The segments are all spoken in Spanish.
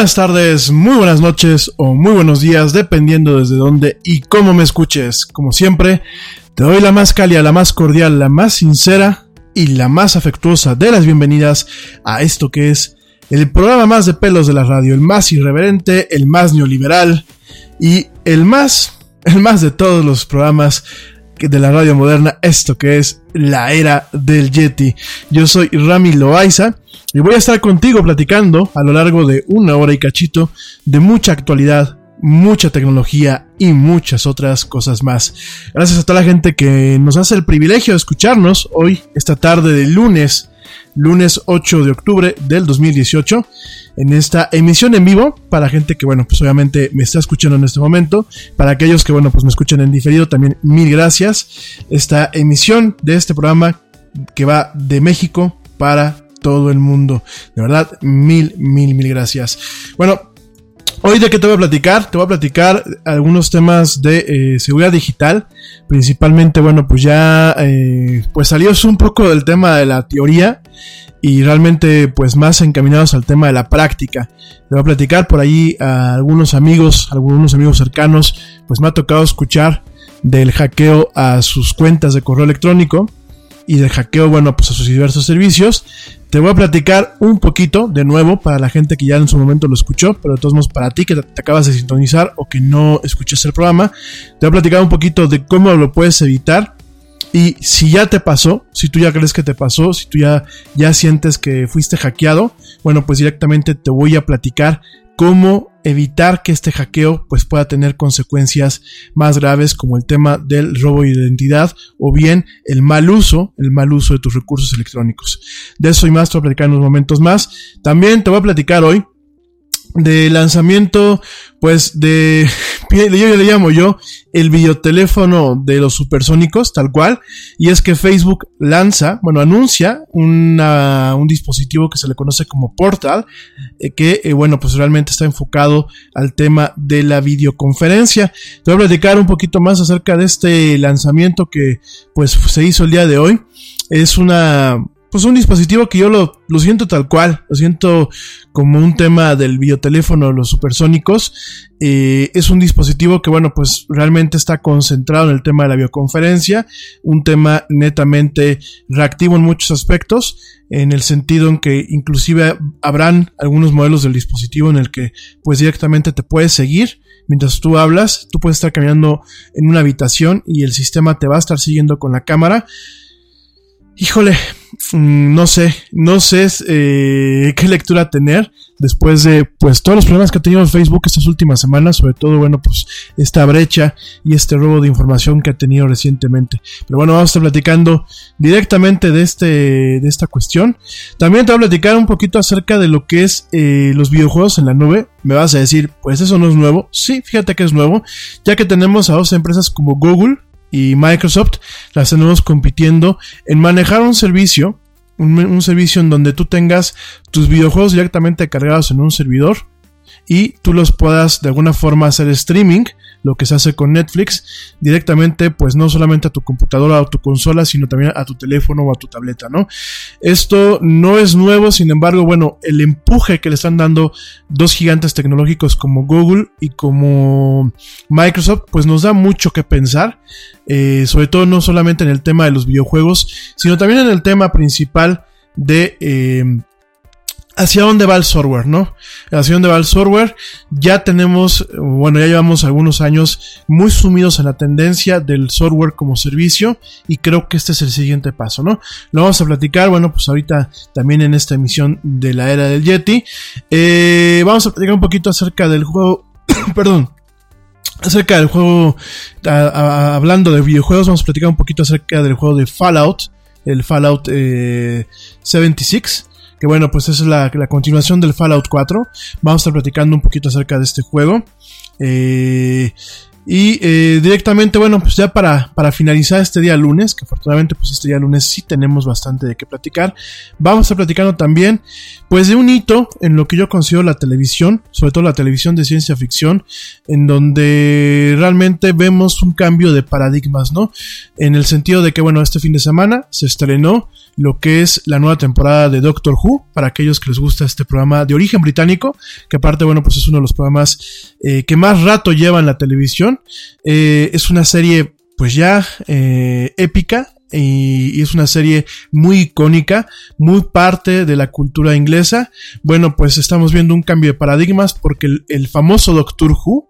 Buenas tardes, muy buenas noches o muy buenos días, dependiendo desde dónde y cómo me escuches. Como siempre, te doy la más cálida, la más cordial, la más sincera y la más afectuosa de las bienvenidas a esto que es el programa más de pelos de la radio, el más irreverente, el más neoliberal y el más, el más de todos los programas de la radio moderna, esto que es la era del Yeti. Yo soy Rami Loaiza y voy a estar contigo platicando a lo largo de una hora y cachito de mucha actualidad, mucha tecnología y muchas otras cosas más. Gracias a toda la gente que nos hace el privilegio de escucharnos hoy, esta tarde de lunes, lunes 8 de octubre del 2018 en esta emisión en vivo para gente que, bueno, pues obviamente me está escuchando en este momento. Para aquellos que, bueno, pues me escuchan en diferido, también mil gracias. Esta emisión de este programa que va de México para todo el mundo. De verdad, mil, mil, mil gracias. Bueno, Hoy de qué te voy a platicar? Te voy a platicar algunos temas de eh, seguridad digital. Principalmente, bueno, pues ya eh, pues salió un poco del tema de la teoría y realmente pues más encaminados al tema de la práctica. Te voy a platicar por ahí a algunos amigos, algunos amigos cercanos, pues me ha tocado escuchar del hackeo a sus cuentas de correo electrónico y del hackeo, bueno, pues a sus diversos servicios. Te voy a platicar un poquito, de nuevo, para la gente que ya en su momento lo escuchó, pero de todos modos para ti que te, acabas de sintonizar o que no escuchas el programa, te voy a platicar un poquito de cómo lo puedes evitar y si ya te pasó, si tú ya crees que te pasó, si tú ya, ya sientes que fuiste hackeado, bueno, pues directamente te voy a platicar cómo evitar que este hackeo pues pueda tener consecuencias más graves como el tema del robo de identidad o bien el mal uso, el mal uso de tus recursos electrónicos. De eso y más te voy a platicar en unos momentos más. También te voy a platicar hoy de lanzamiento, pues de, yo le llamo yo, el videoteléfono de los supersónicos, tal cual, y es que Facebook lanza, bueno, anuncia una, un dispositivo que se le conoce como Portal, eh, que, eh, bueno, pues realmente está enfocado al tema de la videoconferencia. Te voy a platicar un poquito más acerca de este lanzamiento que, pues, se hizo el día de hoy. Es una, pues un dispositivo que yo lo, siento tal cual, lo siento como un tema del bioteléfono, los supersónicos. Eh, es un dispositivo que, bueno, pues realmente está concentrado en el tema de la bioconferencia, un tema netamente reactivo en muchos aspectos, en el sentido en que inclusive habrán algunos modelos del dispositivo en el que pues directamente te puedes seguir. Mientras tú hablas, tú puedes estar caminando en una habitación y el sistema te va a estar siguiendo con la cámara. Híjole, mm, no sé, no sé eh, qué lectura tener después de pues todos los problemas que ha tenido Facebook estas últimas semanas, sobre todo bueno pues esta brecha y este robo de información que ha tenido recientemente. Pero bueno, vamos a estar platicando directamente de este de esta cuestión. También te voy a platicar un poquito acerca de lo que es eh, los videojuegos en la nube. Me vas a decir, pues eso no es nuevo. Sí, fíjate que es nuevo, ya que tenemos a dos empresas como Google y Microsoft las tenemos compitiendo en manejar un servicio, un, servicio en donde tú tengas tus videojuegos directamente cargados en un servidor y tú los puedas de alguna forma hacer streaming lo que se hace con Netflix directamente, pues no solamente a tu computadora o tu consola, sino también a tu teléfono o a tu tableta, ¿no? Esto no es nuevo, sin embargo, bueno, el empuje que le están dando dos gigantes tecnológicos como Google y como Microsoft, pues nos da mucho que pensar, eh, sobre todo no solamente en el tema de los videojuegos, sino también en el tema principal de eh, hacia dónde va el software, ¿no? Hacia dónde va el software. Ya tenemos, bueno, ya llevamos algunos años muy sumidos en la tendencia del software como servicio y creo que este es el siguiente paso, ¿no? Lo vamos a platicar, bueno, pues ahorita también en esta emisión de la era del Yeti. Eh, vamos a platicar un poquito acerca del juego, perdón, acerca del juego, hablando de videojuegos, vamos a platicar un poquito acerca del juego de Fallout, el Fallout 76. Que bueno, pues es la, continuación del Fallout 4. Vamos a estar platicando un poquito acerca de este juego. Eh, Y eh, directamente, bueno, pues ya para, para finalizar este día lunes, que afortunadamente pues este día lunes sí tenemos bastante de qué platicar, vamos a estar platicando también pues de un hito en lo que yo considero la televisión, sobre todo la televisión de ciencia ficción, en donde realmente vemos un cambio de paradigmas, ¿no? En el sentido de que, bueno, este fin de semana se estrenó lo que es la nueva temporada de Doctor Who, para aquellos que les gusta este programa de origen británico, que aparte, bueno, pues es uno de los programas eh, que más rato lleva en la televisión. Eh, es una serie, pues ya eh, épica, y, es una serie muy icónica, muy parte de la cultura inglesa. Bueno, pues estamos viendo un cambio de paradigmas porque el famoso Doctor Who,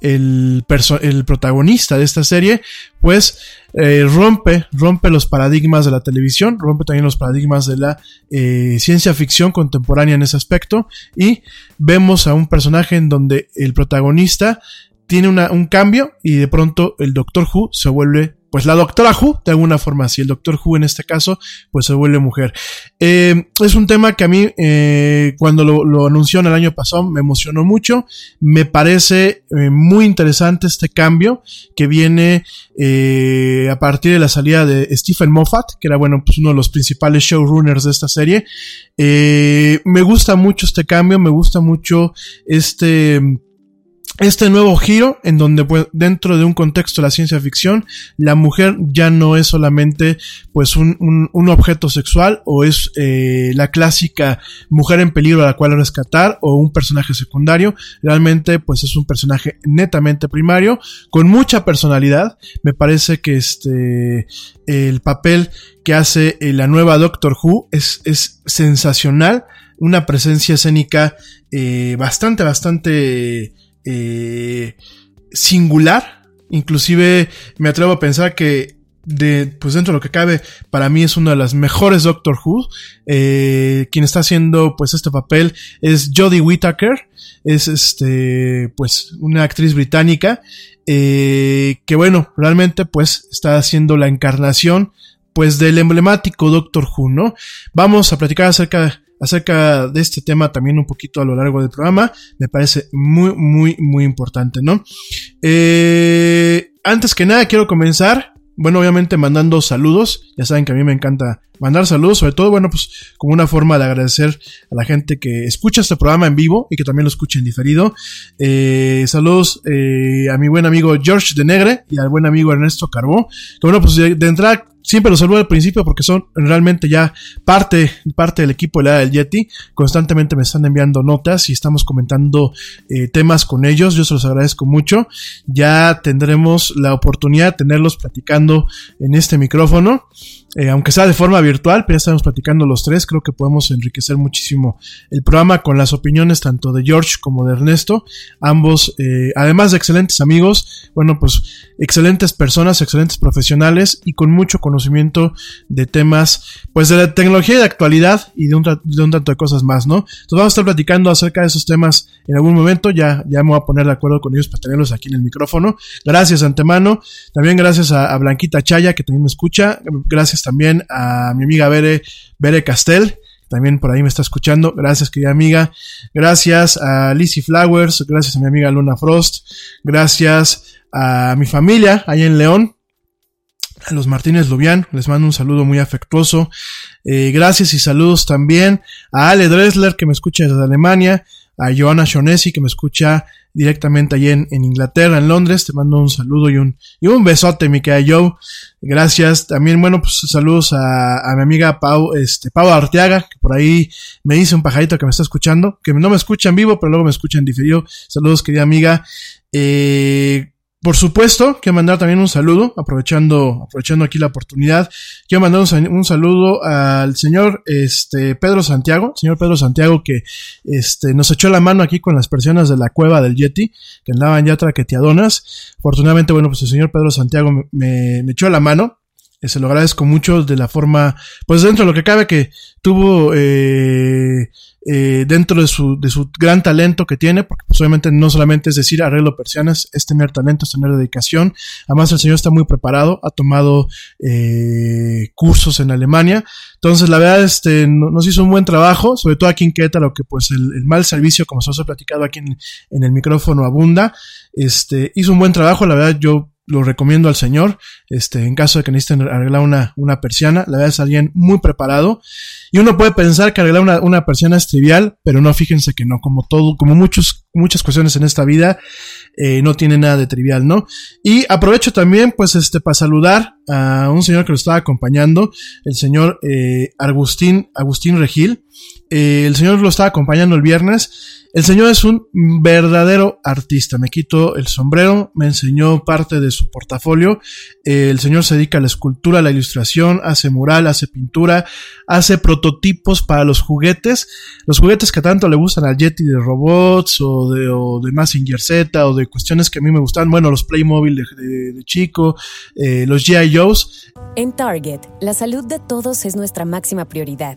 el, el protagonista de esta serie, pues eh, rompe, rompe los paradigmas de la televisión, rompe también los paradigmas de la eh, ciencia ficción contemporánea en ese aspecto. Y vemos a un personaje en donde el protagonista tiene una, un cambio y de pronto el Doctor Who se vuelve pues la doctora Who, de alguna forma, si el doctor Who en este caso, pues se vuelve mujer. Eh, es un tema que a mí, eh, cuando lo, anunció en el año pasado, me emocionó mucho. Me parece eh, muy interesante este cambio que viene a partir de la salida de Stephen Moffat, que era, bueno, pues uno de los principales showrunners de esta serie. me gusta mucho este cambio, me gusta mucho este este nuevo giro en donde pues, dentro de un contexto de la ciencia ficción la mujer ya no es solamente pues un, un, objeto sexual o es eh, la clásica mujer en peligro a la cual rescatar o un personaje secundario. Realmente pues es un personaje netamente primario con mucha personalidad. Me parece que este el papel que hace eh, la nueva Doctor Who es, es sensacional. Una presencia escénica eh, bastante bastante eh, singular. Inclusive me atrevo a pensar que de, pues dentro de lo que cabe, para mí es una de las mejores Doctor Who. Eh, quien está haciendo pues este papel es Jodie Whittaker. Es este, pues una actriz británica. Eh, que bueno, realmente pues está haciendo la encarnación pues del emblemático Doctor Who, ¿no? Vamos a platicar acerca acerca de este tema también un poquito a lo largo del programa. Me parece muy, muy, muy importante, ¿no? Eh, antes que nada, quiero comenzar. Bueno, obviamente mandando saludos. Ya saben que a mí me encanta mandar saludos, sobre todo, bueno, pues como una forma de agradecer a la gente que escucha este programa en vivo y que también lo escucha en diferido. Eh, saludos eh, a mi buen amigo George de Negre y al buen amigo Ernesto Carbó. Que bueno, pues de, de entrada siempre los saludo al principio porque son realmente ya parte, parte del equipo de la del Yeti. Constantemente me están enviando notas y estamos comentando eh, temas con ellos. Yo se los agradezco mucho. Ya tendremos la oportunidad de tenerlos platicando en este micrófono. Eh, aunque sea de forma virtual, pero ya estamos platicando los tres, creo que podemos enriquecer muchísimo el programa con las opiniones tanto de George como de Ernesto, ambos, eh, además de excelentes amigos, bueno, pues excelentes personas, excelentes profesionales y con mucho conocimiento de temas, pues de la tecnología de actualidad y de un, de un tanto de cosas más, ¿no? Entonces vamos a estar platicando acerca de esos temas en algún momento, ya, ya me voy a poner de acuerdo con ellos para tenerlos aquí en el micrófono. Gracias antemano, también gracias a, a Blanquita Chaya que también me escucha, gracias también a mi amiga Bere, Bere Castel, también por ahí me está escuchando. Gracias, querida amiga. Gracias a Lizzie Flowers. Gracias a mi amiga Luna Frost. Gracias a mi familia ahí en León. A los Martínez Lubián. Les mando un saludo muy afectuoso. Eh, gracias y saludos también a Ale Dressler que me escucha desde Alemania. A Joana Shonesi que me escucha directamente allí en, Inglaterra, en Londres. Te mando un saludo y un, y un besote, mi querida Joe. Gracias. También, bueno, pues saludos a, a, mi amiga Pau, este, Pau Arteaga, que por ahí me dice un pajarito que me está escuchando, que no me escucha en vivo, pero luego me escucha en diferido. Saludos, querida amiga. Eh, por supuesto, quiero mandar también un saludo, aprovechando, aprovechando aquí la oportunidad. Quiero mandar un, saludo al señor este, Pedro Santiago, señor Pedro Santiago que este, nos echó la mano aquí con las personas de la cueva del Yeti, que andaban ya traqueteadonas. Afortunadamente, bueno, pues el señor Pedro Santiago me, me echó la mano Eh, se lo agradezco mucho de la forma, pues dentro de lo que cabe que tuvo eh, eh, dentro de su, de su gran talento que tiene, porque pues, obviamente no solamente es decir arreglo persianas, es tener talento, es tener dedicación. Además el señor está muy preparado, ha tomado eh, cursos en Alemania. Entonces la verdad este, nos hizo un buen trabajo, sobre todo aquí en Querétaro, que pues el, mal servicio, como se os ha platicado aquí en, en el micrófono, abunda. Este, hizo un buen trabajo, la verdad yo lo recomiendo al señor, este, en caso de que necesiten arreglar una, una persiana, la verdad es alguien muy preparado, y uno puede pensar que arreglar una, una persiana es trivial, pero no, fíjense que no, como todo, como muchos, muchas cuestiones en esta vida, eh, no tiene nada de trivial, ¿no? Y aprovecho también, pues, este, para saludar a un señor que lo estaba acompañando, el señor eh, Agustín, Agustín Regil, eh, el señor lo estaba acompañando el viernes, el señor es un verdadero artista. Me quito el sombrero, me enseñó parte de su portafolio. el señor se dedica a la escultura, a la ilustración, hace mural, hace pintura, hace prototipos para los juguetes. Los juguetes que tanto le gustan al Yeti de robots o de, o de Massinger Z o de cuestiones que a mí me gustan. Bueno, los Playmobil de, chico, eh, los G.I. Joe's. En Target, la salud de todos es nuestra máxima prioridad.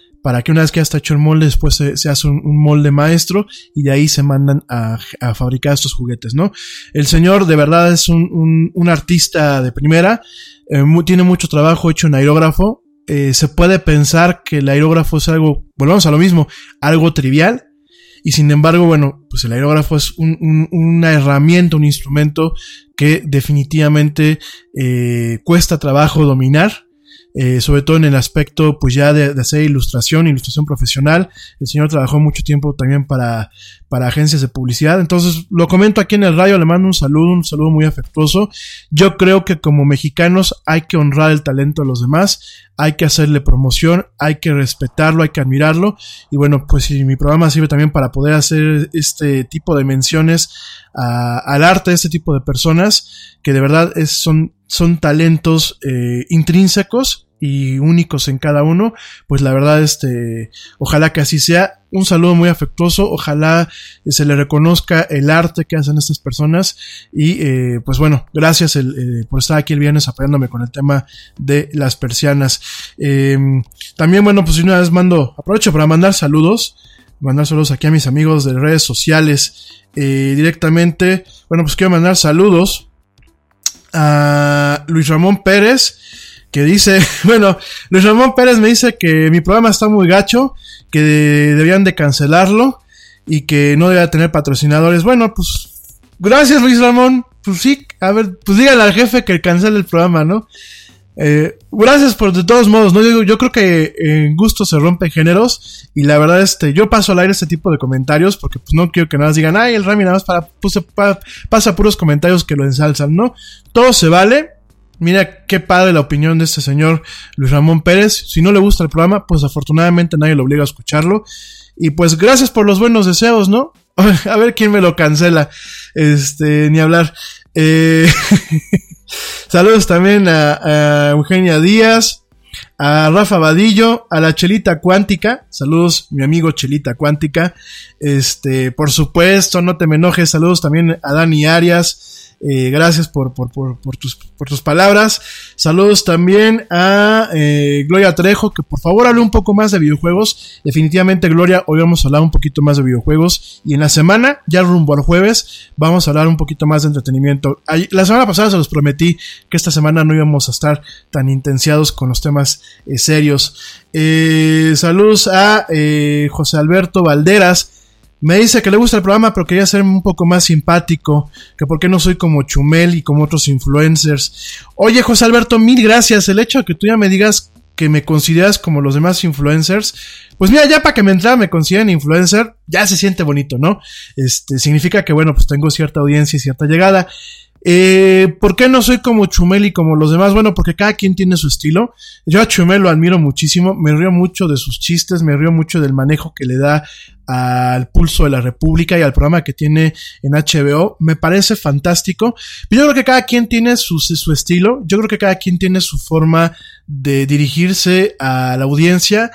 para que una vez que ya está hecho el molde, después se, hace un, molde maestro y de ahí se mandan a, fabricar estos juguetes, ¿no? El señor de verdad es un, artista de primera, eh, tiene mucho trabajo hecho en aerógrafo. Eh, se puede pensar que el aerógrafo es algo, volvamos a lo mismo, algo trivial, y sin embargo, bueno, pues el aerógrafo es una herramienta, un instrumento que definitivamente eh, cuesta trabajo dominar eh, sobre todo en el aspecto pues ya de, hacer ilustración, ilustración profesional. El señor trabajó mucho tiempo también para, para agencias de publicidad. Entonces lo comento aquí en el radio, le mando un saludo, un saludo muy afectuoso. Yo creo que como mexicanos hay que honrar el talento de los demás, hay que hacerle promoción, hay que respetarlo, hay que admirarlo. Y bueno, pues si mi programa sirve también para poder hacer este tipo de menciones al arte de este tipo de personas que de verdad es, son son talentos eh, intrínsecos y únicos en cada uno, pues la verdad, este, ojalá que así sea. Un saludo muy afectuoso, ojalá se le reconozca el arte que hacen estas personas y eh, pues bueno, gracias eh, por estar aquí el viernes apoyándome con el tema de las persianas. Em, también bueno, pues una vez mando, aprovecho para mandar saludos, mandar saludos aquí a mis amigos de redes sociales directamente. Bueno, pues quiero mandar saludos a Luis Ramón Pérez, que dice, bueno, Luis Ramón Pérez me dice que mi programa está muy gacho, que deberían de cancelarlo y que no debería tener patrocinadores. Bueno, pues gracias Luis Ramón. Pues sí, a ver, pues dígale al jefe que cancele el programa, ¿no? Eh, gracias por de todos modos, ¿no? Yo, yo, creo que en gusto se rompen géneros y la verdad este, yo paso al aire este tipo de comentarios porque pues no quiero que nada digan, ay, el Rami nada más para, puse, pasa puros comentarios que lo ensalzan, ¿no? Todo se vale. Mira qué padre la opinión de este señor Luis Ramón Pérez. Si no le gusta el programa, pues afortunadamente nadie lo obliga a escucharlo. Y pues gracias por los buenos deseos, ¿no? A ver quién me lo cancela. Este, ni hablar. Eh, Saludos también a, Eugenia Díaz, a Rafa Vadillo, a la Chelita Cuántica. Saludos, mi amigo Chelita Cuántica. Este, por supuesto, no te me enojes. Saludos también a Dani Arias. Eh, gracias por, por, por, por, tus, por tus palabras. Saludos también a eh, Gloria Trejo, que por favor hable un poco más de videojuegos. Definitivamente, Gloria, hoy vamos a hablar un poquito más de videojuegos. Y en la semana, ya rumbo al jueves, vamos a hablar un poquito más de entretenimiento. La semana pasada se los prometí que esta semana no íbamos a estar tan intensiados con los temas eh, serios. saludos a José Alberto Valderas me dice que le gusta el programa, pero quería ser un poco más simpático, que por qué no soy como Chumel y como otros influencers. Oye, José Alberto, mil gracias. El hecho de que tú ya me digas que me consideras como los demás influencers, pues mira, ya para que me entrara me consideren influencer, ya se siente bonito, ¿no? Este, significa que, bueno, pues tengo cierta audiencia y cierta llegada. Eh, ¿Por qué no soy como Chumel y como los demás? Bueno, porque cada quien tiene su estilo. Yo a Chumel lo admiro muchísimo, me río mucho de sus chistes, me río mucho del manejo que le da al Pulso de la República y al programa que tiene en HBO. Me parece fantástico. Pero yo creo que cada quien tiene su, estilo, yo creo que cada quien tiene su forma de dirigirse a la audiencia.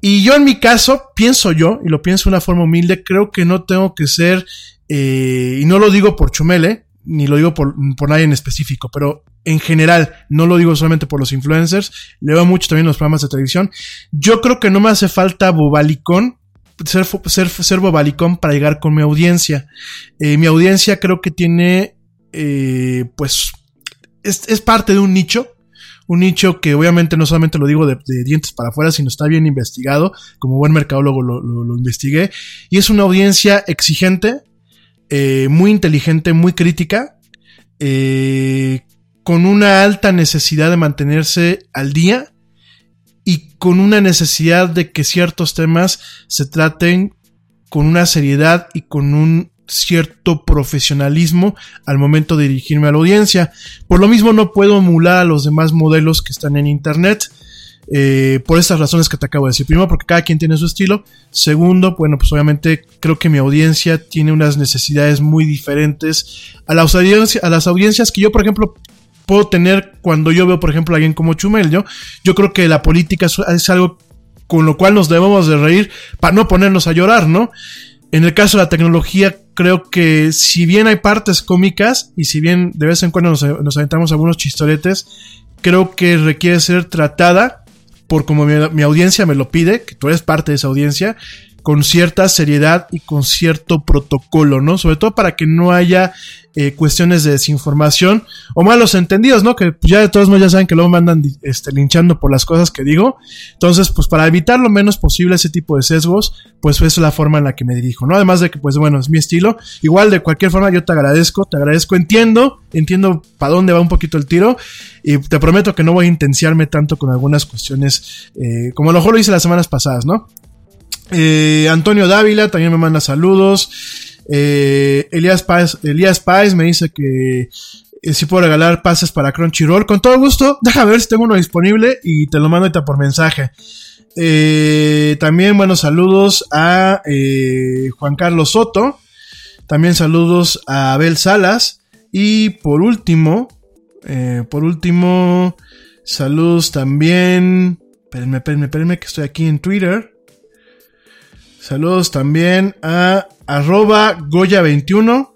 Y yo en mi caso, pienso yo, y lo pienso de una forma humilde, creo que no tengo que ser, eh, y no lo digo por Chumele, ni lo digo por, por, nadie en específico, pero en general, no lo digo solamente por los influencers, le veo mucho también los programas de televisión. Yo creo que no me hace falta bobalicón, ser, ser, ser bobalicón para llegar con mi audiencia. Eh, mi audiencia creo que tiene, eh, pues, es, es parte de un nicho, un nicho que obviamente no solamente lo digo de, de, dientes para afuera, sino está bien investigado, como buen mercadólogo lo, lo, lo investigué, y es una audiencia exigente, eh, muy inteligente, muy crítica, eh, con una alta necesidad de mantenerse al día y con una necesidad de que ciertos temas se traten con una seriedad y con un cierto profesionalismo al momento de dirigirme a la audiencia. Por lo mismo no puedo emular a los demás modelos que están en internet. Eh, por estas razones que te acabo de decir. Primero, porque cada quien tiene su estilo. Segundo, bueno, pues obviamente creo que mi audiencia tiene unas necesidades muy diferentes a las, audiencias, a las audiencias que yo, por ejemplo, puedo tener cuando yo veo, por ejemplo, a alguien como Chumel. Yo, yo creo que la política es, algo con lo cual nos debemos de reír para no ponernos a llorar, ¿no? En el caso de la tecnología, creo que si bien hay partes cómicas y si bien de vez en cuando nos, nos aventamos algunos chistoretes, creo que requiere ser tratada por como mi, audiencia me lo pide, que tú eres parte de esa audiencia, con cierta seriedad y con cierto protocolo, ¿no? Sobre todo para que no haya eh, cuestiones de desinformación o malos entendidos, ¿no? Que ya de todos modos ya saben que luego me andan este, linchando por las cosas que digo. Entonces, pues para evitar lo menos posible ese tipo de sesgos, pues es la forma en la que me dirijo, ¿no? Además de que, pues bueno, es mi estilo. Igual, de cualquier forma, yo te agradezco, te agradezco, entiendo, entiendo para dónde va un poquito el tiro y te prometo que no voy a intenciarme tanto con algunas cuestiones, eh, como a lo mejor lo hice las semanas pasadas, ¿no? Eh, Antonio Dávila también me manda saludos. Eh, Elías Páez, Elías Páez me dice que eh, si puedo regalar pases para Crunchyroll. Con todo gusto, déjame ver si tengo uno disponible y te lo mando ahorita por mensaje. Eh, también, buenos saludos a eh, Juan Carlos Soto. También saludos a Abel Salas. Y por último, eh, por último, saludos también. Espérenme, espérenme, espérenme que estoy aquí en Twitter. Saludos también a arroba Goya21.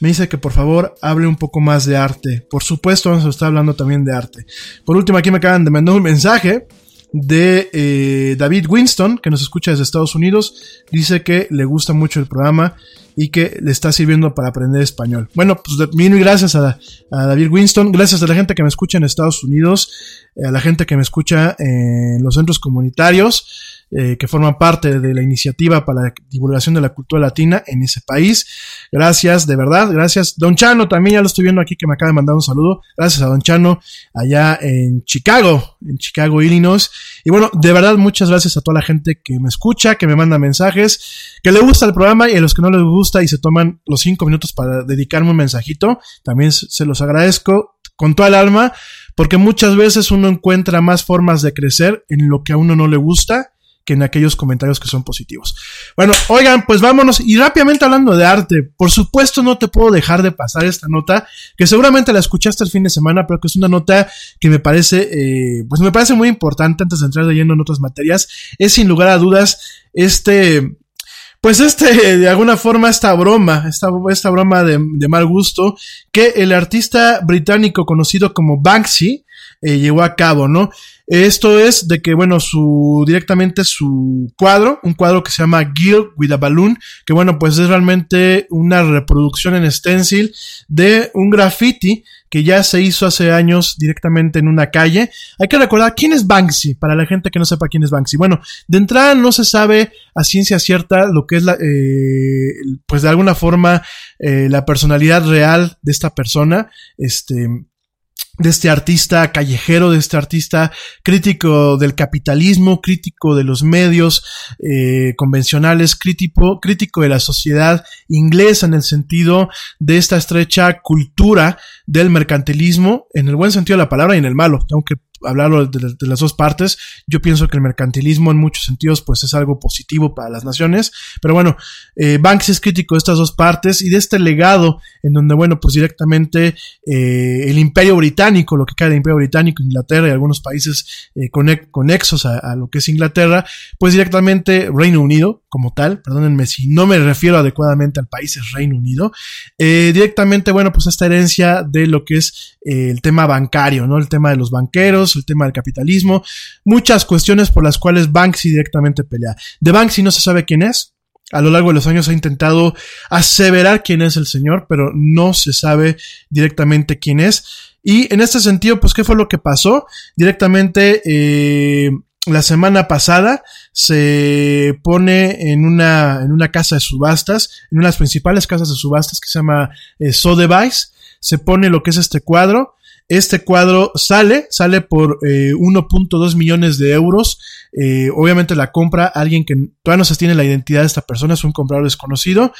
Me dice que por favor hable un poco más de arte. Por supuesto, vamos a estar hablando también de arte. Por último, aquí me acaban de mandar un mensaje de eh, David Winston, que nos escucha desde Estados Unidos. Dice que le gusta mucho el programa y que le está sirviendo para aprender español. Bueno, pues mil gracias a, a, David Winston, gracias a la gente que me escucha en Estados Unidos, a la gente que me escucha en los centros comunitarios eh, que forman parte de la iniciativa para la divulgación de la cultura latina en ese país. Gracias, de verdad, gracias. Don Chano, también ya lo estoy viendo aquí que me acaba de mandar un saludo. Gracias a Don Chano, allá en Chicago, en Chicago, Illinois. Y bueno, de verdad, muchas gracias a toda la gente que me escucha, que me manda mensajes, que le gusta el programa y a los que no les gusta y se toman los cinco minutos para dedicarme un mensajito. También se los agradezco con toda el alma, porque muchas veces uno encuentra más formas de crecer en lo que a uno no le gusta que en aquellos comentarios que son positivos. Bueno, oigan, pues vámonos y rápidamente hablando de arte, por supuesto no te puedo dejar de pasar esta nota, que seguramente la escuchaste el fin de semana, pero que es una nota que me parece, eh, pues me parece muy importante antes de entrar de lleno en otras materias, es sin lugar a dudas este, pues este, de alguna forma, esta broma, esta, broma de, de mal gusto, que el artista británico conocido como Banksy, eh, llevó a cabo, ¿no? Esto es de que, bueno, su, directamente su cuadro, un cuadro que se llama Guild with a Balloon, que bueno, pues es realmente una reproducción en stencil de un graffiti que ya se hizo hace años directamente en una calle. Hay que recordar quién es Banksy, para la gente que no sepa quién es Banksy. Bueno, de entrada no se sabe a ciencia cierta lo que es la, eh, pues de alguna forma, eh, la personalidad real de esta persona. Este, de este artista callejero, de este artista crítico del capitalismo, crítico de los medios eh, convencionales, crítico, crítico de la sociedad inglesa en el sentido de esta estrecha cultura del mercantilismo, en el buen sentido de la palabra y en el malo, aunque hablarlo de, las dos partes. Yo pienso que el mercantilismo en muchos sentidos pues es algo positivo para las naciones. Pero bueno, eh, Banks es crítico de estas dos partes y de este legado en donde, bueno, pues directamente eh, el imperio británico, lo que cae del imperio británico, Inglaterra y algunos países eh, conexos a, lo que es Inglaterra, pues directamente Reino Unido como tal, perdónenme si no me refiero adecuadamente al país, es Reino Unido, eh, directamente, bueno, pues esta herencia de lo que es el tema bancario, ¿no? El tema de los banqueros, el tema del capitalismo, muchas cuestiones por las cuales Banksy directamente pelea. De Banksy no se sabe quién es. A lo largo de los años ha intentado aseverar quién es el señor, pero no se sabe directamente quién es. Y en este sentido, pues, ¿qué fue lo que pasó? Directamente, eh, la semana pasada se pone en una, en una casa de subastas, en una de las principales casas de subastas que se llama eh, Sotheby's, se pone lo que es este cuadro, este cuadro sale, sale por 1.2 eh, millones de euros. Eh, obviamente la compra alguien que todavía no se tiene la identidad de esta persona, es un comprador desconocido.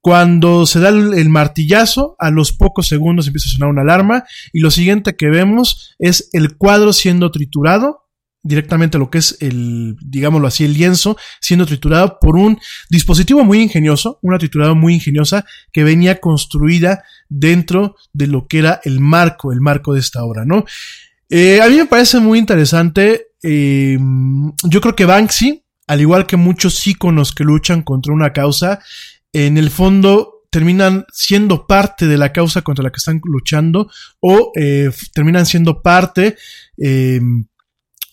Cuando se da el, martillazo, a los pocos segundos empieza a sonar una alarma y lo siguiente que vemos es el cuadro siendo triturado directamente lo que es el, digámoslo así, el lienzo, siendo triturado por un dispositivo muy ingenioso, una triturada muy ingeniosa que venía construida dentro de lo que era el marco, el marco de esta obra, ¿no? Eh, a mí me parece muy interesante, eh, yo creo que Banksy, al igual que muchos íconos que luchan contra una causa, en el fondo terminan siendo parte de la causa contra la que están luchando o eh, terminan siendo parte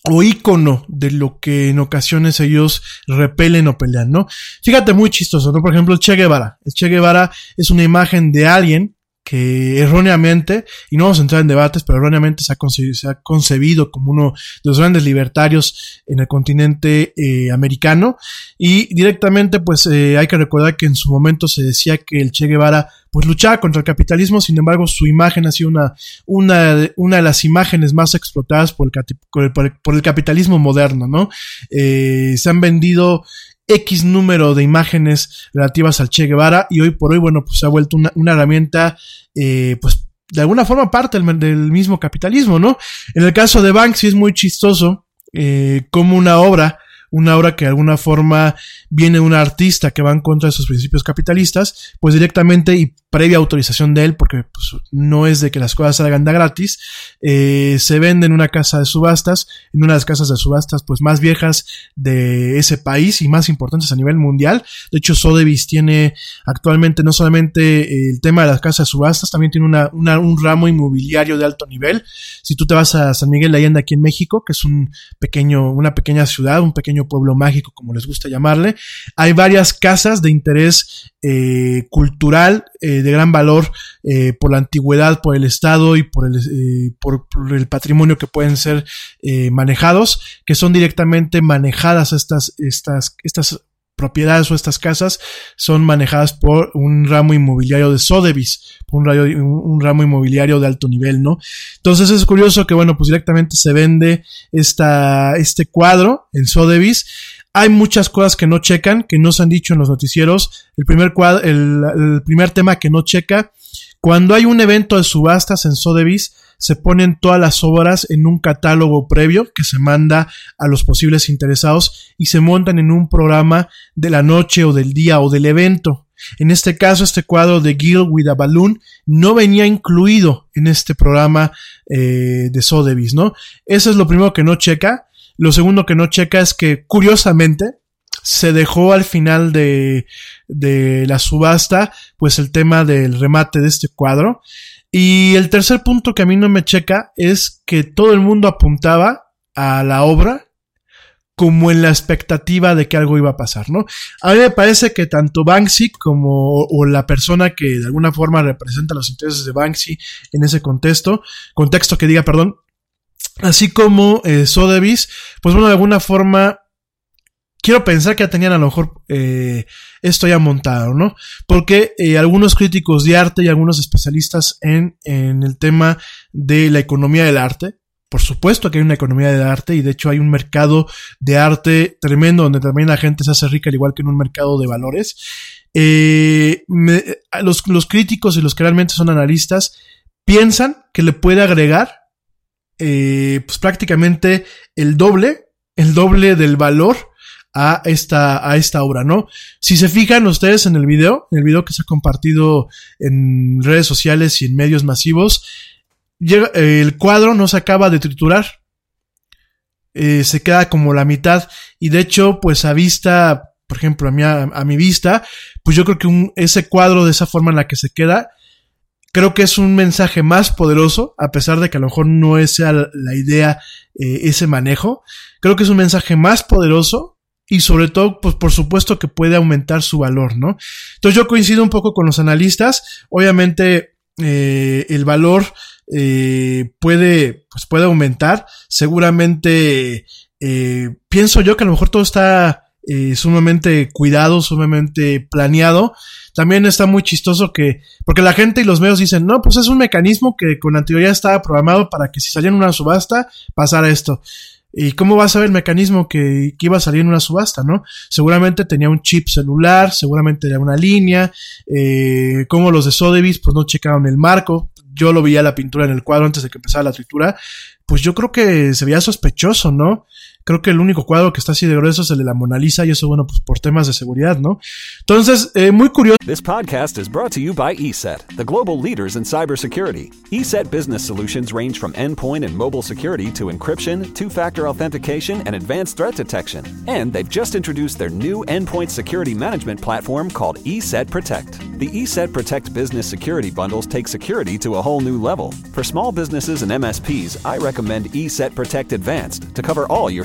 o ícono de lo que en ocasiones ellos repelen o pelean, ¿no? Fíjate muy chistoso, ¿no? Por ejemplo, el Che Guevara. El Che Guevara es una imagen de alguien que erróneamente, y no vamos a entrar en debates, pero erróneamente se ha concebido, como uno de los grandes libertarios en el continente eh, americano, y directamente pues eh, hay que recordar que en su momento se decía que el Che Guevara pues luchaba contra el capitalismo, sin embargo su imagen ha sido una, una, una de las imágenes más explotadas por el, por el, capitalismo moderno, ¿no? Eh, se han vendido X número de imágenes relativas al Che Guevara y hoy por hoy, bueno, pues se ha vuelto una, una herramienta, eh, pues de alguna forma parte del, mismo capitalismo, ¿no? En el caso de Banksy es muy chistoso eh, como una obra una obra que de alguna forma viene un artista que va en contra de sus principios capitalistas, pues directamente y previa autorización de él, porque pues, no es de que las cosas salgan de gratis, eh, se vende en una casa de subastas, en una de las casas de subastas pues más viejas de ese país y más importantes a nivel mundial. De hecho, Sotheby's tiene actualmente no solamente el tema de las casas de subastas, también tiene una, un ramo inmobiliario de alto nivel. Si tú te vas a San Miguel de Allende aquí en México, que es un pequeño, una pequeña ciudad, un pequeño pueblo mágico, como les gusta llamarle, hay varias casas de interés eh, cultural eh, de gran valor eh, por la antigüedad, por el estado y por el, por, el patrimonio que pueden ser manejados, que son directamente manejadas estas, estas, estas propiedades o estas casas son manejadas por un ramo inmobiliario de Sotheby's, un, un, ramo inmobiliario de alto nivel, ¿no? Entonces es curioso que, bueno, pues directamente se vende esta, este cuadro en Sotheby's. Hay muchas cosas que no checan, que no se han dicho en los noticieros. El primer, cuadro, el, primer tema que no checa, cuando hay un evento de subastas en Sotheby's, se ponen todas las obras en un catálogo previo que se manda a los posibles interesados y se montan en un programa de la noche o del día o del evento. En este caso, este cuadro de Gil with a Balloon no venía incluido en este programa eh, de Sotheby's, ¿no? Eso es lo primero que no checa. Lo segundo que no checa es que, curiosamente, se dejó al final de, de la subasta, pues el tema del remate de este cuadro. Y el tercer punto que a mí no me checa es que todo el mundo apuntaba a la obra como en la expectativa de que algo iba a pasar, ¿no? A mí me parece que tanto Banksy como o la persona que de alguna forma representa los intereses de Banksy en ese contexto, contexto que diga, perdón, así como eh, Sotheby's, pues bueno, de alguna forma quiero pensar que ya tenían a lo mejor eh, esto ya montado, ¿no? Porque eh, algunos críticos de arte y algunos especialistas en, en el tema de la economía del arte, por supuesto que hay una economía del arte y de hecho hay un mercado de arte tremendo donde también la gente se hace rica al igual que en un mercado de valores. Eh, los, los, críticos y los que realmente son analistas piensan que le puede agregar eh, pues prácticamente el doble, el doble del valor a esta, a esta obra, ¿no? Si se fijan ustedes en el video, en el video que se ha compartido en redes sociales y en medios masivos, el cuadro no se acaba de triturar. Eh, se queda como la mitad. Y de hecho, pues a vista, por ejemplo, a mi, a, mi vista, pues yo creo que un, ese cuadro de esa forma en la que se queda, creo que es un mensaje más poderoso, a pesar de que a lo mejor no es la, la idea, eh, ese manejo. Creo que es un mensaje más poderoso y sobre todo, pues por supuesto que puede aumentar su valor, ¿no? Entonces yo coincido un poco con los analistas. Obviamente, eh, el valor eh, puede, pues puede aumentar. Seguramente, eh, pienso yo que a lo mejor todo está eh, sumamente cuidado, sumamente planeado. También está muy chistoso que, porque la gente y los medios dicen, no, pues es un mecanismo que con anterioridad estaba programado para que si salía en una subasta pasara esto. ¿Y cómo vas a ver el mecanismo que, que, iba a salir en una subasta, no? Seguramente tenía un chip celular, seguramente era una línea, eh, como los de Sotheby's, pues no checaron el marco, yo lo veía la pintura en el cuadro antes de que empezara la tritura, pues yo creo que se veía sospechoso, ¿no? Creo que el único cuadro que está así de grueso es el de la Mona Lisa y eso, bueno, pues por temas de seguridad, ¿no? Entonces, eh, muy curioso. This podcast is brought to you by ESET, the global leaders in cybersecurity. ESET business solutions range from endpoint and mobile security to encryption, two-factor authentication, and advanced threat detection. And they've just introduced their new endpoint security management platform called ESET Protect. The ESET Protect business security bundles take security to a whole new level. For small businesses and MSPs, I recommend ESET Protect Advanced to cover all your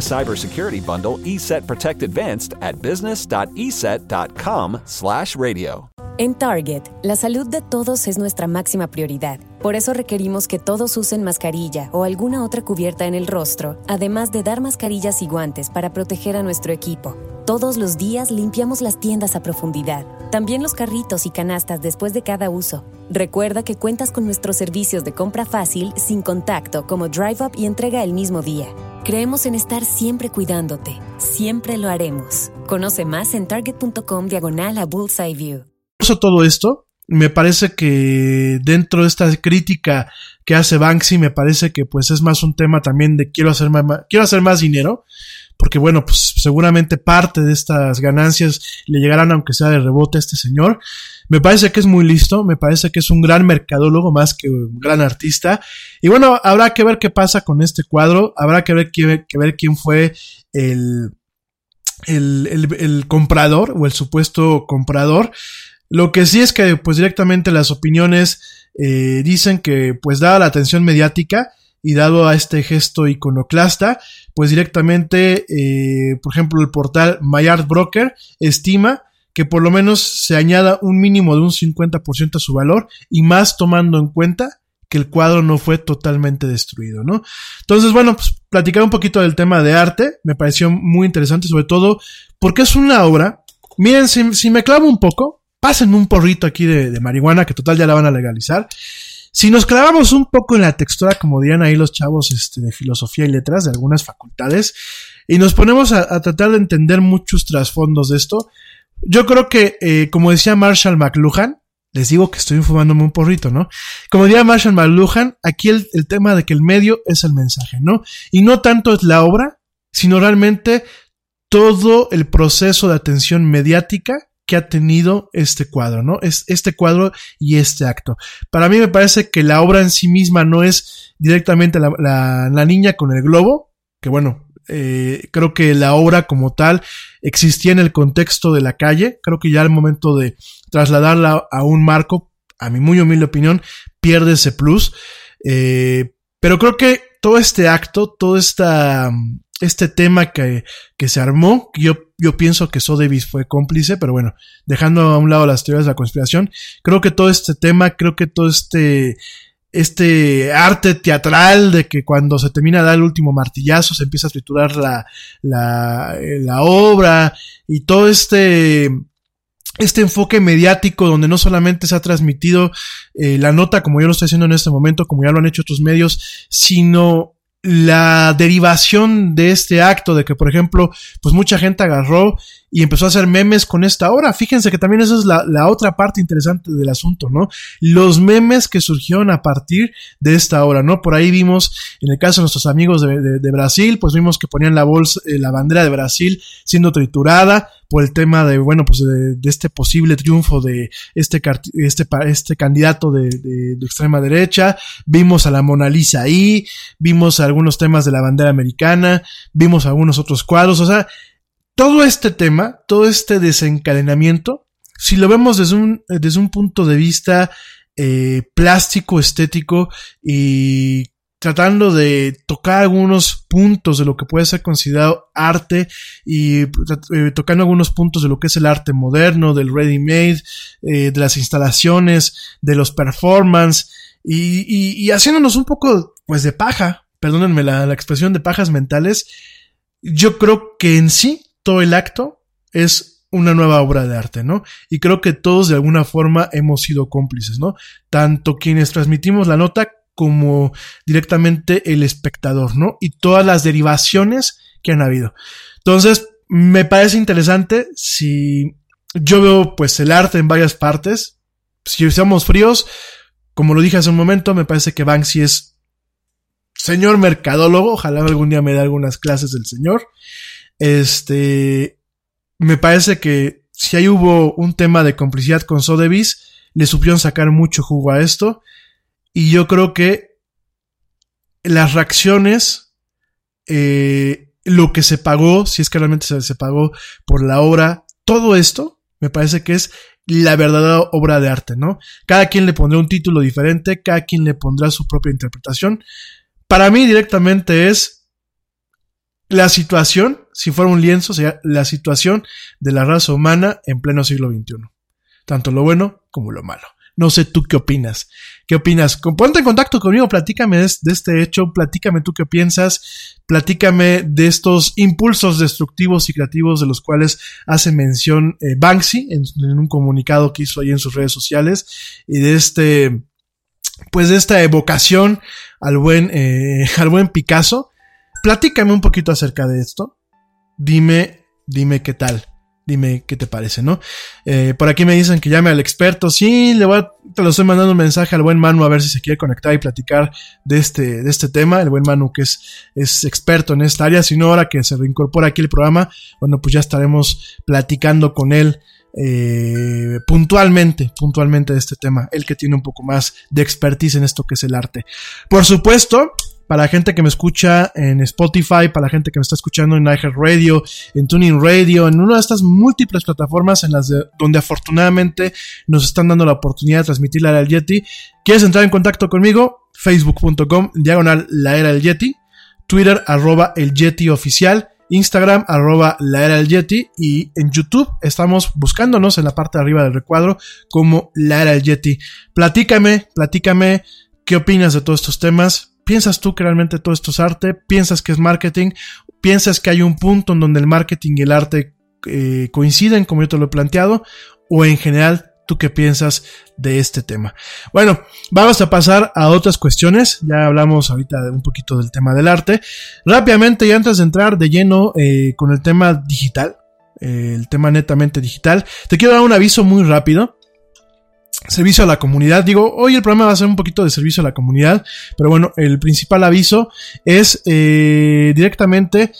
cybersecurity bundle, ESET Protect Advanced, at business.eset.com/radio. En Target, la salud de todos es nuestra máxima prioridad. Por eso requerimos que todos usen mascarilla o alguna otra cubierta en el rostro, además de dar mascarillas y guantes para proteger a nuestro equipo. Todos los días limpiamos las tiendas a profundidad, también los carritos y canastas después de cada uso. Recuerda que cuentas con nuestros servicios de compra fácil, sin contacto, como Drive Up y entrega el mismo día. Creemos en estar siempre cuidándote. Siempre lo haremos. Conoce más en target.com diagonal a Bullseye View todo esto, me parece que dentro de esta crítica que hace Banksy, me parece que pues es más un tema también de quiero hacer más, quiero hacer más dinero, porque bueno, pues seguramente parte de estas ganancias le llegarán aunque sea de rebote a este señor. Me parece que es muy listo, me parece que es un gran mercadólogo más que un gran artista. Y bueno, habrá que ver qué pasa con este cuadro, habrá que ver, que, ver quién fue el, el, el, el comprador o el supuesto comprador. Lo que sí es que, pues directamente las opiniones eh, dicen que, pues dada la atención mediática y dado a este gesto iconoclasta, pues directamente, eh, por ejemplo, el portal Mayard Broker estima que por lo menos se añada un mínimo de un 50% a su valor y más tomando en cuenta que el cuadro no fue totalmente destruido, ¿no? Entonces, bueno, pues platicar un poquito del tema de arte me pareció muy interesante, sobre todo porque es una obra, miren, si, si me clavo un poco, pasen un porrito aquí de, marihuana, que total ya la van a legalizar. Si nos clavamos un poco en la textura, como dirían ahí los chavos este, de filosofía y letras de algunas facultades, y nos ponemos a, tratar de entender muchos trasfondos de esto, yo creo que, eh, como decía Marshall McLuhan, les digo que estoy fumándome un porrito, ¿no? Como decía Marshall McLuhan, aquí el, el tema de que el medio es el mensaje, ¿no? Y no tanto es la obra, sino realmente todo el proceso de atención mediática que ha tenido este cuadro, ¿no? Es este cuadro y este acto. Para mí me parece que la obra en sí misma no es directamente la, niña con el globo, que bueno, Eh, creo que la obra como tal existía en el contexto de la calle. Creo que ya al momento de trasladarla a un marco, a mi muy humilde opinión, pierde ese plus. Eh, pero creo que todo este acto, todo esta, este tema que, que se armó, yo, yo pienso que Sodevis fue cómplice, pero bueno, dejando a un lado las teorías de la conspiración, creo que todo este tema, creo que todo este, este arte teatral de que cuando se termina de dar el último martillazo se empieza a triturar la, la, la obra y todo este, este enfoque mediático donde no solamente se ha transmitido eh, la nota como yo lo estoy haciendo en este momento, como ya lo han hecho otros medios, sino la derivación de este acto, de que, por ejemplo, pues mucha gente agarró y empezó a hacer memes con esta hora. Fíjense que también esa es la, la, otra parte interesante del asunto, ¿no? Los memes que surgieron a partir de esta hora, ¿no? Por ahí vimos, en el caso de nuestros amigos de, de, de Brasil, pues vimos que ponían la bolsa, eh, la bandera de Brasil siendo triturada por el tema de, bueno, pues de, de este posible triunfo de este, este, este candidato de, de, extrema derecha. Vimos a la Mona Lisa ahí, vimos algunos temas de la bandera americana, vimos algunos otros cuadros, o sea, todo este tema, todo este desencadenamiento, si lo vemos desde un, desde un punto de vista eh, plástico, estético y tratando de tocar algunos puntos de lo que puede ser considerado arte y eh, tocando algunos puntos de lo que es el arte moderno, del ready made, eh, de las instalaciones, de los performance y, y, y, haciéndonos un poco pues de paja, perdónenme la, la expresión de pajas mentales, yo creo que en sí todo el acto es una nueva obra de arte, ¿no? Y creo que todos de alguna forma hemos sido cómplices, ¿no? Tanto quienes transmitimos la nota como directamente el espectador, ¿no? Y todas las derivaciones que han habido. Entonces, me parece interesante si yo veo pues el arte en varias partes. Si estamos fríos, como lo dije hace un momento, me parece que Banksy es señor mercadólogo. Ojalá algún día me dé algunas clases del señor. Este, me parece que si ahí hubo un tema de complicidad con Sotheby's, le supieron sacar mucho jugo a esto. Y yo creo que las reacciones, eh, lo que se pagó, si es que realmente se, se pagó por la obra, todo esto, me parece que es la verdadera obra de arte, ¿no? Cada quien le pondrá un título diferente, cada quien le pondrá su propia interpretación. Para mí directamente es la situación, si fuera un lienzo, sería la situación de la raza humana en pleno siglo XXI. Tanto lo bueno como lo malo. No sé tú qué opinas. ¿Qué opinas? Ponte en contacto conmigo, platícame de, este hecho, platícame tú qué piensas, platícame de estos impulsos destructivos y creativos de los cuales hace mención eh, Banksy en, en, un comunicado que hizo ahí en sus redes sociales y de este, pues de esta evocación al buen, eh, al buen Picasso platícame un poquito acerca de esto. Dime, dime qué tal. Dime qué te parece, ¿no? Eh, por aquí me dicen que llame al experto. Sí, le voy a, te lo estoy mandando un mensaje al buen Manu a ver si se quiere conectar y platicar de este, de este tema. El buen Manu que es, es experto en esta área. Si no, ahora que se reincorpora aquí el programa, bueno, pues ya estaremos platicando con él eh, puntualmente, puntualmente de este tema. Él que tiene un poco más de expertise en esto que es el arte. Por supuesto, para la gente que me escucha en Spotify, para la gente que me está escuchando en iHeartRadio, en Tuning Radio, en una de estas múltiples plataformas en las de, donde afortunadamente nos están dando la oportunidad de transmitir la del Yeti. ¿Quieres entrar en contacto conmigo? Facebook.com, diagonal la era del Yeti, Twitter arroba el Yeti oficial, Instagram arroba la era del Yeti y en YouTube estamos buscándonos en la parte de arriba del recuadro como la era del Yeti. Platícame, platícame qué opinas de todos estos temas ¿Piensas tú que realmente todo esto es arte? ¿Piensas que es marketing? ¿Piensas que hay un punto en donde el marketing y el arte eh, coinciden, como yo te lo he planteado? ¿O en general tú qué piensas de este tema? Bueno, vamos a pasar a otras cuestiones. Ya hablamos ahorita un poquito del tema del arte. Rápidamente, y antes de entrar de lleno eh, con el tema digital, eh, el tema netamente digital, te quiero dar un aviso muy rápido servicio a la comunidad. Digo, hoy el programa va a ser un poquito de servicio a la comunidad, pero bueno, el principal aviso es eh, directamente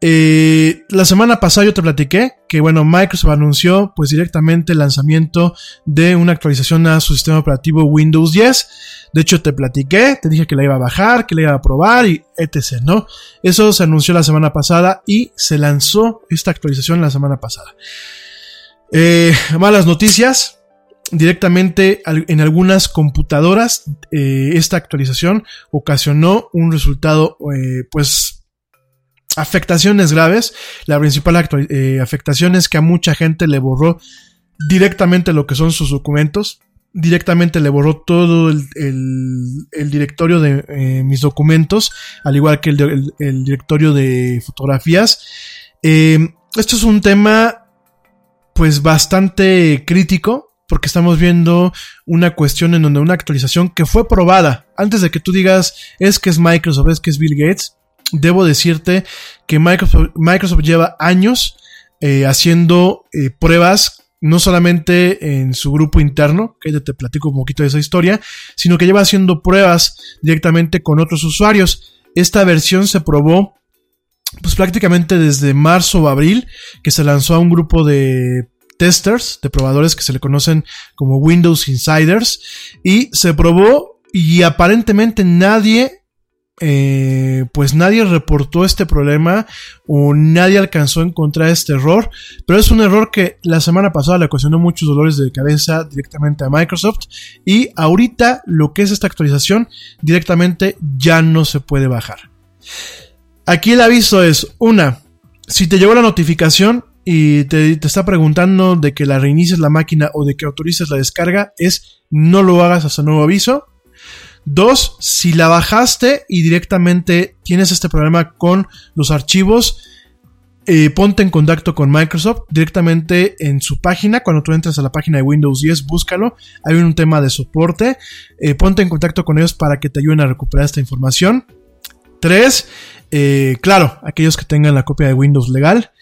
Eh, la semana pasada yo te platiqué que, bueno, Microsoft anunció pues directamente el lanzamiento de una actualización a su sistema operativo Windows 10. De hecho, te platiqué, te dije que la iba a bajar, que la iba a probar y etc, ¿no? Eso se anunció la semana pasada y se lanzó esta actualización la semana pasada. Eh, malas noticias. Directamente en algunas computadoras, eh, esta actualización ocasionó un resultado, pues, afectaciones graves. La principal eh, afectación es que a mucha gente le borró directamente lo que son sus documentos. Directamente le borró todo el, directorio de eh, mis documentos, al igual que el, directorio de fotografías. Eh, esto es un tema pues bastante crítico porque estamos viendo una cuestión en donde una actualización que fue probada antes de que tú digas es que es Microsoft, es que es Bill Gates, debo decirte que Microsoft, lleva años eh, haciendo eh, pruebas no solamente en su grupo interno, que ya te platico un poquito de esa historia, sino que lleva haciendo pruebas directamente con otros usuarios. Esta versión se probó pues prácticamente desde marzo o abril, que se lanzó a un grupo de testers, de probadores que se le conocen como Windows Insiders, y se probó y aparentemente nadie eh, pues nadie reportó este problema o nadie alcanzó a encontrar este error, pero es un error que la semana pasada le ocasionó muchos dolores de cabeza directamente a Microsoft y ahorita lo que es esta actualización directamente ya no se puede bajar. Aquí el aviso es, una, si te llegó la notificación y te, te está preguntando de que la reinicies la máquina o de que autorices la descarga, es no lo hagas hasta nuevo aviso. Dos, si la bajaste y directamente tienes este problema con los archivos, eh, ponte en contacto con Microsoft directamente en su página. Cuando tú entras a la página de Windows 10, búscalo. Hay un tema de soporte. Eh, ponte en contacto con ellos para que te ayuden a recuperar esta información. Tres, eh, claro, aquellos que tengan la copia de Windows legal.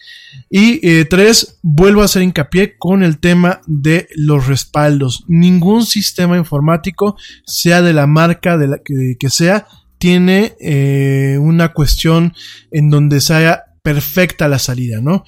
Y eh, tres, vuelvo a hacer hincapié con el tema de los respaldos. Ningún sistema informático, sea de la marca de la que, sea, tiene eh, una cuestión en donde sea perfecta la salida, ¿no?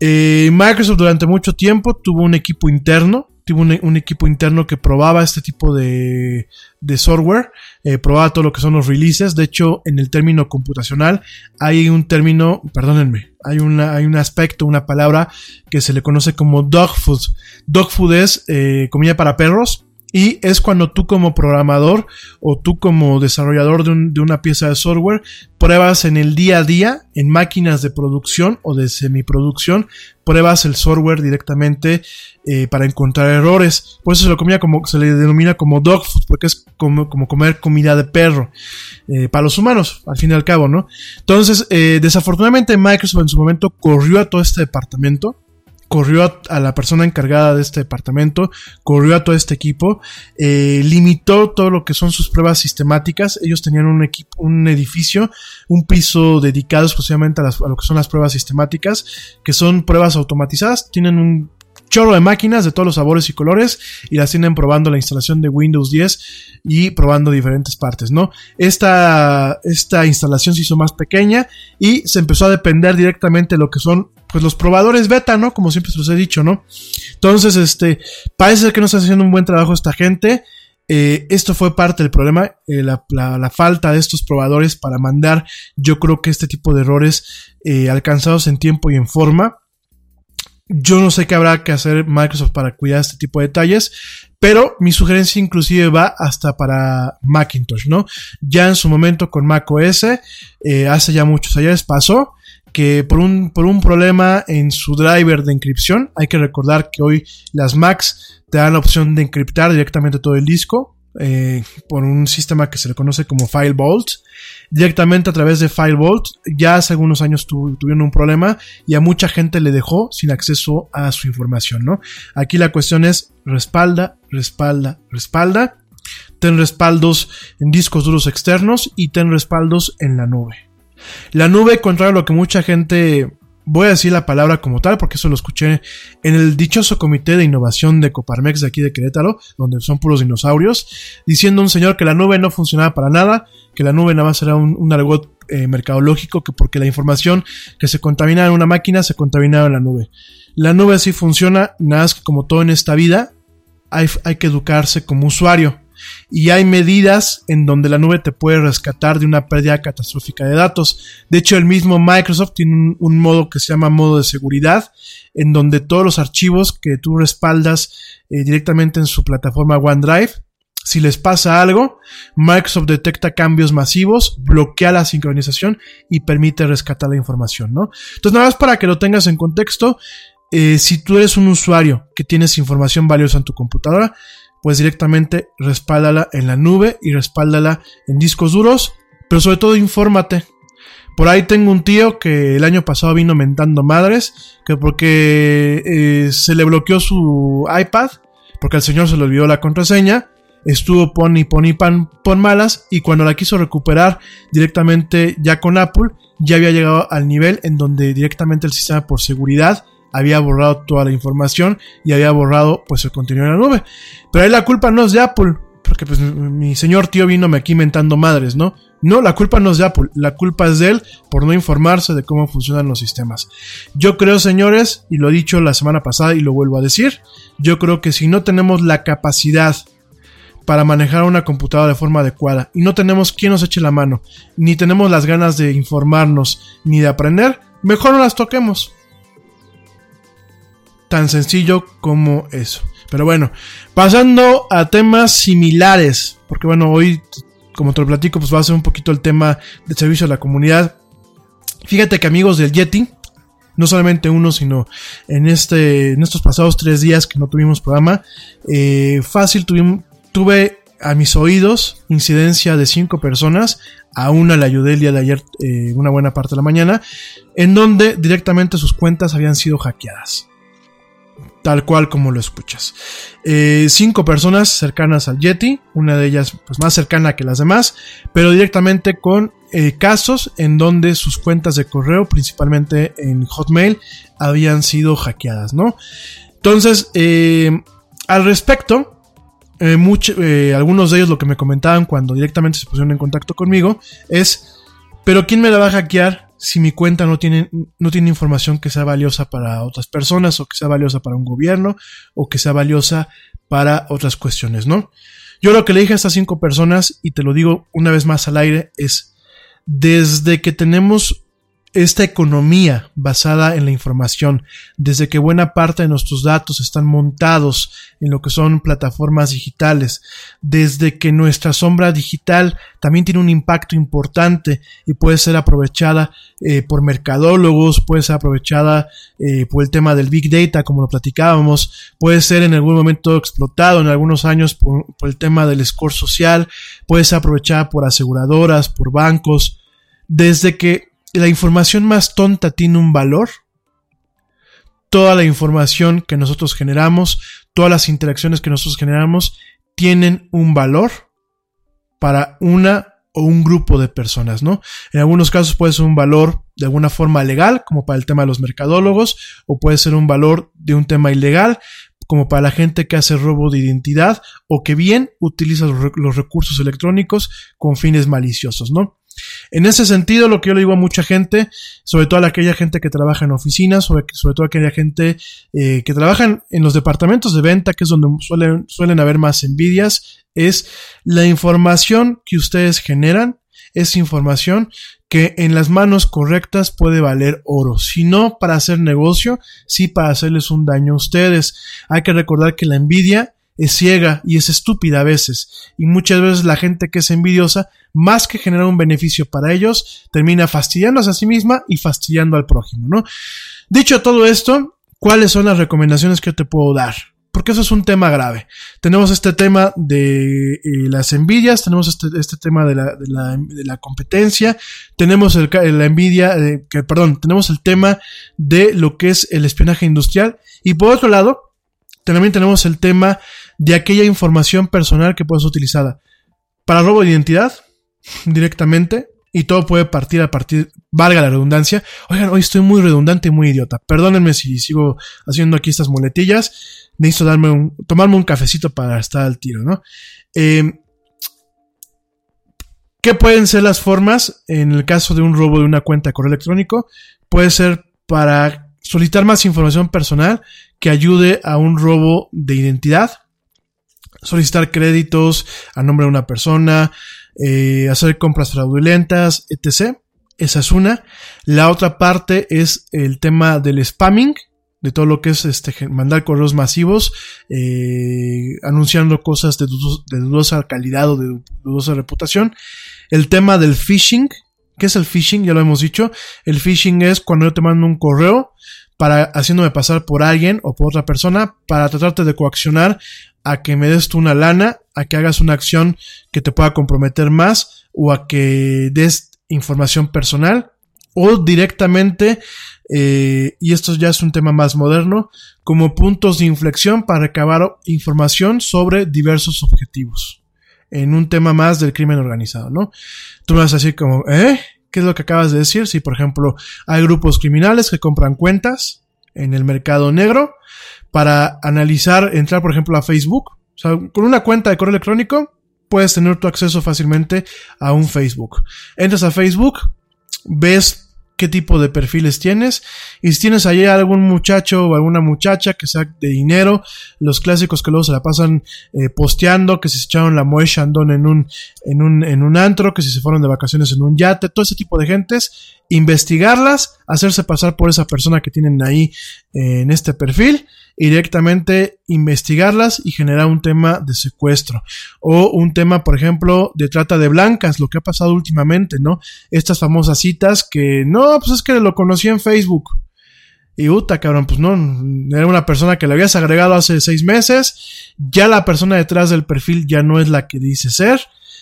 Eh, Microsoft durante mucho tiempo tuvo un equipo interno tuvo un, equipo interno que probaba este tipo de, de software, eh, probaba todo lo que son los releases. De hecho, en el término computacional hay un término, perdónenme, hay, una, hay un aspecto, una palabra que se le conoce como dog food. Dog food es eh, comida para perros. Y es cuando tú como programador o tú como desarrollador de, una pieza de software pruebas en el día a día, en máquinas de producción o de semiproducción, pruebas el software directamente eh, para encontrar errores. Por eso se, lo comía como, se le denomina como dog food, porque es como, como comer comida de perro eh, para los humanos, al fin y al cabo, ¿no? Entonces, eh, desafortunadamente Microsoft en su momento corrió a todo este departamento corrió a, la persona encargada de este departamento, corrió a todo este equipo, eh, limitó todo lo que son sus pruebas sistemáticas. Ellos tenían un equipo, un edificio, un piso dedicado exclusivamente a, a lo que son las pruebas sistemáticas, que son pruebas automatizadas. Tienen un chorro de máquinas de todos los sabores y colores y las tienen probando la instalación de Windows 10 y probando diferentes partes, ¿no? Esta, esta instalación se hizo más pequeña y se empezó a depender directamente de lo que son pues los probadores beta, ¿no? Como siempre se los he dicho, ¿no? Entonces, este, parece que no está haciendo un buen trabajo esta gente. Eh, esto fue parte del problema, eh, la, falta de estos probadores para mandar, yo creo que este tipo de errores eh, alcanzados en tiempo y en forma. Yo no sé qué habrá que hacer Microsoft para cuidar este tipo de detalles, pero mi sugerencia inclusive va hasta para Macintosh, ¿no? Ya en su momento con Mac OS, hace ya muchos años pasó, que por un, por un problema en su driver de encripción, hay que recordar que hoy las Macs te dan la opción de encriptar directamente todo el disco eh, por un sistema que se le conoce como FileVault. Directamente a través de FileVault, ya hace algunos años tuvieron un problema y a mucha gente le dejó sin acceso a su información, ¿no? Aquí la cuestión es respalda, respalda, respalda. Ten respaldos en discos duros externos y ten respaldos en la nube. La nube, contrario a lo que mucha gente, voy a decir la palabra como tal, porque eso lo escuché en el dichoso comité de innovación de Coparmex de aquí de Querétaro, donde son puros dinosaurios, diciendo un señor que la nube no funcionaba para nada, que la nube nada más era un, un argot eh, mercadológico que porque la información que se contamina en una máquina se contamina en la nube. La nube así funciona, nada más que como todo en esta vida, hay, hay que educarse como usuario y hay medidas en donde la nube te puede rescatar de una pérdida catastrófica de datos. De hecho, el mismo Microsoft tiene un, modo que se llama modo de seguridad, en donde todos los archivos que tú respaldas eh, directamente en su plataforma OneDrive, si les pasa algo, Microsoft detecta cambios masivos, bloquea la sincronización y permite rescatar la información, ¿no? Entonces, nada más para que lo tengas en contexto, eh, si tú eres un usuario que tienes información valiosa en tu computadora, pues directamente respáldala en la nube y respáldala en discos duros, pero sobre todo infórmate. Por ahí tengo un tío que el año pasado vino mentando madres, que porque eh, se le bloqueó su iPad, porque al señor se le olvidó la contraseña, estuvo pon y pon y pan, pon malas, y cuando la quiso recuperar directamente ya con Apple, ya había llegado al nivel en donde directamente el sistema por seguridad había borrado toda la información y había borrado pues el contenido en la nube. Pero ahí la culpa no es de Apple, porque pues mi señor tío vino aquí mentando madres, ¿no? No, la culpa no es de Apple, la culpa es de él por no informarse de cómo funcionan los sistemas. Yo creo, señores, y lo he dicho la semana pasada y lo vuelvo a decir, yo creo que si no tenemos la capacidad para manejar una computadora de forma adecuada y no tenemos quien nos eche la mano, ni tenemos las ganas de informarnos ni de aprender, mejor no las toquemos. Tan sencillo como eso. Pero bueno, pasando a temas similares, porque bueno, hoy, como te lo platico, pues va a ser un poquito el tema de servicio a la comunidad. Fíjate que amigos del Yeti, no solamente uno, sino en, este, en estos pasados tres días que no tuvimos programa, eh, fácil tuve a mis oídos incidencia de cinco personas, a una le ayudé el día de ayer eh, una buena parte de la mañana, en donde directamente sus cuentas habían sido hackeadas tal cual como lo escuchas. Eh, cinco personas cercanas al Yeti, una de ellas pues más cercana que las demás, pero directamente con eh, casos en donde sus cuentas de correo, principalmente en Hotmail, habían sido hackeadas, ¿no? Entonces, eh, al respecto, algunos de ellos lo que me comentaban cuando directamente se pusieron en contacto conmigo es, pero ¿quién me la va a hackear? Si mi cuenta no tiene, no tiene información que sea valiosa para otras personas o que sea valiosa para un gobierno o que sea valiosa para otras cuestiones, ¿no? Yo lo que le dije a estas cinco personas, y te lo digo una vez más al aire, es desde que tenemos esta economía basada en la información, desde que buena parte de nuestros datos están montados en lo que son plataformas digitales, desde que nuestra sombra digital también tiene un impacto importante y puede ser aprovechada eh, por mercadólogos, puede ser aprovechada eh, por el tema del big data, como lo platicábamos, puede ser en algún momento explotado en algunos años por, por el tema del score social, puede ser aprovechada por aseguradoras, por bancos, desde que la información más tonta tiene un valor, toda la información que nosotros generamos, todas las interacciones que nosotros generamos, tienen un valor para una o un grupo de personas, ¿no? En algunos casos puede ser un valor de alguna forma legal, como para el tema de los mercadólogos, o puede ser un valor de un tema ilegal, como para la gente que hace robo de identidad o que bien utiliza los recursos electrónicos con fines maliciosos, ¿no? En ese sentido, lo que yo le digo a mucha gente, sobre todo a aquella gente que trabaja en oficinas, sobre, todo a aquella gente eh, que trabaja en, los departamentos de venta, que es donde suelen, suelen haber más envidias, es la información que ustedes generan, es información que en las manos correctas puede valer oro. Si no para hacer negocio, sí para hacerles un daño a ustedes. Hay que recordar que la envidia es ciega y es estúpida a veces. Y muchas veces la gente que es envidiosa, más que generar un beneficio para ellos, termina fastidiándose a sí misma y fastidiando al prójimo, ¿no? Dicho todo esto, ¿cuáles son las recomendaciones que yo te puedo dar? Porque eso es un tema grave. Tenemos este tema de eh, las envidias, tenemos este, este tema de la, de, la, competencia, tenemos la envidia, eh, que, perdón, tenemos el tema de lo que es el espionaje industrial y por otro lado, también tenemos el tema de aquella información personal que puede ser utilizada para robo de identidad directamente y todo puede partir a partir, valga la redundancia. Oigan, hoy estoy muy redundante y muy idiota. Perdónenme si sigo haciendo aquí estas muletillas. Necesito darme un, tomarme un cafecito para estar al tiro, ¿no? Eh, ¿Qué pueden ser las formas en el caso de un robo de una cuenta de correo electrónico? Puede ser para solicitar más información personal que ayude a un robo de identidad, solicitar créditos a nombre de una persona, eh, hacer compras fraudulentas, etc. Esa es una. La otra parte es el tema del spamming, de todo lo que es este mandar correos masivos eh, anunciando cosas de, dudosa calidad o de dudosa reputación. El tema del phishing, ¿qué es el phishing? Ya lo hemos dicho. El phishing es cuando yo te mando un correo para haciéndome pasar por alguien o por otra persona para tratarte de coaccionar a que me des tú una lana, a que hagas una acción que te pueda comprometer más o a que des información personal o directamente, eh, y esto ya es un tema más moderno, como puntos de inflexión para recabar información sobre diversos objetivos. En un tema más del crimen organizado, ¿no? Tú me vas a decir como, ¿eh? ¿Qué es lo que acabas de decir? Si, por ejemplo, hay grupos criminales que compran cuentas en el mercado negro para analizar, entrar, por ejemplo, a Facebook. O sea, con una cuenta de correo electrónico puedes tener tu acceso fácilmente a un Facebook. Entras a Facebook, ves qué tipo de perfiles tienes. Y si tienes ahí algún muchacho o alguna muchacha que sea de dinero, los clásicos que luego se la pasan eh, posteando, que se echaron la Moe Shandon en un, en un, en un antro, que si se fueron de vacaciones en un yate, todo ese tipo de gentes, investigarlas, hacerse pasar por esa persona que tienen ahí eh, en este perfil y directamente investigarlas y generar un tema de secuestro o un tema, por ejemplo, de trata de blancas, lo que ha pasado últimamente, ¿no? Estas famosas citas que no, pues es que lo conocí en Facebook. Y puta, cabrón, pues no, era una persona que le habías agregado hace seis meses, ya la persona detrás del perfil ya no es la que dice ser,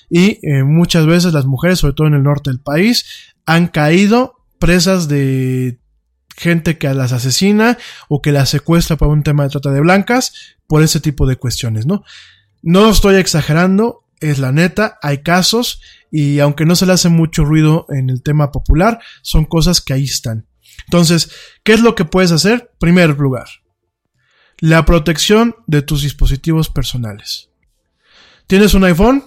y eh, muchas veces las mujeres, sobre todo en el norte del país, han caído presas de gente que las asesina o que las secuestra por un tema de trata de blancas por ese tipo de cuestiones, ¿no? No estoy exagerando, es la neta, hay casos y aunque no se le hace mucho ruido en el tema popular, son cosas que ahí están. Entonces, ¿qué es lo que puedes hacer? Primer lugar, la protección de tus dispositivos personales. ¿Tienes un iPhone?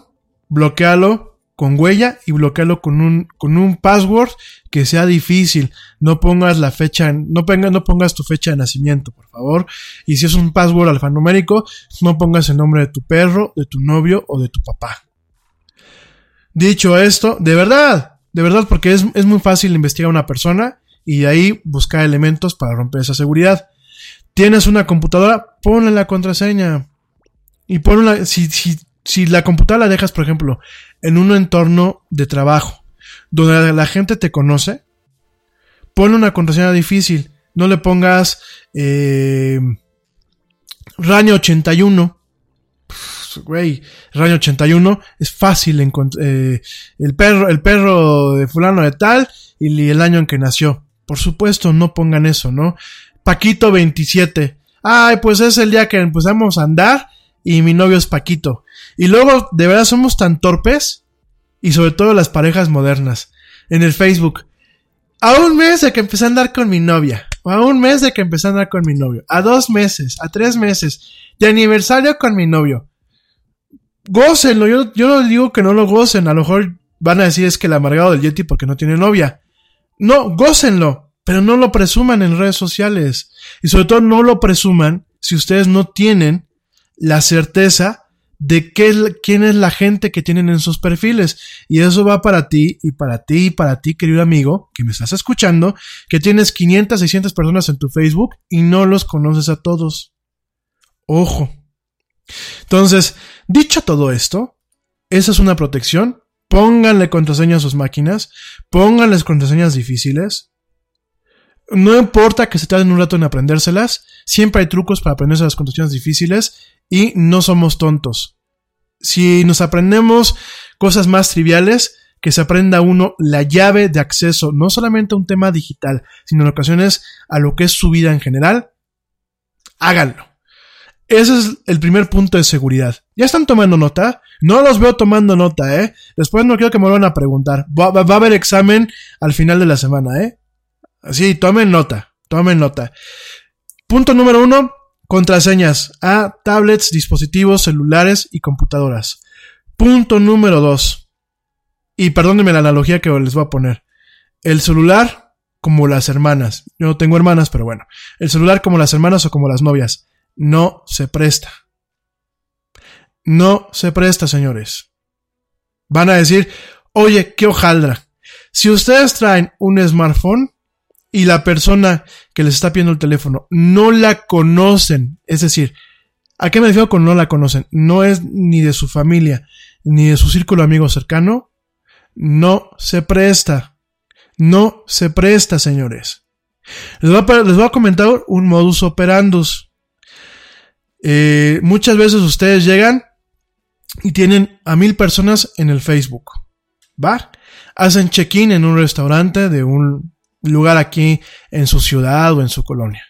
Bloquealo con huella y bloquearlo con un, con un password que sea difícil. No pongas la fecha, no, no pongas tu fecha de nacimiento, por favor. Y si es un password alfanumérico, no pongas el nombre de tu perro, de tu novio o de tu papá. Dicho esto, de verdad, de verdad, porque es, es muy fácil investigar a una persona y de ahí buscar elementos para romper esa seguridad. Tienes una computadora, ponle la contraseña. Y ponle si, si si la computadora la dejas, por ejemplo, en un entorno de trabajo, donde la gente te conoce, ponle una contraseña difícil. No le pongas eh, Raño 81. güey, Raño 81 es fácil encontrar. Eh, el perro, el perro de fulano de tal y el año en que nació. Por supuesto, no pongan eso, ¿no? Paquito 27. Ay, pues es el día que empezamos a andar y mi novio es Paquito. Y luego, de verdad, somos tan torpes, y sobre todo las parejas modernas, en el Facebook. A un mes de que empecé a andar con mi novia, o a un mes de que empecé a andar con mi novio, a dos meses, a tres meses, de aniversario con mi novio. Gócenlo, yo, yo no digo que no lo gocen, a lo mejor van a decir es que el amargado del Yeti porque no tiene novia. No, gócenlo, pero no lo presuman en redes sociales. Y sobre todo no lo presuman si ustedes no tienen la certeza de qué, quién es la gente que tienen en sus perfiles. Y eso va para ti y para ti y para ti, querido amigo, que me estás escuchando, que tienes 500, 600 personas en tu Facebook y no los conoces a todos. Ojo. Entonces, dicho todo esto, esa es una protección. Pónganle contraseñas a sus máquinas, pónganles contraseñas difíciles, no importa que se tarden un rato en aprendérselas, siempre hay trucos para aprenderse las contraseñas difíciles y no somos tontos. Si nos aprendemos cosas más triviales, que se aprenda uno la llave de acceso, no solamente a un tema digital, sino en ocasiones a lo que es su vida en general, háganlo. Ese es el primer punto de seguridad. ¿Ya están tomando nota? No los veo tomando nota, ¿eh? Después no quiero que me vuelvan a preguntar. Va, va, a haber examen al final de la semana, ¿eh? Así, tomen nota, tomen nota. Punto número uno, contraseñas a tablets, dispositivos celulares y computadoras. Punto número dos, Y perdónenme la analogía que les voy a poner. El celular como las hermanas. Yo no tengo hermanas, pero bueno. El celular como las hermanas o como las novias. No se presta. No se presta, señores. Van a decir, oye, qué hojaldra. Si ustedes traen un smartphone y la persona que les está pidiendo el teléfono no la conocen, es decir, ¿a qué me refiero con no la conocen? No es ni de su familia, ni de su círculo amigo cercano, no se presta. No se presta, señores. Les voy a, comentar un modus operandus. Eh, muchas veces ustedes llegan y tienen a mil personas en el Facebook. ¿Va? Hacen check-in en un restaurante de un lugar aquí en su ciudad o en su colonia.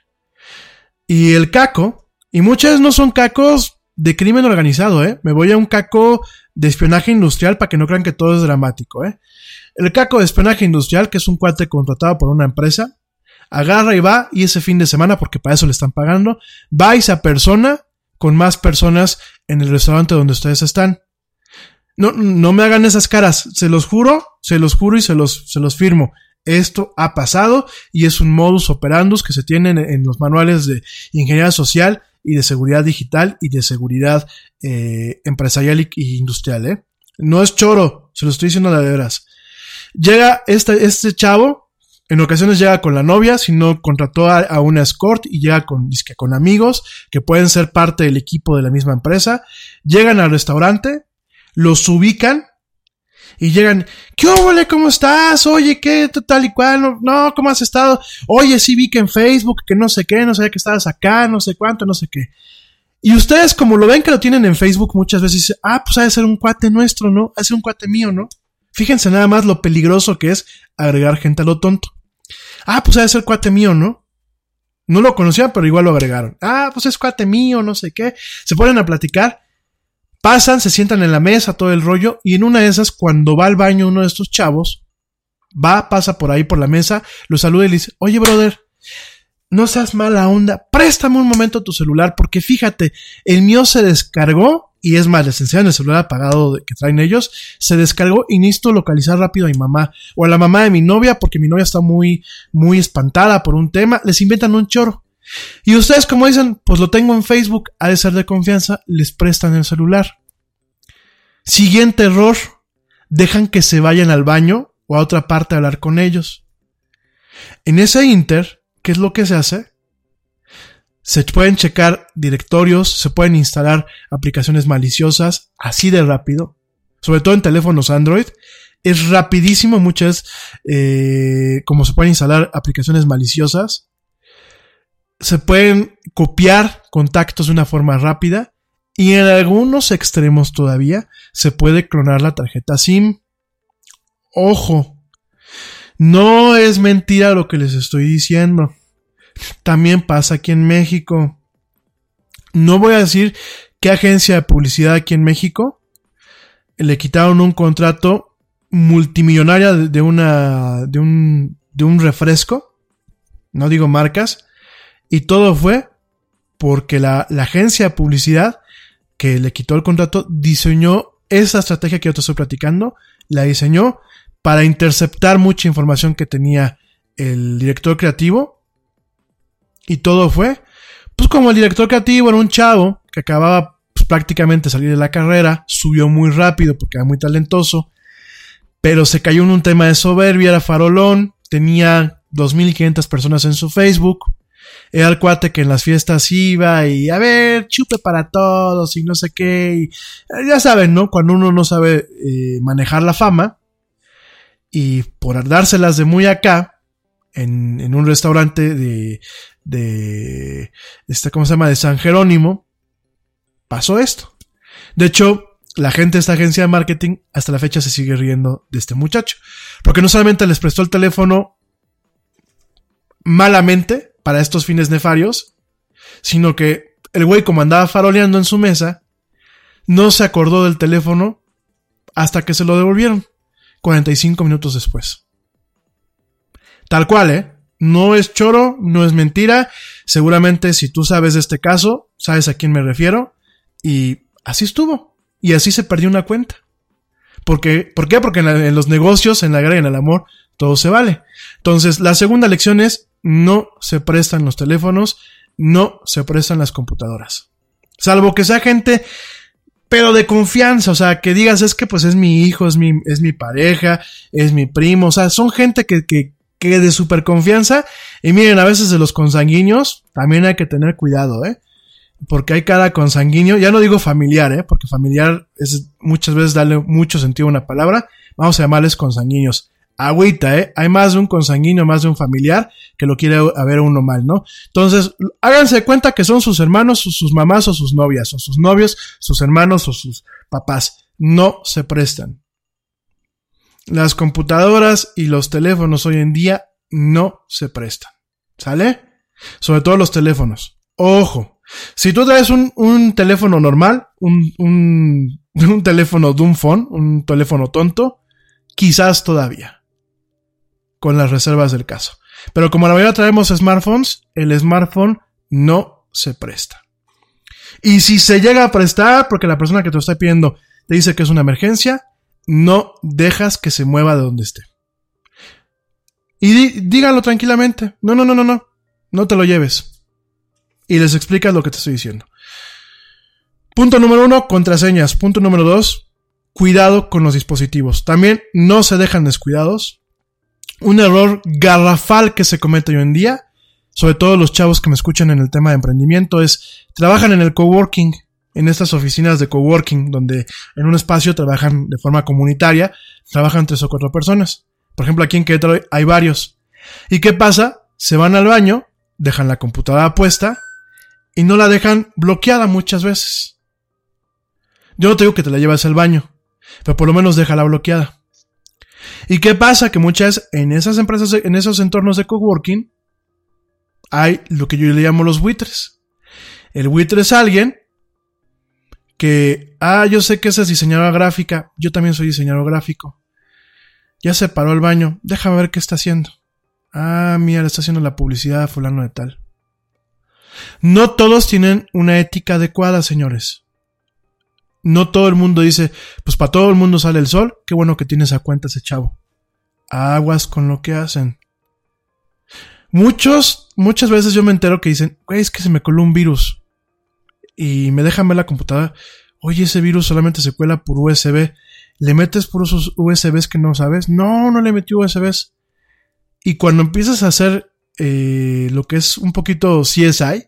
Y el caco, y muchas no son cacos de crimen organizado, ¿eh? Me voy a un caco de espionaje industrial para que no crean que todo es dramático, ¿eh? El caco de espionaje industrial, que es un cuate contratado por una empresa, agarra y va, y ese fin de semana, porque para eso le están pagando, va y se apersona con más personas en el restaurante donde ustedes están. No, no me hagan esas caras, se los juro, se los juro y se los, se los firmo. Esto ha pasado y es un modus operandus que se tiene en, los manuales de ingeniería social y de seguridad digital y de seguridad eh, empresarial y, industrial. ¿eh? No es choro, se lo estoy diciendo de veras. Llega este, este chavo, en ocasiones llega con la novia, si no contrató a, una escort y llega con, con amigos que pueden ser parte del equipo de la misma empresa. Llegan al restaurante, los ubican y llegan, ¿qué óvole? ¿Cómo estás? Oye, ¿qué tal y cual? No, ¿cómo has estado? Oye, sí vi que en Facebook, que no sé qué, no sé que estabas acá, no sé cuánto, no sé qué. Y ustedes, como lo ven que lo tienen en Facebook, muchas veces dicen, ah, pues ha de ser un cuate nuestro, ¿no? Ha de ser un cuate mío, ¿no? Fíjense nada más lo peligroso que es agregar gente a lo tonto. Ah, pues ha de ser cuate mío, ¿no? No lo conocían, pero igual lo agregaron. Ah, pues es cuate mío, no sé qué. Se ponen a platicar Pasan, se sientan en la mesa, todo el rollo, y en una de esas, cuando va al baño uno de estos chavos, va, pasa por ahí por la mesa, lo saluda y le dice, oye, brother, no seas mala onda, préstame un momento tu celular, porque fíjate, el mío se descargó, y es más, les enseñan el celular apagado que traen ellos, se descargó y necesito localizar rápido a mi mamá, o a la mamá de mi novia, porque mi novia está muy, muy espantada por un tema, les inventan un choro. Y ustedes, como dicen, pues lo tengo en Facebook, ha de ser de confianza, les prestan el celular. Siguiente error, dejan que se vayan al baño o a otra parte a hablar con ellos. En ese inter, ¿qué es lo que se hace? Se pueden checar directorios, se pueden instalar aplicaciones maliciosas así de rápido, sobre todo en teléfonos Android. Es rapidísimo muchas, eh, como se pueden instalar aplicaciones maliciosas se pueden copiar contactos de una forma rápida y en algunos extremos todavía se puede clonar la tarjeta SIM. Ojo, no es mentira lo que les estoy diciendo. También pasa aquí en México. No voy a decir qué agencia de publicidad aquí en México le quitaron un contrato multimillonario de una de un de un refresco. No digo marcas, y todo fue porque la, agencia de publicidad que le quitó el contrato diseñó esa estrategia que yo te estoy platicando, la diseñó para interceptar mucha información que tenía el director creativo. Y todo fue, pues como el director creativo era un chavo que acababa pues, prácticamente salir de la carrera, subió muy rápido porque era muy talentoso, pero se cayó en un tema de soberbia, era farolón, tenía 2.500 personas en su Facebook, era el cuate que en las fiestas iba y a ver, chupe para todos y no sé qué. Eh, ya saben, ¿no? Cuando uno no sabe eh, manejar la fama y por dárselas de muy acá, en, en un restaurante de, de, este, ¿cómo se llama? De San Jerónimo, pasó esto. De hecho, la gente de esta agencia de marketing hasta la fecha se sigue riendo de este muchacho. Porque no solamente les prestó el teléfono malamente, para estos fines nefarios, sino que el güey como andaba faroleando en su mesa, no se acordó del teléfono hasta que se lo devolvieron, 45 minutos después. Tal cual, ¿eh? No es choro, no es mentira. Seguramente si tú sabes de este caso, sabes a quién me refiero. Y así estuvo. Y así se perdió una cuenta. Porque, ¿Por qué? Porque en, en los negocios, en la guerra y en el amor, todo se vale. Entonces, la segunda lección es, no se prestan los teléfonos, no se prestan las computadoras. Salvo que sea gente, pero de confianza, o sea, que digas, es que pues es mi hijo, es mi, es mi pareja, es mi primo, o sea, son gente que, que, que de super confianza. Y miren, a veces de los consanguíneos también hay que tener cuidado, ¿eh? Porque hay cada consanguíneo, ya no digo familiar, ¿eh? Porque familiar es muchas veces darle mucho sentido a una palabra. Vamos a llamarles consanguíneos agüita, ¿eh? Hay más de un consanguíneo, más de un familiar que lo quiere ver uno mal, ¿no? Entonces, háganse cuenta que son sus hermanos, sus mamás o sus novias, o sus novios, sus hermanos o sus papás. No se prestan. Las computadoras y los teléfonos hoy en día no se prestan. ¿Sale? Sobre todo los teléfonos. Ojo. Si tú traes un, teléfono normal, un, un, teléfono un phone, un teléfono tonto, quizás todavía con las reservas del caso. Pero como la mayoría traemos smartphones, el smartphone no se presta. Y si se llega a prestar, porque la persona que te lo está pidiendo te dice que es una emergencia, no dejas que se mueva de donde esté. Y díganlo tranquilamente. No, no, no, no, no. No te lo lleves. Y les explicas lo que te estoy diciendo. Punto número uno, contraseñas. Punto número dos, cuidado con los dispositivos. También no se dejan descuidados un error garrafal que se comete hoy en día, sobre todo los chavos que me escuchan en el tema de emprendimiento, es trabajan en el coworking, en estas oficinas de coworking, donde en un espacio trabajan de forma comunitaria, trabajan tres o cuatro personas. Por ejemplo, aquí en Querétaro hay varios. ¿Y qué pasa? Se van al baño, dejan la computadora puesta y no la dejan bloqueada muchas veces. Yo no te digo que te la llevas al baño, pero por lo menos déjala bloqueada. ¿Y qué pasa? Que muchas, en esas empresas, en esos entornos de coworking, hay lo que yo le llamo los buitres. El buitre es alguien que, ah, yo sé que esa es diseñadora gráfica, yo también soy diseñador gráfico. Ya se paró el baño, déjame ver qué está haciendo. Ah, mira, le está haciendo la publicidad a fulano de tal. No todos tienen una ética adecuada, señores no todo el mundo dice, pues para todo el mundo sale el sol, qué bueno que tienes a cuenta ese chavo. Aguas con lo que hacen. Muchos, muchas veces yo me entero que dicen, güey, es que se me coló un virus. Y me dejan ver la computadora. Oye, ese virus solamente se cuela por USB. ¿Le metes por esos USBs que no sabes? No, no le metí USBs. Y cuando empiezas a hacer eh, lo que es un poquito CSI,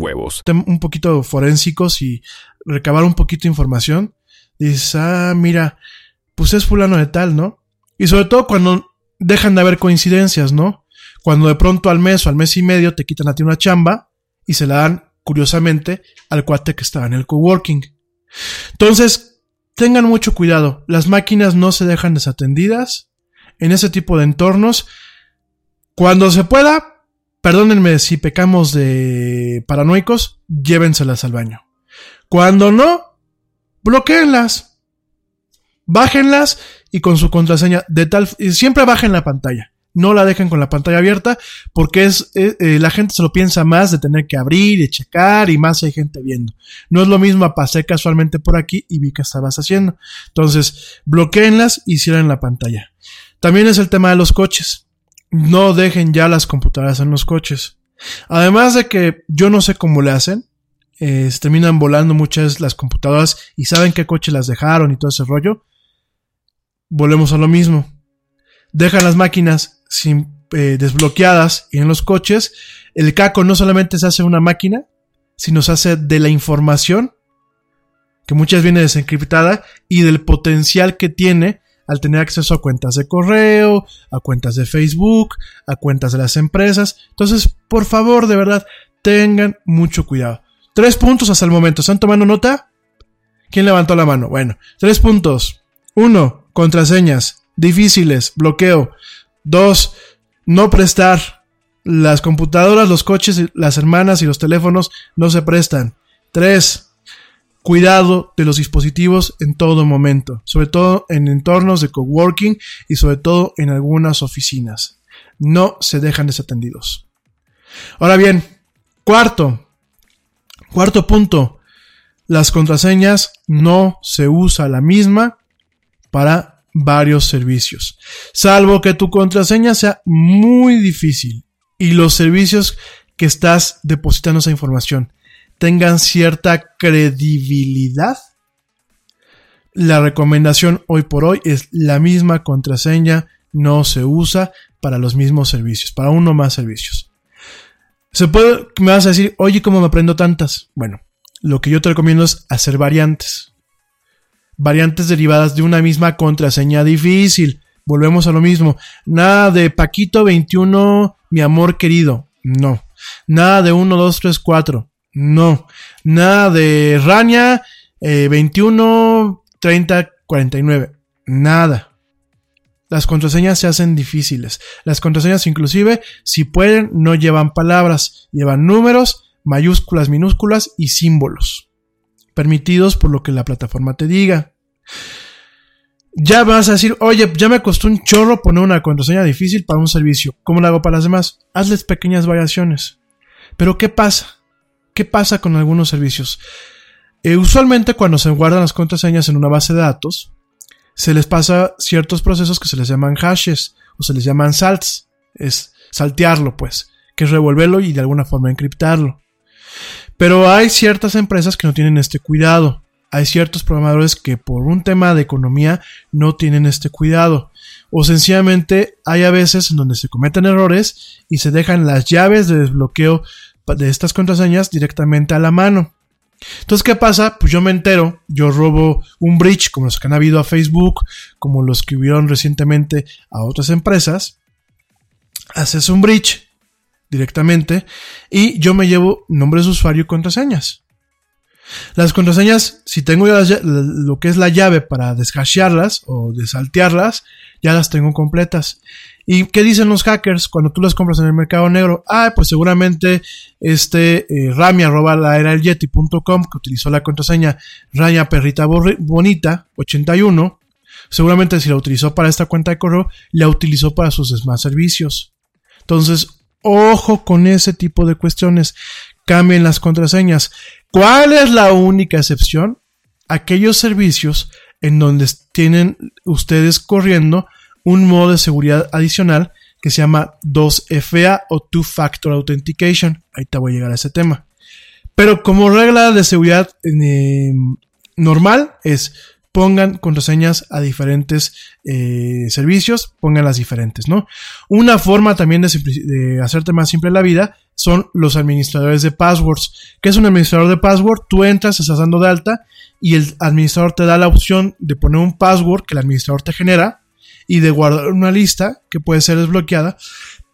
huevos. Un poquito forensicos y recabar un poquito de información. Dices, ah, mira, pues es fulano de tal, ¿no? Y sobre todo cuando dejan de haber coincidencias, ¿no? Cuando de pronto al mes o al mes y medio te quitan a ti una chamba y se la dan, curiosamente, al cuate que estaba en el coworking. Entonces, tengan mucho cuidado. Las máquinas no se dejan desatendidas en ese tipo de entornos. Cuando se pueda, Perdónenme si pecamos de paranoicos, llévenselas al baño. Cuando no, bloqueenlas. Bájenlas y con su contraseña de tal, siempre bajen la pantalla. No la dejen con la pantalla abierta porque es, eh, eh, la gente se lo piensa más de tener que abrir y checar y más hay gente viendo. No es lo mismo, pasé casualmente por aquí y vi que estabas haciendo. Entonces, bloqueenlas y cierren la pantalla. También es el tema de los coches no dejen ya las computadoras en los coches. Además de que yo no sé cómo le hacen, se terminan volando muchas las computadoras y saben qué coche las dejaron y todo ese rollo. volvemos a lo mismo. Dejan las máquinas sin, eh, desbloqueadas y en los coches, el caco no solamente se hace una máquina, sino se hace de la información, que muchas viene desencriptada, y del potencial que tiene al tener acceso a cuentas de correo, a cuentas de Facebook, a cuentas de las empresas. Entonces, por favor, de verdad, tengan mucho cuidado. Tres puntos hasta el momento. ¿Están tomando nota? ¿Quién levantó la mano? Bueno, tres puntos. Uno, contraseñas difíciles, bloqueo. Dos, no prestar. Las computadoras, los coches, las hermanas y los teléfonos no se prestan. Tres, cuidado de los dispositivos en todo momento, sobre todo en entornos de coworking y sobre todo en algunas oficinas. No se dejan desatendidos. Ahora bien, cuarto, cuarto punto, las contraseñas no se usa la misma para varios servicios, salvo que tu contraseña sea muy difícil y los servicios que estás depositando esa información tengan cierta credibilidad. La recomendación hoy por hoy es la misma contraseña no se usa para los mismos servicios, para uno más servicios. Se puede, me vas a decir, oye, ¿cómo me aprendo tantas? Bueno, lo que yo te recomiendo es hacer variantes. Variantes derivadas de una misma contraseña difícil. Volvemos a lo mismo. Nada de Paquito 21, mi amor querido. No. Nada de 1, 2, 3, 4. No. Nada de Rania eh, 21 30 49. Nada. Las contraseñas se hacen difíciles. Las contraseñas inclusive, si pueden, no llevan palabras, llevan números, mayúsculas, minúsculas y símbolos. Permitidos por lo que la plataforma te diga. Ya vas a decir, oye, ya me costó un chorro poner una contraseña difícil para un servicio. ¿Cómo lo hago para las demás? Hazles pequeñas variaciones. Pero ¿qué pasa? ¿Qué pasa con algunos servicios? Eh, usualmente cuando se guardan las contraseñas en una base de datos, se les pasa ciertos procesos que se les llaman hashes o se les llaman salts. Es saltearlo, pues, que es revolverlo y de alguna forma encriptarlo. Pero hay ciertas empresas que no tienen este cuidado. Hay ciertos programadores que por un tema de economía no tienen este cuidado. O sencillamente hay a veces en donde se cometen errores y se dejan las llaves de desbloqueo de estas contraseñas directamente a la mano. Entonces, ¿qué pasa? Pues yo me entero, yo robo un bridge como los que han habido a Facebook, como los que hubieron recientemente a otras empresas. Haces un bridge directamente y yo me llevo nombres de usuario y contraseñas. Las contraseñas, si tengo lo que es la llave para deshashearlas o desaltearlas, ya las tengo completas. ¿Y qué dicen los hackers cuando tú las compras en el mercado negro? Ah, pues seguramente este eh, Rami arroba el yeti.com que utilizó la contraseña Raya Perrita Bonita 81. Seguramente si la utilizó para esta cuenta de correo, la utilizó para sus demás servicios. Entonces, ojo con ese tipo de cuestiones. Cambien las contraseñas. ¿Cuál es la única excepción? Aquellos servicios en donde tienen ustedes corriendo un modo de seguridad adicional que se llama 2FA o Two Factor Authentication. Ahí te voy a llegar a ese tema. Pero como regla de seguridad eh, normal es pongan contraseñas a diferentes eh, servicios, pongan las diferentes, ¿no? Una forma también de, de, hacerte más simple la vida son los administradores de passwords. ¿Qué es un administrador de password? Tú entras, estás dando de alta y el administrador te da la opción de poner un password que el administrador te genera y de guardar una lista que puede ser desbloqueada,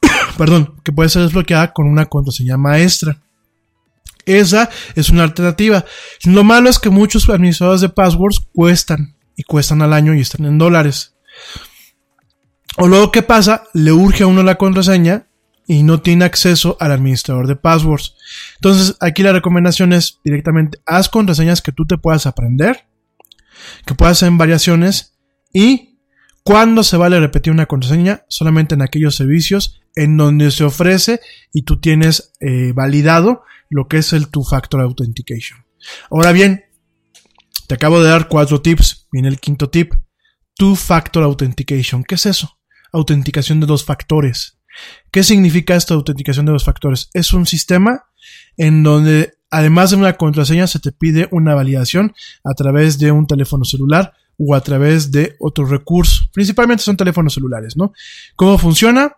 perdón, que puede ser desbloqueada con una contraseña maestra. Esa es una alternativa. Lo malo es que muchos administradores de passwords cuestan y cuestan al año y están en dólares. O luego, ¿qué pasa? Le urge a uno la contraseña y no tiene acceso al administrador de passwords. Entonces, aquí la recomendación es directamente haz contraseñas que tú te puedas aprender, que puedas hacer variaciones y ¿Cuándo se vale repetir una contraseña? Solamente en aquellos servicios en donde se ofrece y tú tienes eh, validado lo que es el Two-Factor Authentication. Ahora bien, te acabo de dar cuatro tips. Viene el quinto tip. Two-Factor Authentication. ¿Qué es eso? Autenticación de dos factores. ¿Qué significa esta autenticación de dos factores? Es un sistema en donde además de una contraseña se te pide una validación a través de un teléfono celular o a través de otro recurso. Principalmente son teléfonos celulares, ¿no? ¿Cómo funciona?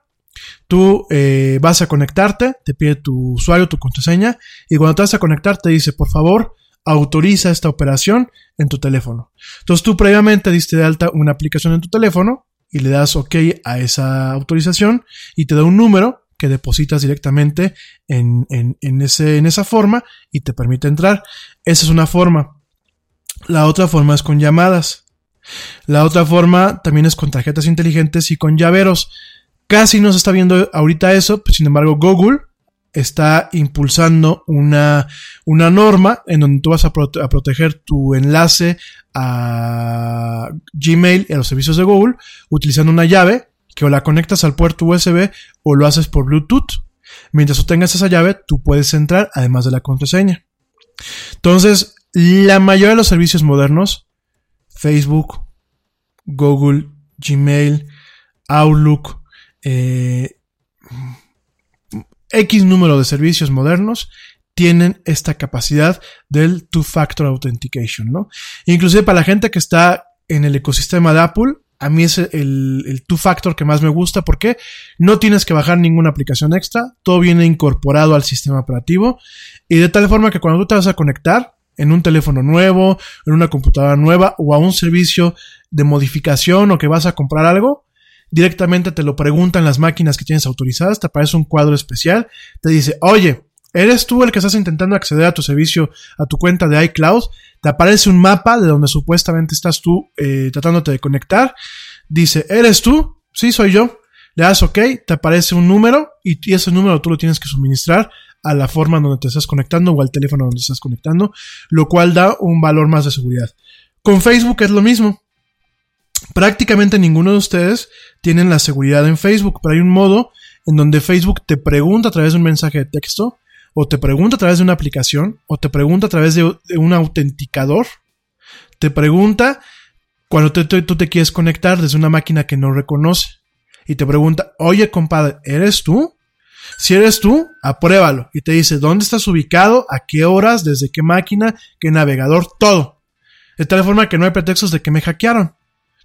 Tú eh, vas a conectarte, te pide tu usuario, tu contraseña, y cuando te vas a conectar te dice, por favor, autoriza esta operación en tu teléfono. Entonces tú previamente diste de alta una aplicación en tu teléfono y le das OK a esa autorización y te da un número que depositas directamente en, en, ese, en esa forma y te permite entrar. Esa es una forma. La otra forma es con llamadas. La otra forma también es con tarjetas inteligentes y con llaveros. Casi no se está viendo ahorita eso, pues, sin embargo Google está impulsando una, una norma en donde tú vas a, a, proteger tu enlace a Gmail y a los servicios de Google utilizando una llave que o la conectas al puerto USB o lo haces por Bluetooth. Mientras tú tengas esa llave, tú puedes entrar además de la contraseña. Entonces, la mayoría de los servicios modernos, Facebook, Google, Gmail, Outlook, eh, X número de servicios modernos tienen esta capacidad del two-factor authentication, ¿no? Inclusive para la gente que está en el ecosistema de Apple, a mí es el, two-factor que más me gusta porque no tienes que bajar ninguna aplicación extra, todo viene incorporado al sistema operativo y de tal forma que cuando tú te vas a conectar en un teléfono nuevo, en una computadora nueva o a un servicio de modificación o que vas a comprar algo, directamente te lo preguntan las máquinas que tienes autorizadas, te aparece un cuadro especial, te dice, oye, ¿eres tú el que estás intentando acceder a tu servicio, a tu cuenta de iCloud? Te aparece un mapa de donde supuestamente estás tú eh, tratándote de conectar. Dice, ¿eres tú? Sí, soy yo. Le das OK, te aparece un número y, y ese número tú lo tienes que suministrar a la forma donde te estás conectando o al teléfono donde estás conectando, lo cual da un valor más de seguridad. Con Facebook es lo mismo. Prácticamente ninguno de ustedes tienen la seguridad en Facebook, pero hay un modo en donde Facebook te pregunta a través de un mensaje de texto, o te pregunta a través de una aplicación, o te pregunta a través de, un autenticador, te pregunta cuando tú te quieres conectar desde una máquina que no reconoce, y te pregunta, oye compadre, ¿eres tú? Si eres tú, apruébalo, y te dice dónde estás ubicado, a qué horas, desde qué máquina, qué navegador, todo. De tal forma que no hay pretextos de que me hackearon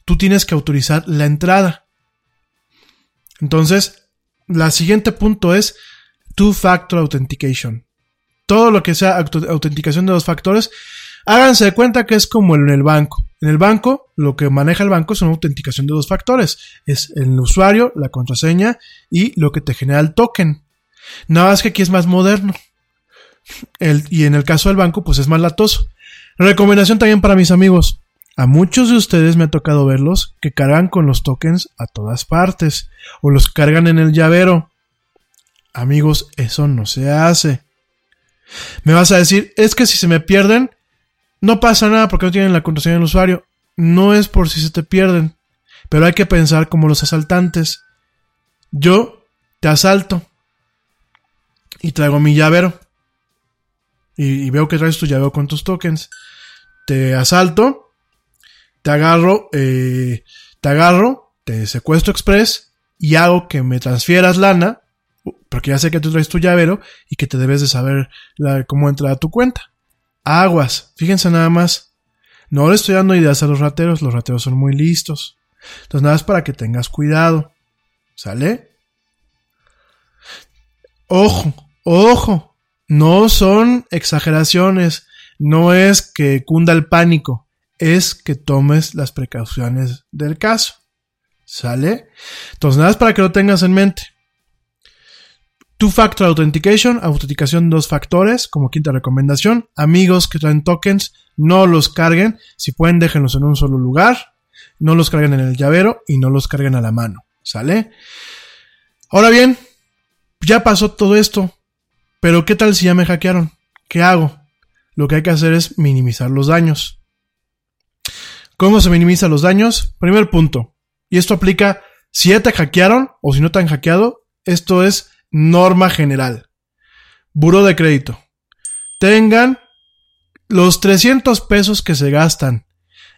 tú tienes que autorizar la entrada. Entonces, la siguiente punto es two-factor authentication. Todo lo que sea autenticación de dos factores, háganse de cuenta que es como en el banco. En el banco, lo que maneja el banco es una autenticación de dos factores. Es el usuario, la contraseña y lo que te genera el token. Nada más que aquí es más moderno. y en el caso del banco, pues es más latoso. Recomendación también para mis amigos. A muchos de ustedes me ha tocado verlos que cargan con los tokens a todas partes o los cargan en el llavero. Amigos, eso no se hace. Me vas a decir, es que si se me pierden, no pasa nada porque no tienen la contraseña del usuario. No es por si se te pierden, pero hay que pensar como los asaltantes. Yo te asalto y traigo mi llavero y, y veo que traes tu llavero con tus tokens. Te asalto te agarro, eh, te agarro, te secuestro express y hago que me transfieras lana, porque ya sé que tú traes tu llavero y que te debes de saber cómo entrar a tu cuenta. Aguas, fíjense nada más. No le estoy dando ideas a los rateros, los rateros son muy listos. Entonces nada es para que tengas cuidado. ¿Sale? Ojo, ojo, no son exageraciones, no es que cunda el pánico es que tomes las precauciones del caso. ¿Sale? Entonces, nada más para que lo tengas en mente. Two-Factor Authentication, autenticación dos factores, como quinta recomendación. Amigos que traen tokens, no los carguen. Si pueden, déjenlos en un solo lugar. No los carguen en el llavero y no los carguen a la mano. ¿Sale? Ahora bien, ya pasó todo esto. Pero ¿qué tal si ya me hackearon? ¿Qué hago? Lo que hay que hacer es minimizar los daños. ¿Cómo se minimizan los daños? Primer punto. Y esto aplica si ya te hackearon o si no te han hackeado. Esto es norma general. Buro de crédito. Tengan los 300 pesos que se gastan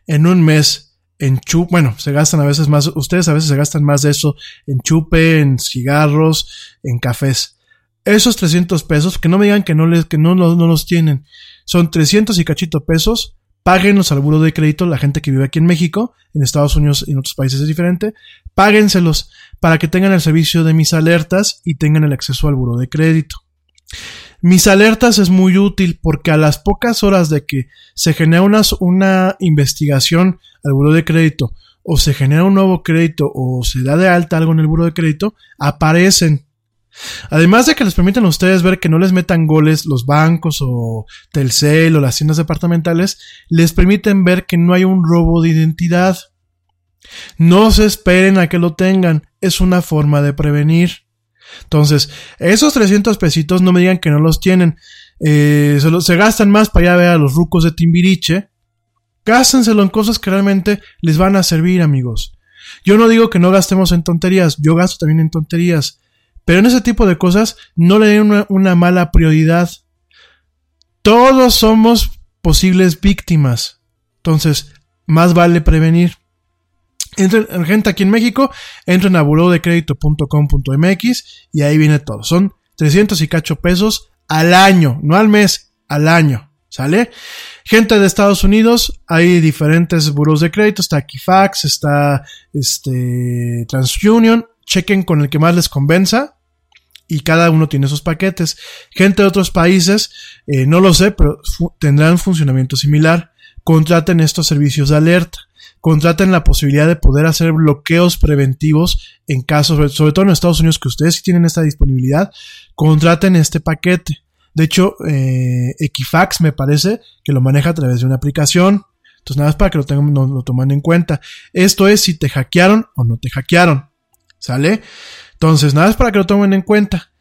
en un mes en chupe, bueno, se gastan a veces más, ustedes a veces se gastan más de eso en chupe, en cigarros, en cafés. Esos 300 pesos, que no me digan que no les, que no, no, no los tienen, son 300 y cachito pesos páguenlos al buro de crédito, la gente que vive aquí en México, en Estados Unidos y en otros países es diferente, páguenselos para que tengan el servicio de mis alertas y tengan el acceso al buro de crédito. Mis alertas es muy útil porque a las pocas horas de que se genera una, una investigación al buro de crédito o se genera un nuevo crédito o se da de alta algo en el buro de crédito, aparecen Además de que les permiten a ustedes ver que no les metan goles los bancos o Telcel o las tiendas departamentales, les permiten ver que no hay un robo de identidad. No se esperen a que lo tengan, es una forma de prevenir. Entonces, esos 300 pesitos no me digan que no los tienen. Eh, se, gastan más para ir a ver a los rucos de Timbiriche. Gástenselo en cosas que realmente les van a servir, amigos. Yo no digo que no gastemos en tonterías, yo gasto también en tonterías. Pero en ese tipo de cosas no le den una, mala prioridad. Todos somos posibles víctimas. Entonces, más vale prevenir. Entren, gente aquí en México, entren a burodecredito.com.mx y ahí viene todo. Son 300 y cacho pesos al año, no al mes, al año. ¿Sale? Gente de Estados Unidos, hay diferentes buros de crédito, está Equifax, está este TransUnion, chequen con el que más les convenza y cada uno tiene sus paquetes. Gente de otros países, eh, no lo sé, pero tendrán funcionamiento similar. Contraten estos servicios de alerta. Contraten la posibilidad de poder hacer bloqueos preventivos en casos, sobre todo en Estados Unidos, que ustedes tienen esta disponibilidad. Contraten este paquete. De hecho, eh, Equifax me parece que lo maneja a través de una aplicación. Entonces, nada más para que lo, tengan, lo tomen en cuenta. Esto es si te hackearon o no te hackearon. ¿Sale? Entonces, nada es para que lo tomen en cuenta.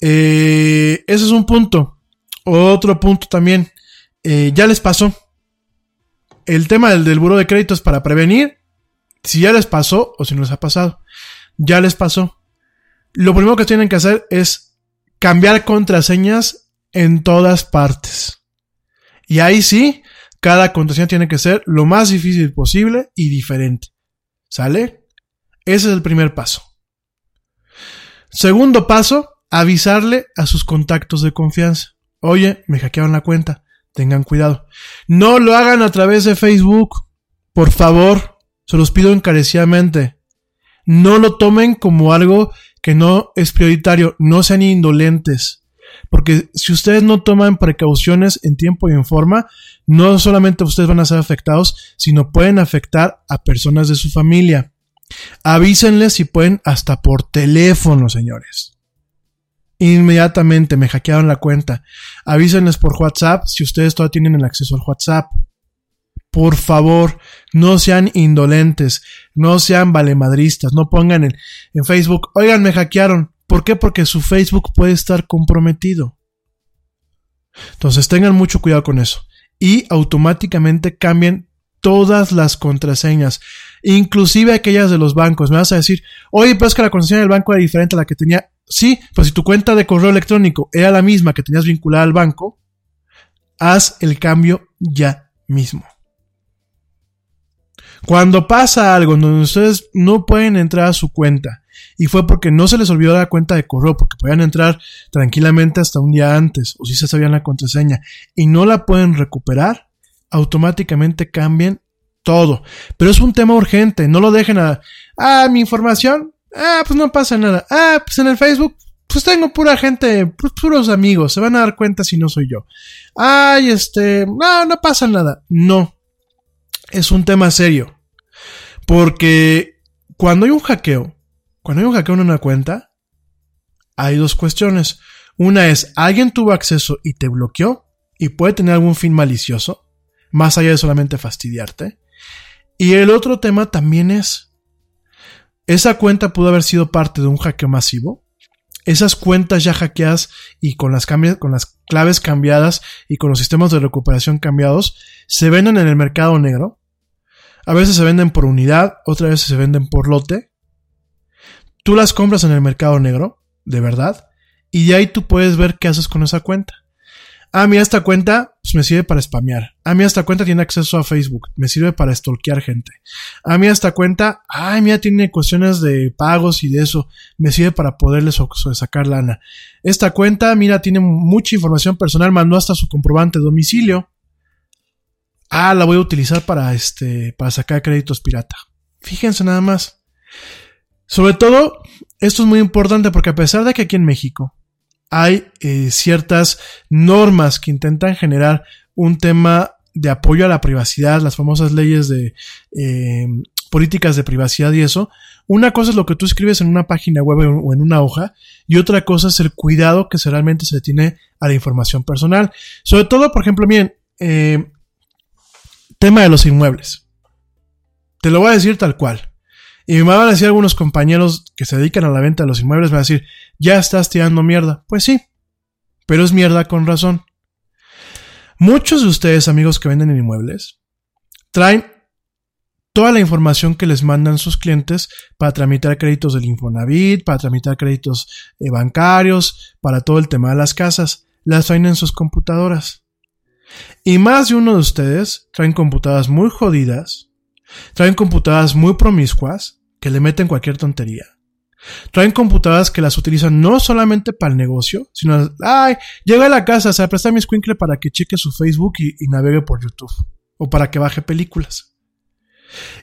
Eh, ese es un punto. Otro punto también. Eh, ya les pasó. El tema del, del buro de crédito es para prevenir si ya les pasó o si no les ha pasado. Ya les pasó. Lo primero que tienen que hacer es cambiar contraseñas en todas partes. Y ahí sí, cada contraseña tiene que ser lo más difícil posible y diferente. ¿Sale? Ese es el primer paso. Segundo paso, avisarle a sus contactos de confianza. Oye, me hackearon la cuenta. Tengan cuidado. No lo hagan a través de Facebook. Por favor, se los pido encarecidamente. No lo tomen como algo que no es prioritario. No sean indolentes. Porque si ustedes no toman precauciones en tiempo y en forma, no solamente ustedes van a ser afectados, sino pueden afectar a personas de su familia. Avísenles si pueden hasta por teléfono, señores. Inmediatamente me hackearon la cuenta. Avísenles por WhatsApp si ustedes todavía tienen el acceso al WhatsApp. Por favor, no sean indolentes, no sean valemadristas, no pongan en, en Facebook, oigan, me hackearon. ¿Por qué? Porque su Facebook puede estar comprometido. Entonces tengan mucho cuidado con eso. Y automáticamente cambien todas las contraseñas, inclusive aquellas de los bancos. Me vas a decir, oye, pero es que la contraseña del banco era diferente a la que tenía. Sí, pues si tu cuenta de correo electrónico era la misma que tenías vinculada al banco, haz el cambio ya mismo. Cuando pasa algo donde ustedes no pueden entrar a su cuenta y fue porque no se les olvidó la cuenta de correo, porque podían entrar tranquilamente hasta un día antes o si se sabían la contraseña y no la pueden recuperar, automáticamente cambien todo. Pero es un tema urgente, no lo dejen a, ah, mi información, ah, pues no pasa nada, ah, pues en el Facebook, pues tengo pura gente, puros amigos, se van a dar cuenta si no soy yo. Ay, este, no, no pasa nada. No, es un tema serio. Porque cuando hay un hackeo, cuando hay un hackeo en una cuenta, hay dos cuestiones. Una es, alguien tuvo acceso y te bloqueó y puede tener algún fin malicioso más allá de solamente fastidiarte. Y el otro tema también es, esa cuenta pudo haber sido parte de un hackeo masivo. Esas cuentas ya hackeadas y con las, con las claves cambiadas y con los sistemas de recuperación cambiados se venden en el mercado negro. A veces se venden por unidad, otras veces se venden por lote. Tú las compras en el mercado negro, de verdad, y de ahí tú puedes ver qué haces con esa cuenta. Ah, mira, esta cuenta pues, me sirve para spamear. Ah, mira, esta cuenta tiene acceso a Facebook. Me sirve para stalkear gente. Ah, mira, esta cuenta, ay, mira, tiene cuestiones de pagos y de eso. Me sirve para poderles sacar lana. Esta cuenta, mira, tiene mucha información personal. Mandó hasta su comprobante de domicilio. Ah, la voy a utilizar para este, para sacar créditos pirata. Fíjense nada más. Sobre todo, esto es muy importante porque a pesar de que aquí en México hay eh, ciertas normas que intentan generar un tema de apoyo a la privacidad, las famosas leyes de eh, políticas de privacidad y eso, una cosa es lo que tú escribes en una página web o en una hoja y otra cosa es el cuidado que se realmente se tiene a la información personal. Sobre todo, por ejemplo, bien, eh, tema de los inmuebles. Te lo voy a decir tal cual. Y me van a decir algunos compañeros que se dedican a la venta de los inmuebles, me van a decir, ya estás tirando mierda. Pues sí, pero es mierda con razón. Muchos de ustedes, amigos que venden inmuebles, traen toda la información que les mandan sus clientes para tramitar créditos del Infonavit, para tramitar créditos eh, bancarios, para todo el tema de las casas. Las traen en sus computadoras. Y más de uno de ustedes traen computadoras muy jodidas, traen computadoras muy promiscuas, que le meten cualquier tontería. Traen computadoras que las utilizan no solamente para el negocio, sino, ay, llega a la casa, se presta mi squinkle para que cheque su Facebook y, navegue por YouTube. O para que baje películas.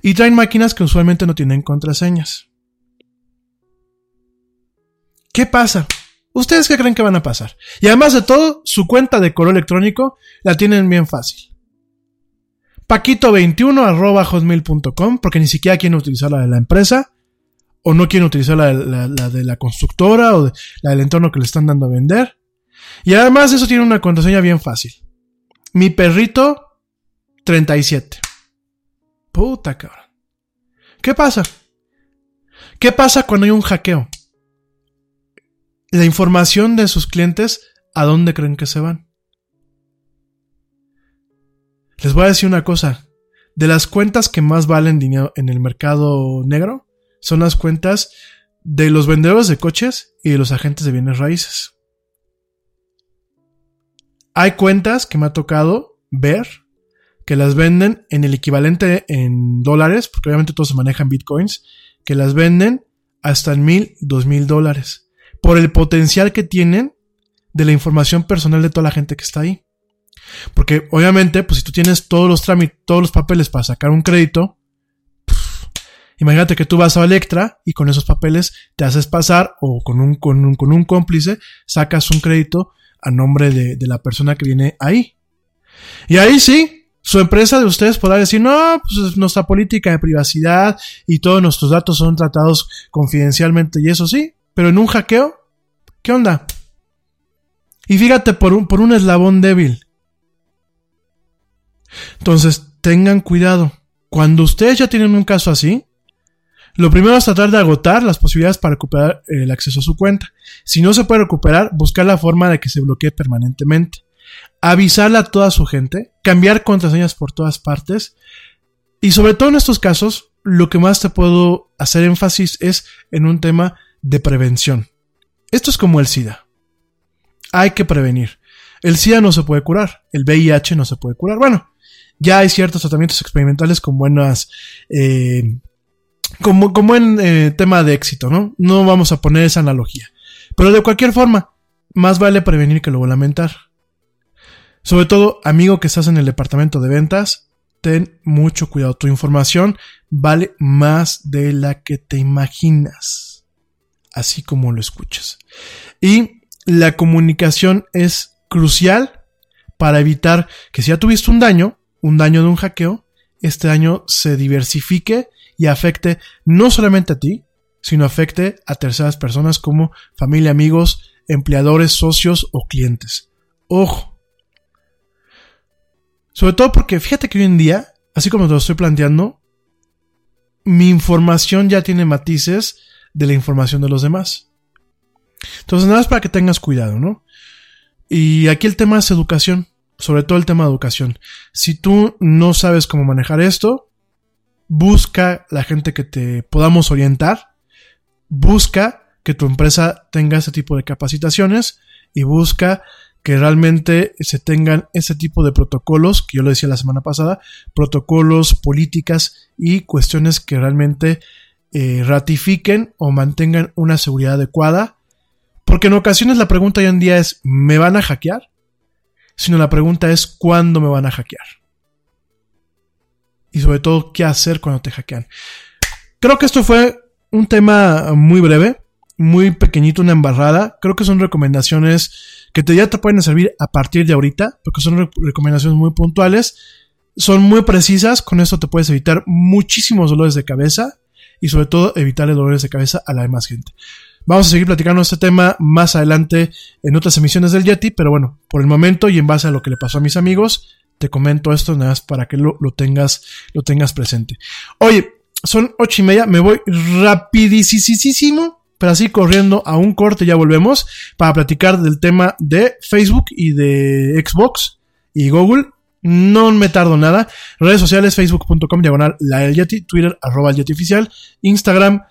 Y traen máquinas que usualmente no tienen contraseñas. ¿Qué pasa? ¿Ustedes qué creen que van a pasar? Y además de todo, su cuenta de correo electrónico la tienen bien fácil. Paquito21 arroba hotmail.com, porque ni siquiera quieren utilizar la de la empresa, o no quieren utilizar la, de la constructora, o la del entorno que le están dando a vender. Y además eso tiene una contraseña bien fácil. Mi perrito 37. Puta cabrón. ¿Qué pasa? ¿Qué pasa cuando hay un hackeo? La información de sus clientes, ¿a dónde creen que se van? Les voy a decir una cosa. De las cuentas que más valen dinero en el mercado negro, son las cuentas de los vendedores de coches y de los agentes de bienes raíces. Hay cuentas que me ha tocado ver que las venden en el equivalente en dólares, porque obviamente todo se maneja en bitcoins, que las venden hasta en mil, dos mil dólares, por el potencial que tienen de la información personal de toda la gente que está ahí. Porque obviamente, pues si tú tienes todos los trámites, todos los papeles para sacar un crédito, imagínate que tú vas a Electra y con esos papeles te haces pasar o con un, con un, con un cómplice sacas un crédito a nombre de, de, la persona que viene ahí. Y ahí sí, su empresa de ustedes podrá decir, no, pues nuestra política de privacidad y todos nuestros datos son tratados confidencialmente y eso sí, pero en un hackeo, ¿qué onda? Y fíjate por un, por un eslabón débil. Entonces, tengan cuidado. Cuando ustedes ya tienen un caso así, lo primero es tratar de agotar las posibilidades para recuperar el acceso a su cuenta. Si no se puede recuperar, buscar la forma de que se bloquee permanentemente. Avisarle a toda su gente, cambiar contraseñas por todas partes. Y sobre todo en estos casos, lo que más te puedo hacer énfasis es en un tema de prevención. Esto es como el SIDA. Hay que prevenir. El SIDA no se puede curar, el VIH no se puede curar. Bueno, ya hay ciertos tratamientos experimentales con buenas, eh, como, como en eh, tema de éxito, ¿no? No vamos a poner esa analogía. Pero de cualquier forma, más vale prevenir que luego lamentar. Sobre todo, amigo que estás en el departamento de ventas, ten mucho cuidado. Tu información vale más de la que te imaginas. Así como lo escuchas. Y la comunicación es crucial para evitar que si ya tuviste un daño, un daño de un hackeo, este daño se diversifique y afecte no solamente a ti, sino afecte a terceras personas como familia, amigos, empleadores, socios o clientes. Ojo. Sobre todo porque fíjate que hoy en día, así como te lo estoy planteando, mi información ya tiene matices de la información de los demás. Entonces, nada más para que tengas cuidado, ¿no? Y aquí el tema es educación sobre todo el tema de educación. Si tú no sabes cómo manejar esto, busca la gente que te podamos orientar, busca que tu empresa tenga ese tipo de capacitaciones y busca que realmente se tengan ese tipo de protocolos, que yo lo decía la semana pasada, protocolos, políticas y cuestiones que realmente eh, ratifiquen o mantengan una seguridad adecuada. Porque en ocasiones la pregunta hoy en día es, ¿me van a hackear? sino la pregunta es cuándo me van a hackear. Y sobre todo qué hacer cuando te hackean. Creo que esto fue un tema muy breve, muy pequeñito, una embarrada. Creo que son recomendaciones que te, ya te pueden servir a partir de ahorita, porque son recomendaciones muy puntuales, son muy precisas, con esto te puedes evitar muchísimos dolores de cabeza y sobre todo evitarle dolores de cabeza a la demás gente. Vamos a seguir platicando este tema más adelante en otras emisiones del Yeti, pero bueno, por el momento y en base a lo que le pasó a mis amigos, te comento esto nada más para que lo, lo tengas, lo tengas presente. Oye, son ocho y media, me voy rapidísimo, pero así corriendo a un corte, ya volvemos, para platicar del tema de Facebook y de Xbox y Google. No me tardo nada. Redes sociales, facebook.com, diagonal, la Yeti, Twitter, arroba Yeti oficial, Instagram,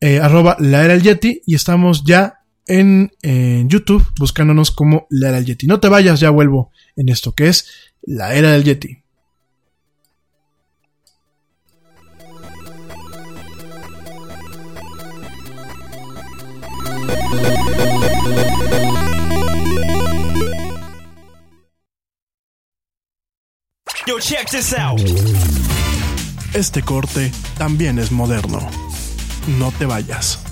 eh, arroba la Yeti, y estamos ya en, YouTube buscándonos como la era Yeti. No te vayas, ya vuelvo en esto que es la era del Yeti. Yo, check this out. Este corte también es moderno. No te vayas.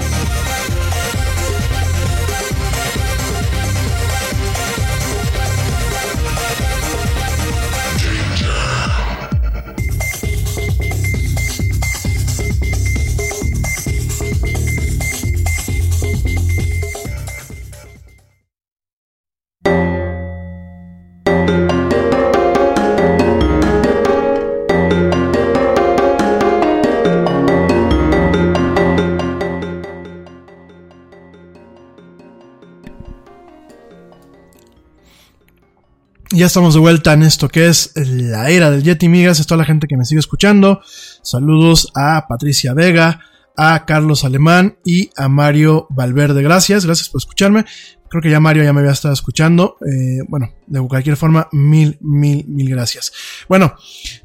Ya estamos de vuelta en esto que es la era del Yeti Migas. Es toda la gente que me sigue escuchando. Saludos a Patricia Vega, a Carlos Alemán y a Mario Valverde. Gracias, gracias por escucharme. Creo que ya Mario ya me había estado escuchando. Eh, bueno, de cualquier forma, mil, mil, mil gracias. Bueno,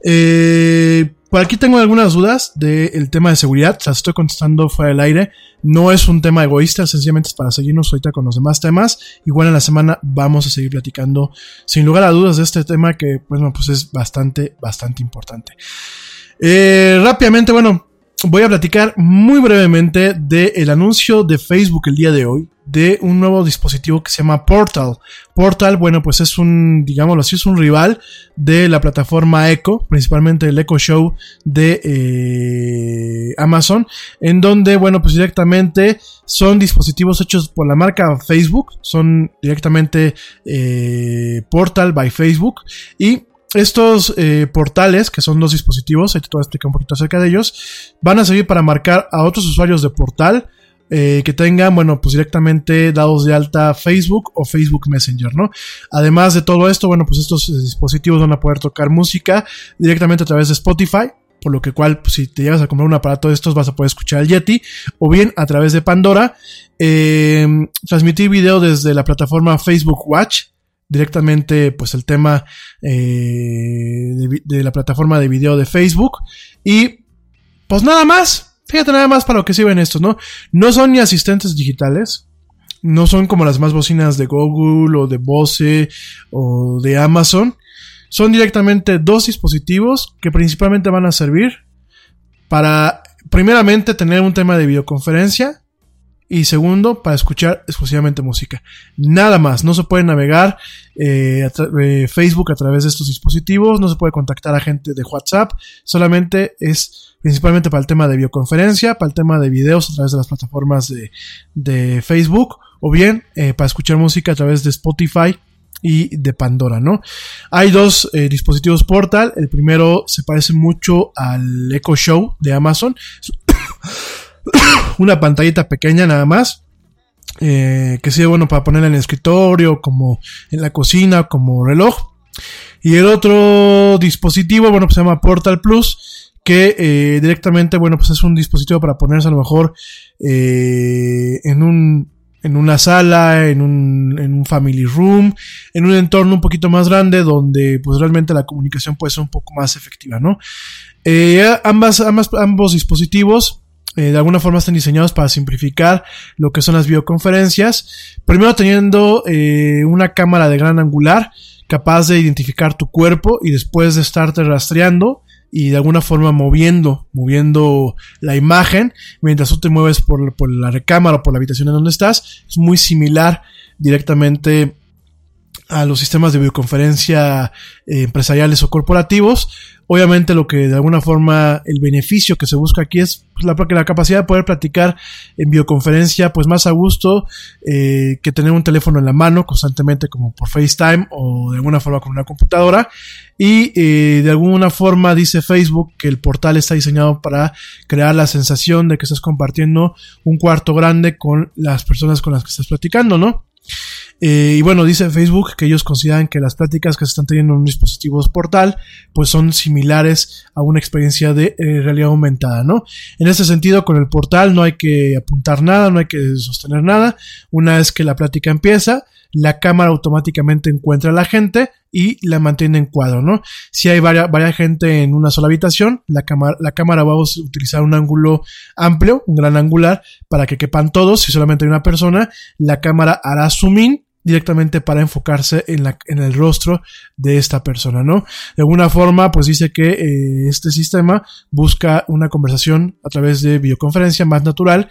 eh, por aquí tengo algunas dudas del tema de seguridad. Las estoy contestando fuera del aire. No es un tema egoísta, sencillamente es para seguirnos ahorita con los demás temas. Igual en la semana vamos a seguir platicando sin lugar a dudas de este tema que, bueno, pues es bastante, bastante importante. Eh, rápidamente, bueno, voy a platicar muy brevemente del anuncio de Facebook el día de hoy de un nuevo dispositivo que se llama Portal. Portal, bueno, pues es un, digámoslo así, es un rival de la plataforma Echo, principalmente el Echo Show de eh, Amazon, en donde, bueno, pues directamente son dispositivos hechos por la marca Facebook, son directamente eh, Portal by Facebook y estos eh, portales, que son dos dispositivos, ahí te voy a explicar un poquito acerca de ellos, van a servir para marcar a otros usuarios de portal eh, que tengan, bueno, pues directamente dados de alta Facebook o Facebook Messenger, ¿no? Además de todo esto, bueno, pues estos dispositivos van a poder tocar música directamente a través de Spotify, por lo que cual, pues, si te llegas a comprar un aparato de estos, vas a poder escuchar el Yeti, o bien a través de Pandora, eh, transmitir video desde la plataforma Facebook Watch, directamente pues el tema eh, de, la plataforma de video de Facebook y pues nada más Fíjate nada más para lo que sirven estos, ¿no? No son ni asistentes digitales. No son como las más bocinas de Google o de Bose o de Amazon. Son directamente dos dispositivos que principalmente van a servir para, primeramente, tener un tema de videoconferencia y segundo, para escuchar exclusivamente música. Nada más, no se puede navegar eh, eh, Facebook a través de estos dispositivos, no se puede contactar a gente de WhatsApp, solamente es principalmente para el tema de videoconferencia, para el tema de videos a través de las plataformas de, Facebook, o bien eh, para escuchar música a través de Spotify y de Pandora, ¿no? Hay dos dispositivos Portal, el primero se parece mucho al Echo Show de Amazon. una pantallita pequeña nada más. Eh, que sea bueno para ponerla en el escritorio, como en la cocina, como reloj. Y el otro dispositivo, bueno, pues se llama Portal Plus, que eh, directamente, bueno, pues es un dispositivo para ponerse a lo mejor eh, en un en una sala, en un, en un family room, en un entorno un poquito más grande donde pues realmente la comunicación puede ser un poco más efectiva, ¿no? ambas, ambas, ambos dispositivos eh, de alguna forma están diseñados para simplificar lo que son las videoconferencias. Primero teniendo eh, una cámara de gran angular capaz de identificar tu cuerpo y después de estarte rastreando y de alguna forma moviendo, moviendo la imagen mientras tú te mueves por, por la recámara o por la habitación en donde estás. Es muy similar directamente a los sistemas de videoconferencia eh, empresariales o corporativos. Obviamente lo que de alguna forma el beneficio que se busca aquí es pues, la, capacidad de poder platicar en videoconferencia pues más a gusto eh, que tener un teléfono en la mano constantemente como por FaceTime o de alguna forma con una computadora. Y eh, de alguna forma dice Facebook que el portal está diseñado para crear la sensación de que estás compartiendo un cuarto grande con las personas con las que estás platicando, ¿no? Eh, y bueno, dice Facebook que ellos consideran que las pláticas que se están teniendo en un dispositivo portal, pues son similares a una experiencia de eh, realidad aumentada, ¿no? En ese sentido, con el portal no hay que apuntar nada, no hay que sostener nada. Una vez que la plática empieza, la cámara automáticamente encuentra a la gente y la mantiene en cuadro, ¿no? Si hay varias, gente en una sola habitación, la cámara, la cámara va a utilizar un ángulo amplio, un gran angular, para que quepan todos. Si solamente hay una persona, la cámara hará zoom in directamente para enfocarse en, la, en el rostro de esta persona, ¿no? De alguna forma, pues dice que eh, este sistema busca una conversación a través de videoconferencia más natural,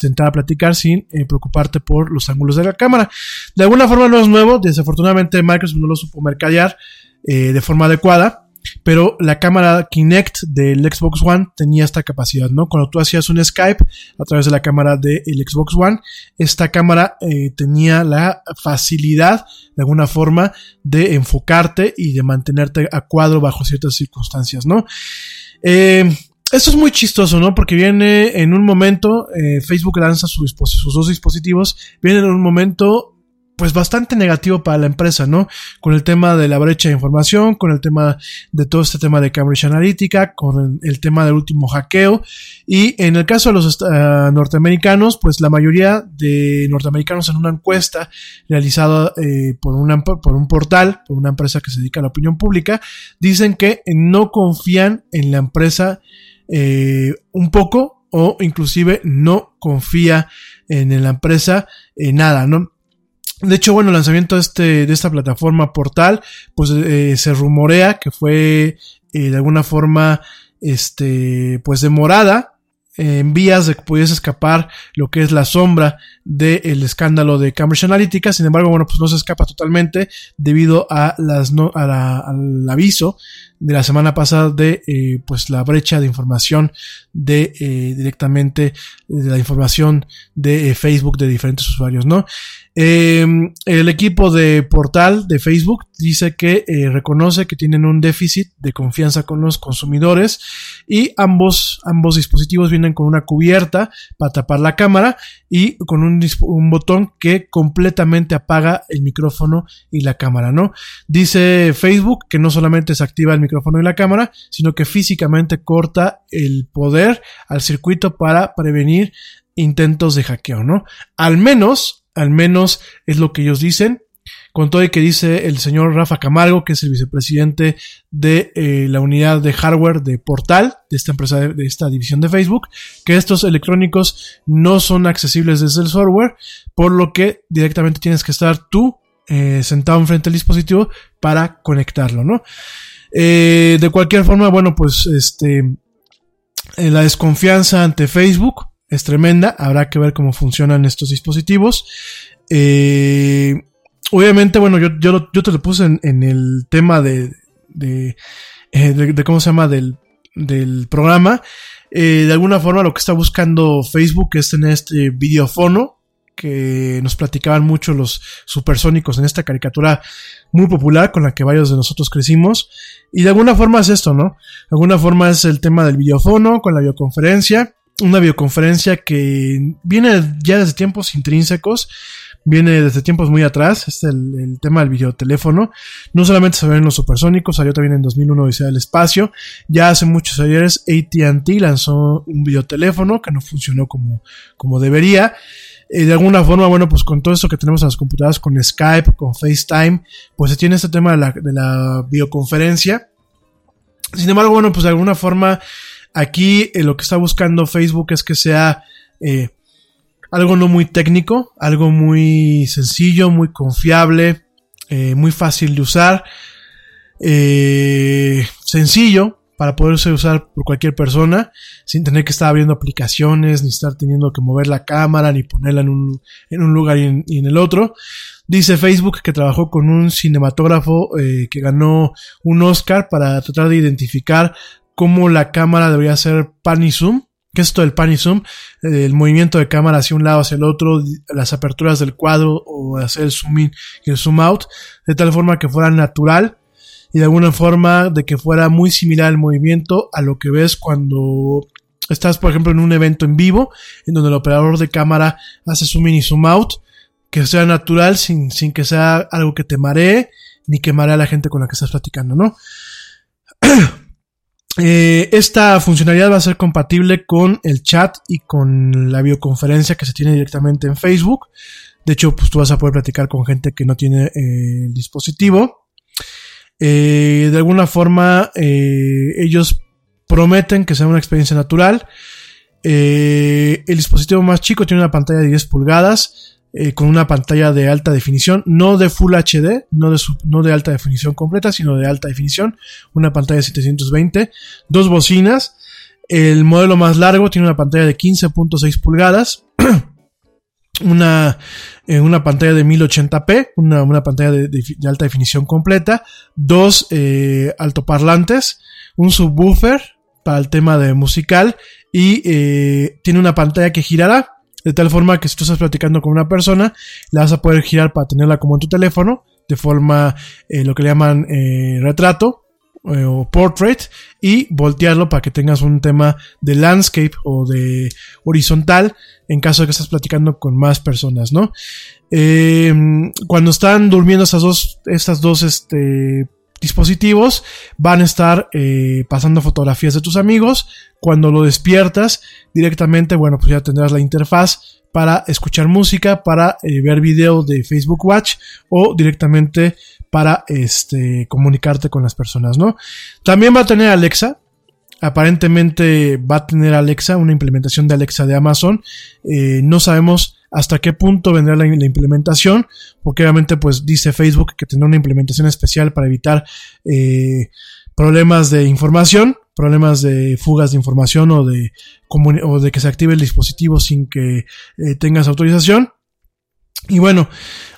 Sentar a platicar sin eh, preocuparte por los ángulos de la cámara. De alguna forma no es nuevo, desafortunadamente Microsoft no lo supo mercadear eh, de forma adecuada. Pero la cámara Kinect del Xbox One tenía esta capacidad, ¿no? Cuando tú hacías un Skype a través de la cámara del Xbox One, esta cámara eh, tenía la facilidad, de alguna forma, de enfocarte y de mantenerte a cuadro bajo ciertas circunstancias, ¿no? Eh, esto es muy chistoso, ¿no? Porque viene en un momento, eh, Facebook lanza sus, dos dispositivos, viene en un momento pues bastante negativo para la empresa, ¿no? Con el tema de la brecha de información, con el tema de todo este tema de Cambridge Analytica, con el, tema del último hackeo. Y en el caso de los uh, norteamericanos, pues la mayoría de norteamericanos en una encuesta realizada eh, por, una, por un portal, por una empresa que se dedica a la opinión pública, dicen que no confían en la empresa eh, un poco o inclusive no confía en la empresa en nada, ¿no? De hecho, bueno, el lanzamiento de, este, de esta plataforma portal, pues eh, se rumorea que fue eh, de alguna forma, este, pues demorada en vías de que pudiese escapar lo que es la sombra del escándalo de Cambridge Analytica. Sin embargo, bueno, pues no se escapa totalmente debido a las no, al aviso de la semana pasada de eh, pues la brecha de información de eh, directamente de la información de eh, Facebook de diferentes usuarios, ¿no? Em, el equipo de portal de Facebook dice que reconoce que tienen un déficit de confianza con los consumidores y ambos, ambos dispositivos vienen con una cubierta para tapar la cámara y con un, un botón que completamente apaga el micrófono y la cámara, ¿no? Dice Facebook que no solamente se activa el micrófono y la cámara, sino que físicamente corta el poder al circuito para prevenir intentos de hackeo, ¿no? Al menos, al menos es lo que ellos dicen. Con todo y que dice el señor Rafa Camargo, que es el vicepresidente de eh, la unidad de hardware de Portal, de esta empresa, de, esta división de Facebook, que estos electrónicos no son accesibles desde el software, por lo que directamente tienes que estar tú eh, sentado enfrente del dispositivo para conectarlo, ¿no? Eh, de cualquier forma, bueno, pues este, la desconfianza ante Facebook es tremenda. Habrá que ver cómo funcionan estos dispositivos. Eh, obviamente, bueno, yo, yo, te lo puse en, el tema de, de, de, cómo se llama del, del programa. de alguna forma lo que está buscando Facebook es tener este videofono que nos platicaban mucho los supersónicos en esta caricatura muy popular con la que varios de nosotros crecimos. Y de alguna forma es esto, ¿no? De alguna forma es el tema del videofono con la videoconferencia. Una videoconferencia que viene ya desde tiempos intrínsecos, viene desde tiempos muy atrás, es el, tema del videoteléfono. No solamente se ven los supersónicos, salió también en 2001 Odisea del Espacio. Ya hace muchos ayeres ATT lanzó un videoteléfono que no funcionó como, como debería. Eh, de alguna forma, bueno, pues con todo esto que tenemos en las computadoras, con Skype, con FaceTime, pues se tiene este tema de la, de la videoconferencia. Sin embargo, bueno, pues de alguna forma, aquí eh, lo que está buscando Facebook es que sea eh, algo no muy técnico, algo muy sencillo, muy confiable, muy fácil de usar, sencillo, para poderse usar por cualquier persona sin tener que estar abriendo aplicaciones, ni estar teniendo que mover la cámara, ni ponerla en un, en un lugar y en, el otro. Dice Facebook que trabajó con un cinematógrafo eh, que ganó un Oscar para tratar de identificar cómo la cámara debería ser pan y zoom. ¿Qué es esto del pan y zoom? El movimiento de cámara hacia un lado, hacia el otro, las aperturas del cuadro o hacer el zoom in y el zoom out, de tal forma que fuera natural y de alguna forma de que fuera muy similar el movimiento a lo que ves cuando estás, por ejemplo, en un evento en vivo, en donde el operador de cámara hace zoom in y zoom out, que sea natural sin, sin que sea algo que te maree, ni que maree a la gente con la que estás platicando, ¿no? Eh, esta funcionalidad va a ser compatible con el chat y con la videoconferencia que se tiene directamente en Facebook. De hecho, pues tú vas a poder platicar con gente que no tiene eh, el dispositivo. Eh, de alguna forma, eh, ellos prometen que sea una experiencia natural. Eh, el dispositivo más chico tiene una pantalla de 10 pulgadas con una pantalla de alta definición, no de Full HD, no de, no de alta definición completa, sino de alta definición, una pantalla de 720, dos bocinas. El modelo más largo tiene una pantalla de 15.6 pulgadas. una, eh, una pantalla de 1080p, una, una pantalla de, alta definición completa, dos eh, altoparlantes, un subwoofer para el tema de musical y eh, tiene una pantalla que girará de tal forma que si tú estás platicando con una persona, la vas a poder girar para tenerla como en tu teléfono, de forma eh, lo que le llaman eh, retrato, o portrait y voltearlo para que tengas un tema de landscape o de horizontal en caso de que estés platicando con más personas, ¿no? Eh, cuando están durmiendo estas dos, estas dos este, dispositivos, van a estar eh, pasando fotografías de tus amigos. Cuando lo despiertas directamente, bueno, pues ya tendrás la interfaz para escuchar música, para eh, ver videos de Facebook Watch o directamente para este, comunicarte con las personas, ¿no? También va a tener Alexa, aparentemente va a tener Alexa, una implementación de Alexa de Amazon. Eh, no sabemos hasta qué punto vendrá la, implementación, porque obviamente pues dice Facebook que tendrá una implementación especial para evitar eh, problemas de información, problemas de fugas de información o de, que se active el dispositivo sin que eh, tengas autorización. Y bueno,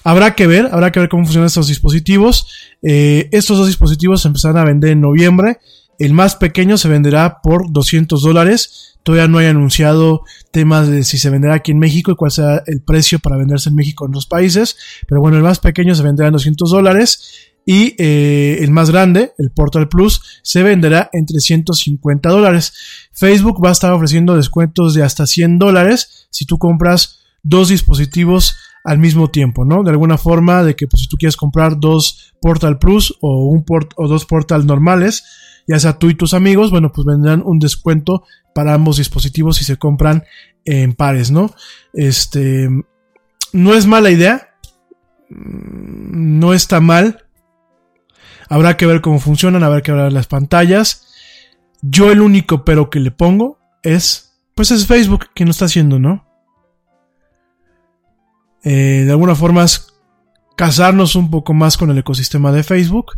habrá que ver, habrá que ver cómo funcionan estos dispositivos. Estos dos dispositivos se empezarán a vender en noviembre. El más pequeño se venderá por 200 dólares. Todavía no hay anunciado temas de si se venderá aquí en México y cuál será el precio para venderse en México en otros países. Pero bueno, el más pequeño se venderá en 200 dólares. Y eh, el más grande, el Portal Plus, se venderá en 350 dólares. Facebook va a estar ofreciendo descuentos de hasta 100 dólares si tú compras dos dispositivos al mismo tiempo, ¿no? De alguna forma de que pues, si tú quieres comprar dos Portal Plus o, un o dos Portal normales, ya sea tú y tus amigos, bueno, pues vendrán un descuento para ambos dispositivos si se compran en pares, ¿no? Este, no es mala idea, mm, no está mal, habrá que ver cómo funcionan, habrá que ver las pantallas. Yo el único pero que le pongo es, pues es Facebook quien lo está haciendo, ¿no? Eh, de alguna forma es casarnos un poco más con el ecosistema de Facebook.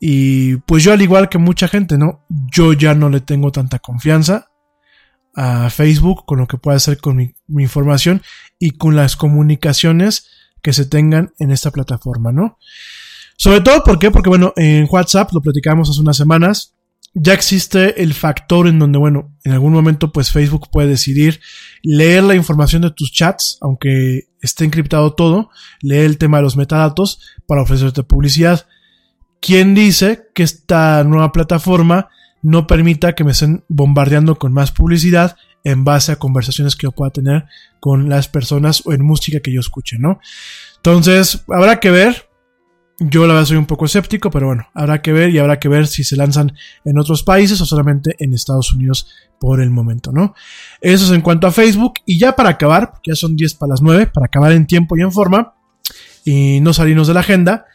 Y pues yo al igual que mucha gente, ¿no? Yo ya no le tengo tanta confianza a Facebook con lo que puede hacer con mi, información y con las comunicaciones que se tengan en esta plataforma, ¿no? Sobre todo, ¿por qué? Porque bueno, en WhatsApp, lo platicamos hace unas semanas, ya existe el factor en donde, bueno, en algún momento pues Facebook puede decidir leer la información de tus chats, aunque esté encriptado todo, leer el tema de los metadatos para ofrecerte publicidad. ¿Quién dice que esta nueva plataforma no permita que me estén bombardeando con más publicidad en base a conversaciones que yo pueda tener con las personas o en música que yo escuche, ¿no? Entonces, habrá que ver, yo la verdad soy un poco escéptico, pero bueno, habrá que ver y habrá que ver si se lanzan en otros países o solamente en Estados Unidos por el momento, ¿no? Eso es en cuanto a Facebook. Y ya para acabar, ya son 10 para las 9, para acabar en tiempo y en forma y no salirnos de la agenda,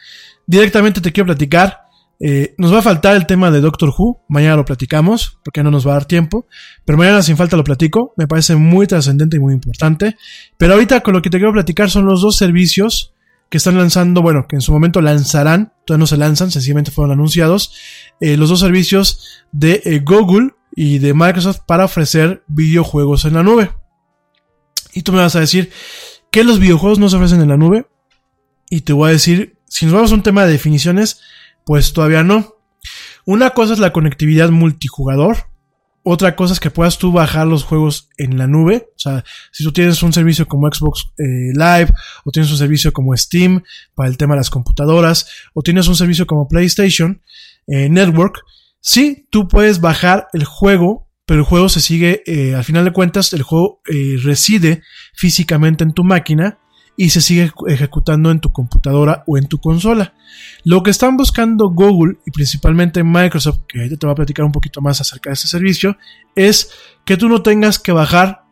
directamente te quiero platicar. Eh, nos va a faltar el tema de Doctor Who, mañana lo platicamos, porque no nos va a dar tiempo, pero mañana sin falta lo platico, me parece muy trascendente y muy importante. Pero ahorita con lo que te quiero platicar son los dos servicios que están lanzando, bueno, que en su momento lanzarán, todavía no se lanzan, sencillamente fueron anunciados, eh, los dos servicios de eh, Google y de Microsoft para ofrecer videojuegos en la nube. Y tú me vas a decir que los videojuegos no se ofrecen en la nube. Y te voy a decir, si nos vamos a un tema de definiciones, pues todavía no. Una cosa es la conectividad multijugador, otra cosa es que puedas tú bajar los juegos en la nube. O sea, si tú tienes un servicio como Xbox eh, Live, o tienes un servicio como Steam para el tema de las computadoras, o tienes un servicio como PlayStation eh, Network, sí, tú puedes bajar el juego, pero el juego se sigue, eh, al final de cuentas, el juego reside físicamente en tu máquina y se sigue ejecutando en tu computadora o en tu consola. Lo que están buscando Google y principalmente Microsoft, que ahorita te voy a platicar un poquito más acerca de este servicio, es que tú no tengas que bajar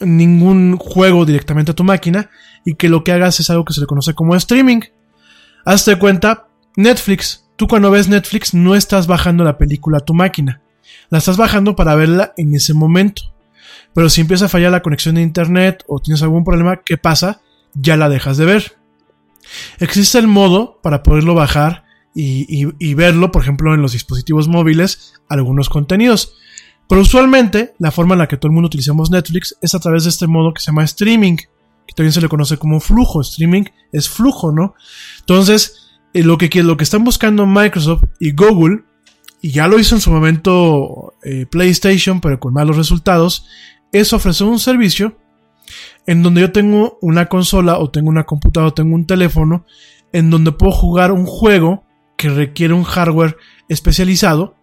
ningún juego directamente a tu máquina y que lo que hagas es algo que se le conoce como streaming. Hazte cuenta, Netflix. Tú cuando ves Netflix no estás bajando la película a tu máquina. La estás bajando para verla en ese momento. Pero si empieza a fallar la conexión de internet o tienes algún problema, ¿qué pasa? Ya la dejas de ver. Existe el modo para poderlo bajar y, verlo, por ejemplo, en los dispositivos móviles, algunos contenidos. Pero usualmente la forma en la que todo el mundo utilizamos Netflix es a través de este modo que se llama streaming, que también se le conoce como flujo. Streaming es flujo, ¿no? Entonces, eh, lo, que, lo que están buscando Microsoft y Google, y ya lo hizo en su momento eh, PlayStation, pero con malos resultados, es ofrecer un servicio en donde yo tengo una consola o tengo una computadora o tengo un teléfono en donde puedo jugar un juego que requiere un hardware especializado,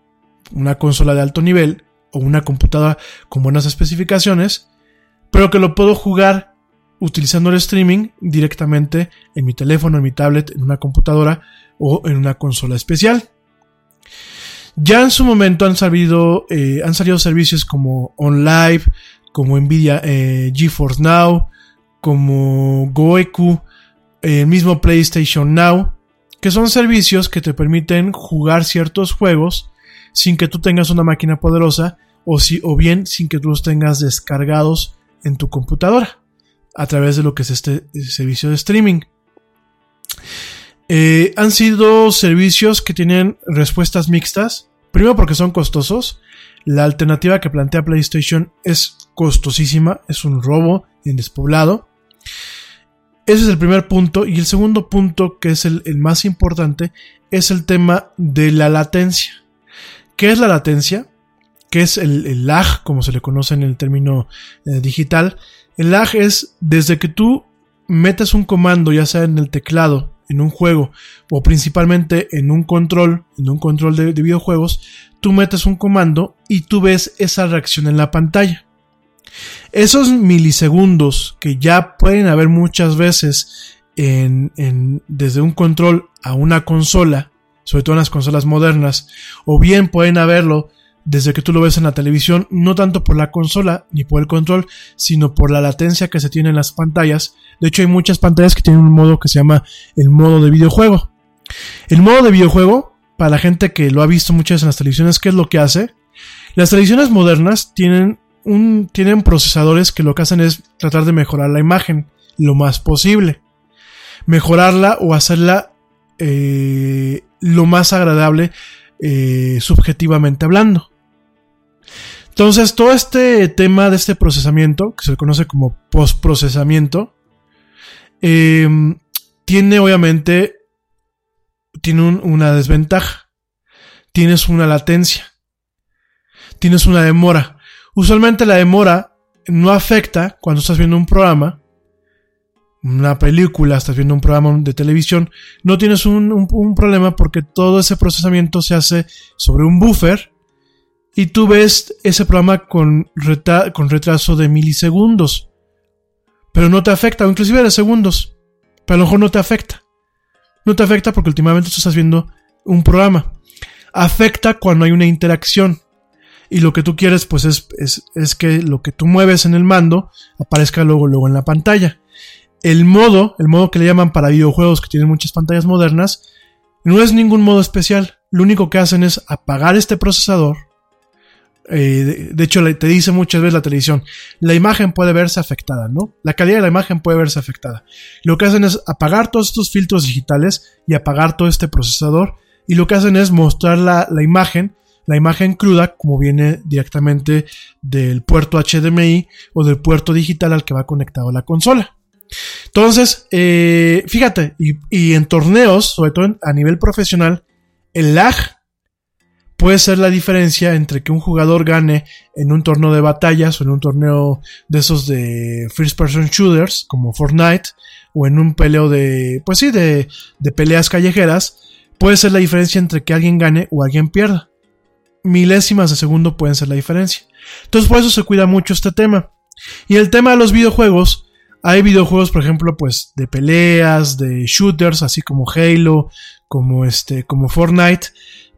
una consola de alto nivel o una computadora con buenas especificaciones, pero que lo puedo jugar utilizando el streaming directamente en mi teléfono, en mi tablet, en una computadora o en una consola especial. Ya en su momento han salido, eh, han salido servicios como OnLive, como Nvidia eh, GeForce Now, como Goeku, el mismo PlayStation Now, que son servicios que te permiten jugar ciertos juegos sin que tú tengas una máquina poderosa o, si, o bien sin que tú los tengas descargados en tu computadora a través de lo que es este servicio de streaming. Eh, han sido servicios que tienen respuestas mixtas. Primero porque son costosos. La alternativa que plantea PlayStation es costosísima, es un robo en despoblado. Ese es el primer punto. Y el segundo punto, que es el, más importante, es el tema de la latencia. ¿Qué es la latencia? ¿Qué es el, lag, como se le conoce en el término eh, digital? El lag es desde que tú metes un comando, ya sea en el teclado, en un juego, o principalmente en un control, en un control de videojuegos, tú metes un comando y tú ves esa reacción en la pantalla. Esos milisegundos que ya pueden haber muchas veces en, desde un control a una consola, sobre todo en las consolas modernas, o bien pueden haberlo desde que tú lo ves en la televisión, no tanto por la consola ni por el control, sino por la latencia que se tiene en las pantallas. De hecho, hay muchas pantallas que tienen un modo que se llama el modo de videojuego. El modo de videojuego, para la gente que lo ha visto muchas veces en las televisiones, ¿qué es lo que hace? Las televisiones modernas tienen tienen procesadores que lo que hacen es tratar de mejorar la imagen lo más posible. Mejorarla o hacerla eh, lo más agradable eh, subjetivamente hablando. Entonces, todo este tema de este procesamiento, que se conoce como postprocesamiento, eh, tiene obviamente tiene una desventaja. Tienes una latencia. Tienes una demora. Usualmente la demora no afecta cuando estás viendo un programa, una película, estás viendo un programa de televisión, no tienes un, problema porque todo ese procesamiento se hace sobre un buffer y tú ves ese programa con, con retraso de milisegundos. Pero no te afecta, o inclusive de segundos. Pero a lo mejor no te afecta. No te afecta porque últimamente tú estás viendo un programa. Afecta cuando hay una interacción y lo que tú quieres pues es, es, que lo que tú mueves en el mando aparezca luego, luego en la pantalla. El modo, el modo que le llaman para videojuegos que tienen muchas pantallas modernas, no es ningún modo especial. Lo único que hacen es apagar este procesador. Eh, de, hecho, te dice muchas veces la televisión, la imagen puede verse afectada, ¿no? La calidad de la imagen puede verse afectada. Lo que hacen es apagar todos estos filtros digitales y apagar todo este procesador. Y lo que hacen es mostrar la, la imagen la imagen cruda como viene directamente del puerto HDMI o del puerto digital al que va conectado la consola. Entonces, eh, fíjate, y, en torneos, sobre todo a nivel profesional, el lag puede ser la diferencia entre que un jugador gane en un torneo de batallas o en un torneo de esos de first person shooters como Fortnite o en un peleo de, pues sí, de, de peleas callejeras, puede ser la diferencia entre que alguien gane o alguien pierda milésimas de segundo pueden ser la diferencia. Entonces por eso se cuida mucho este tema. Y el tema de los videojuegos, hay videojuegos, por ejemplo, pues de peleas, de shooters, así como Halo, como este, como Fortnite,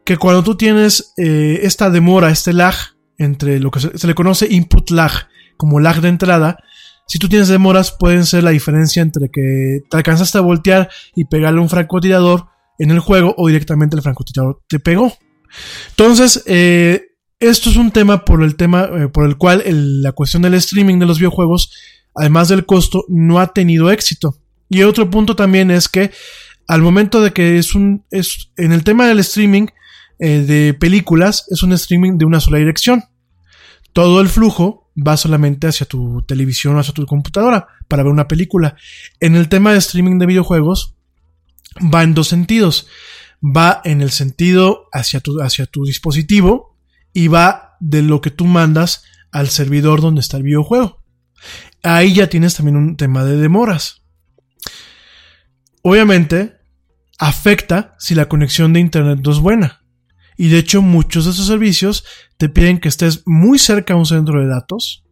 que cuando tú tienes eh, esta demora, este lag, entre lo que se, le conoce input lag, como lag de entrada, si tú tienes demoras, pueden ser la diferencia entre que te alcanzaste a voltear y pegarle un francotirador en el juego o directamente el francotirador te pegó. Entonces, eh, esto es un tema por el tema eh, por el cual la cuestión del streaming de los videojuegos, además del costo, no ha tenido éxito. Y otro punto también es que al momento de que es un es en el tema del streaming eh, de películas es un streaming de una sola dirección. Todo el flujo va solamente hacia tu televisión o hacia tu computadora para ver una película. En el tema de streaming de videojuegos va en dos sentidos va en el sentido hacia tu, hacia tu dispositivo y va de lo que tú mandas al servidor donde está el videojuego. Ahí ya tienes también un tema de demoras. Obviamente, afecta si la conexión de internet no es buena. Y de hecho muchos de esos servicios te piden que estés muy cerca a un centro de datos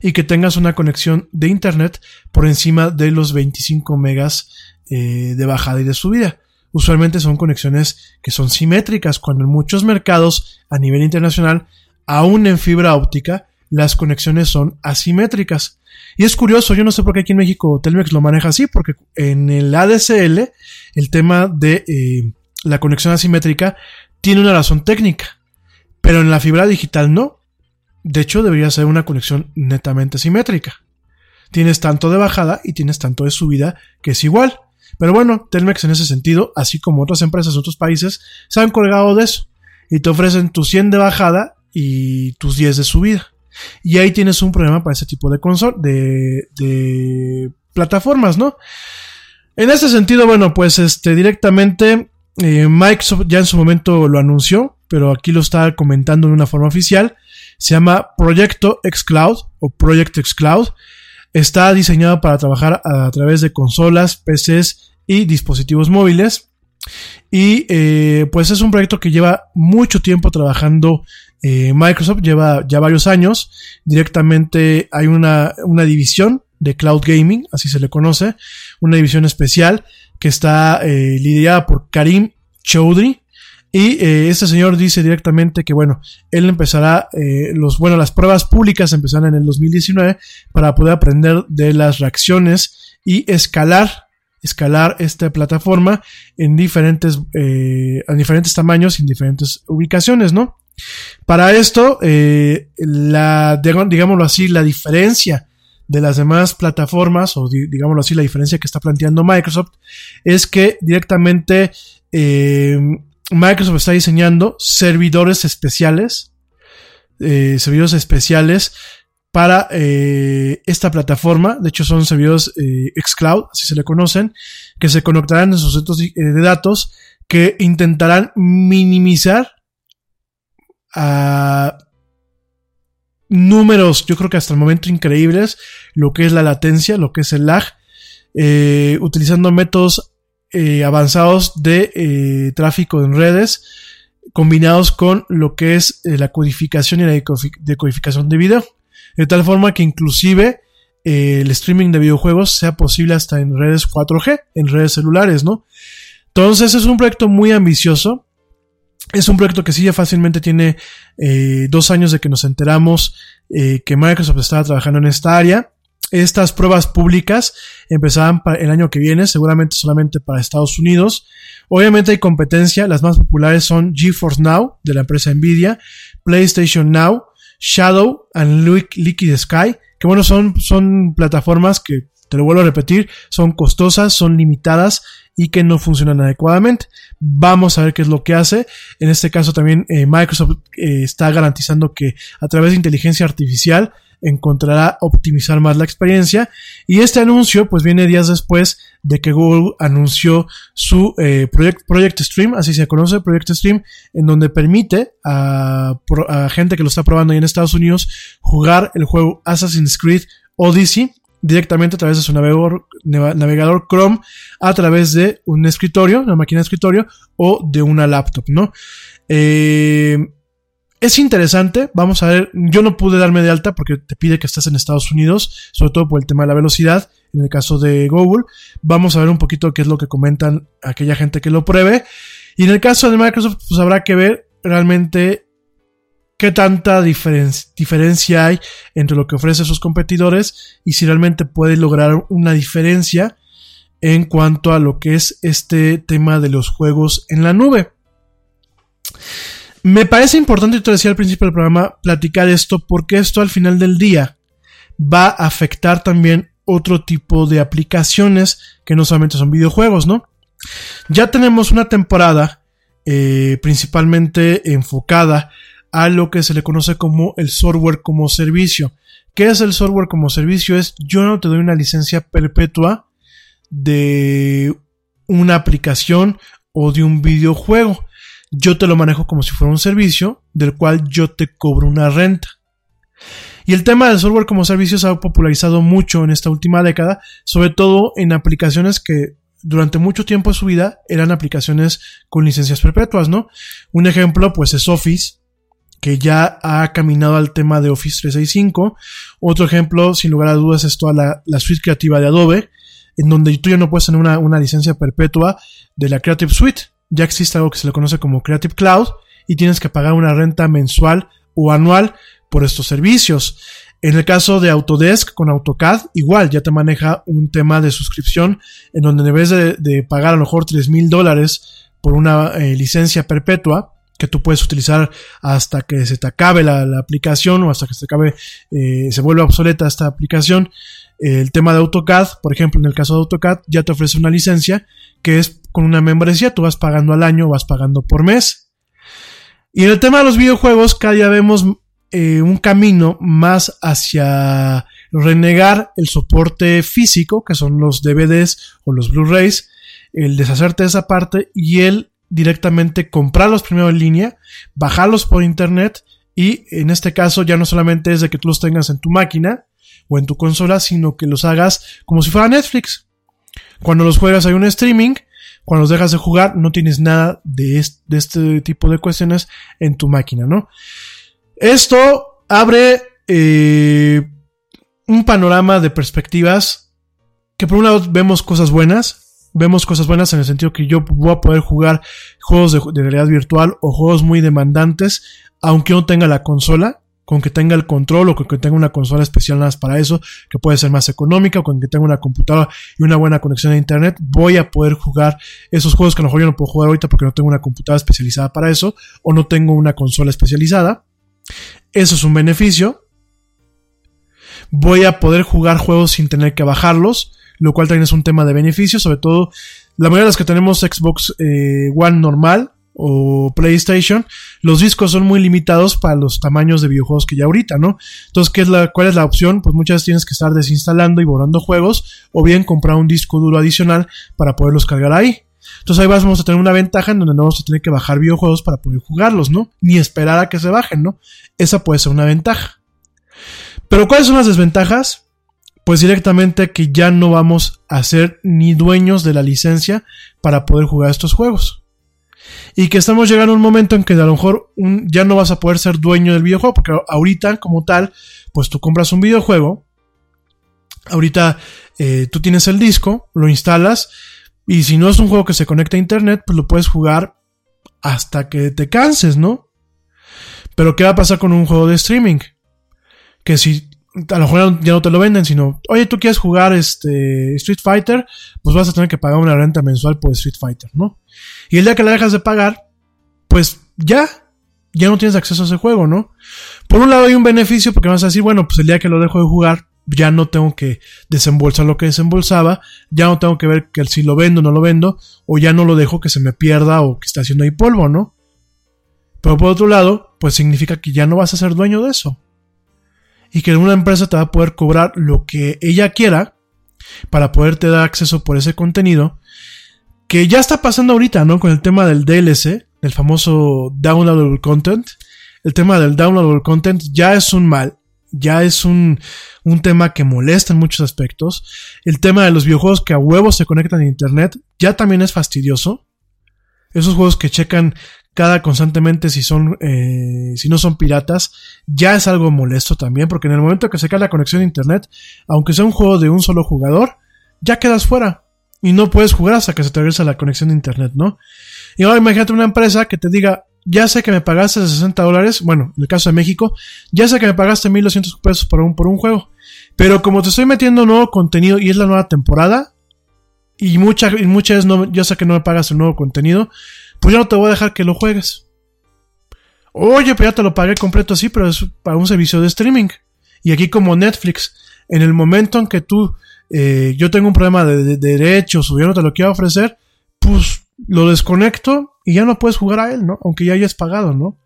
y que tengas una conexión de internet por encima de los 25 megas eh, de bajada y de subida. Usualmente son conexiones que son simétricas cuando en muchos mercados a nivel internacional, aún en fibra óptica, las conexiones son asimétricas. Y es curioso, yo no sé por qué aquí en México Telmex lo maneja así, porque en el ADSL el tema de eh, la conexión asimétrica tiene una razón técnica, pero en la fibra digital no. De hecho, debería ser una conexión netamente simétrica. Tienes tanto de bajada y tienes tanto de subida que es igual. Pero bueno, Telmex en ese sentido, así como otras empresas en otros países, se han colgado de eso. Y te ofrecen tus 100 de bajada y tus 10 de subida. Y ahí tienes un problema para ese tipo de console, de, de plataformas, ¿no? En ese sentido, bueno, pues este directamente eh, Microsoft ya en su momento lo anunció, pero aquí lo está comentando de una forma oficial. Se llama Proyecto xCloud o Project xCloud. Está diseñado para trabajar a, través de consolas, PCs y dispositivos móviles. Y eh, pues es un proyecto que lleva mucho tiempo trabajando eh, Microsoft, lleva ya varios años. Directamente hay una, una división de Cloud Gaming, así se le conoce, una división especial que está eh, liderada por Karim Choudhury. Y eh, este señor dice directamente que, bueno, él empezará, eh, los, bueno, las pruebas públicas empezarán en el 2019 para poder aprender de las reacciones y escalar, escalar esta plataforma en diferentes, en diferentes tamaños y en diferentes ubicaciones, ¿no? Para esto, la, digámoslo así, la diferencia de las demás plataformas, o digámoslo así, la diferencia que está planteando Microsoft, es que directamente eh, Microsoft está diseñando servidores especiales, eh, servidores especiales para eh, esta plataforma. De hecho, son servidores xCloud, así se le conocen, que se conectarán en sus centros de datos que intentarán minimizar a números, yo creo que hasta el momento increíbles, lo que es la latencia, lo que es el lag, eh, utilizando métodos eh, avanzados de eh, tráfico en redes, combinados con lo que es la codificación y la decodificación de video, de tal forma que inclusive el streaming de videojuegos sea posible hasta en redes 4G, en redes celulares, ¿no? Entonces es un proyecto muy ambicioso, es un proyecto que sí ya fácilmente tiene eh, dos años de que nos enteramos eh, que Microsoft estaba trabajando en esta área. Estas pruebas públicas empezarán el año que viene, seguramente solamente para Estados Unidos. Obviamente hay competencia, las más populares son GeForce Now de la empresa Nvidia, PlayStation Now, Shadow and Liquid Sky, que bueno, son, son plataformas que, te lo vuelvo a repetir, son costosas, son limitadas y que no funcionan adecuadamente. Vamos a ver qué es lo que hace. En este caso también eh, Microsoft eh, está garantizando que a través de inteligencia artificial encontrará optimizar más la experiencia. Y este anuncio pues viene días después de que Google anunció su eh, Project, Stream, así se conoce, Project Stream, en donde permite a, a gente que lo está probando ahí en Estados Unidos jugar el juego Assassin's Creed Odyssey directamente a través de su navegador, navegador Chrome, a través de un escritorio, una máquina de escritorio o de una laptop, ¿no? Eh, es interesante, vamos a ver, yo no pude darme de alta porque te pide que estés en Estados Unidos, sobre todo por el tema de la velocidad, en el caso de Google. Vamos a ver un poquito qué es lo que comentan aquella gente que lo pruebe. Y en el caso de Microsoft, pues habrá que ver realmente qué tanta diferencia hay entre lo que ofrecen sus competidores y si realmente puede lograr una diferencia en cuanto a lo que es este tema de los juegos en la nube. Me parece importante, y te decía al principio del programa, platicar esto porque esto al final del día va a afectar también otro tipo de aplicaciones que no solamente son videojuegos, ¿no? Ya tenemos una temporada eh, principalmente enfocada a lo que se le conoce como el software como servicio. ¿Qué es el software como servicio? Es yo no te doy una licencia perpetua de una aplicación o de un videojuego. Yo te lo manejo como si fuera un servicio del cual yo te cobro una renta. Y el tema del software como servicio se ha popularizado mucho en esta última década, sobre todo en aplicaciones que durante mucho tiempo de su vida eran aplicaciones con licencias perpetuas, ¿no? Un ejemplo, pues es Office, que ya ha caminado al tema de Office 365. Otro ejemplo, sin lugar a dudas, es toda la, la suite creativa de Adobe, en donde tú ya no puedes tener una, licencia perpetua de la Creative Suite. Ya existe algo que se le conoce como Creative Cloud y tienes que pagar una renta mensual o anual por estos servicios. En el caso de Autodesk con AutoCAD, igual ya te maneja un tema de suscripción en donde en vez de, pagar a lo mejor 3 mil dólares por una eh, licencia perpetua, que tú puedes utilizar hasta que se te acabe la, aplicación o hasta que se acabe, eh, se vuelva obsoleta esta aplicación. El tema de AutoCAD, por ejemplo, en el caso de AutoCAD, ya te ofrece una licencia que es con una membresía, tú vas pagando al año, vas pagando por mes. Y en el tema de los videojuegos, cada día vemos eh, un camino más hacia renegar el soporte físico, que son los DVDs o los Blu-rays, el deshacerte de esa parte y el directamente comprarlos primero en línea, bajarlos por internet y en este caso ya no solamente es de que tú los tengas en tu máquina o en tu consola, sino que los hagas como si fuera Netflix. Cuando los juegas hay un streaming, cuando los dejas de jugar no tienes nada de este, tipo de cuestiones en tu máquina, ¿no? Esto abre eh, un panorama de perspectivas que por un lado vemos cosas buenas, vemos cosas buenas en el sentido que yo voy a poder jugar juegos de, realidad virtual o juegos muy demandantes, aunque no tenga la consola, con que tenga el control o con que tenga una consola especial nada más para eso, que puede ser más económica, o con que tenga una computadora y una buena conexión a internet, voy a poder jugar esos juegos que a lo mejor yo no puedo jugar ahorita porque no tengo una computadora especializada para eso, o no tengo una consola especializada. Eso es un beneficio. Voy a poder jugar juegos sin tener que bajarlos lo cual también es un tema de beneficio, sobre todo la mayoría de los que tenemos Xbox eh, One normal o PlayStation, los discos son muy limitados para los tamaños de videojuegos que ya ahorita, ¿no? Entonces, ¿qué es la, ¿cuál es la opción? Pues muchas veces tienes que estar desinstalando y borrando juegos, o bien comprar un disco duro adicional para poderlos cargar ahí. Entonces ahí vamos a tener una ventaja en donde no vamos a tener que bajar videojuegos para poder jugarlos, ¿no? Ni esperar a que se bajen, ¿no? Esa puede ser una ventaja. Pero ¿cuáles son las desventajas? Pues directamente que ya no vamos a ser ni dueños de la licencia para poder jugar estos juegos. Y que estamos llegando a un momento en que a lo mejor ya no vas a poder ser dueño del videojuego, porque ahorita como tal, pues tú compras un videojuego, ahorita eh, tú tienes el disco, lo instalas, y si no es un juego que se conecta a internet, pues lo puedes jugar hasta que te canses, ¿no? Pero ¿qué va a pasar con un juego de streaming? Que si a lo mejor ya no te lo venden, sino, oye, tú quieres jugar este Street Fighter, pues vas a tener que pagar una renta mensual por Street Fighter, ¿no? Y el día que la dejas de pagar, pues ya, ya no tienes acceso a ese juego, ¿no? Por un lado hay un beneficio porque vas a decir, bueno, pues el día que lo dejo de jugar, ya no tengo que desembolsar lo que desembolsaba, ya no tengo que ver que si lo vendo o no lo vendo, o ya no lo dejo que se me pierda o que está haciendo ahí polvo, ¿no? Pero por otro lado, pues significa que ya no vas a ser dueño de eso y que una empresa te va a poder cobrar lo que ella quiera para poderte dar acceso por ese contenido que ya está pasando ahorita, ¿no? Con el tema del DLC, del famoso downloadable content. El tema del downloadable content ya es un mal, ya es un, un tema que molesta en muchos aspectos. El tema de los videojuegos que a huevos se conectan a internet ya también es fastidioso. Esos juegos que checan cada constantemente si son eh, si no son piratas ya es algo molesto también porque en el momento que se cae la conexión a internet aunque sea un juego de un solo jugador ya quedas fuera y no puedes jugar hasta que se te la conexión a internet no y ahora imagínate una empresa que te diga ya sé que me pagaste 60 dólares bueno en el caso de México ya sé que me pagaste 1200 pesos por un por un juego pero como te estoy metiendo nuevo contenido y es la nueva temporada y muchas y muchas no, yo sé que no me pagas el nuevo contenido pues yo no te voy a dejar que lo juegues. Oye, pues ya te lo pagué completo así, pero es para un servicio de streaming. Y aquí como Netflix, en el momento en que tú, eh, yo tengo un problema de, derechos o yo no te lo quiero ofrecer, pues lo desconecto y ya no puedes jugar a él, ¿no? Aunque ya hayas pagado, ¿no?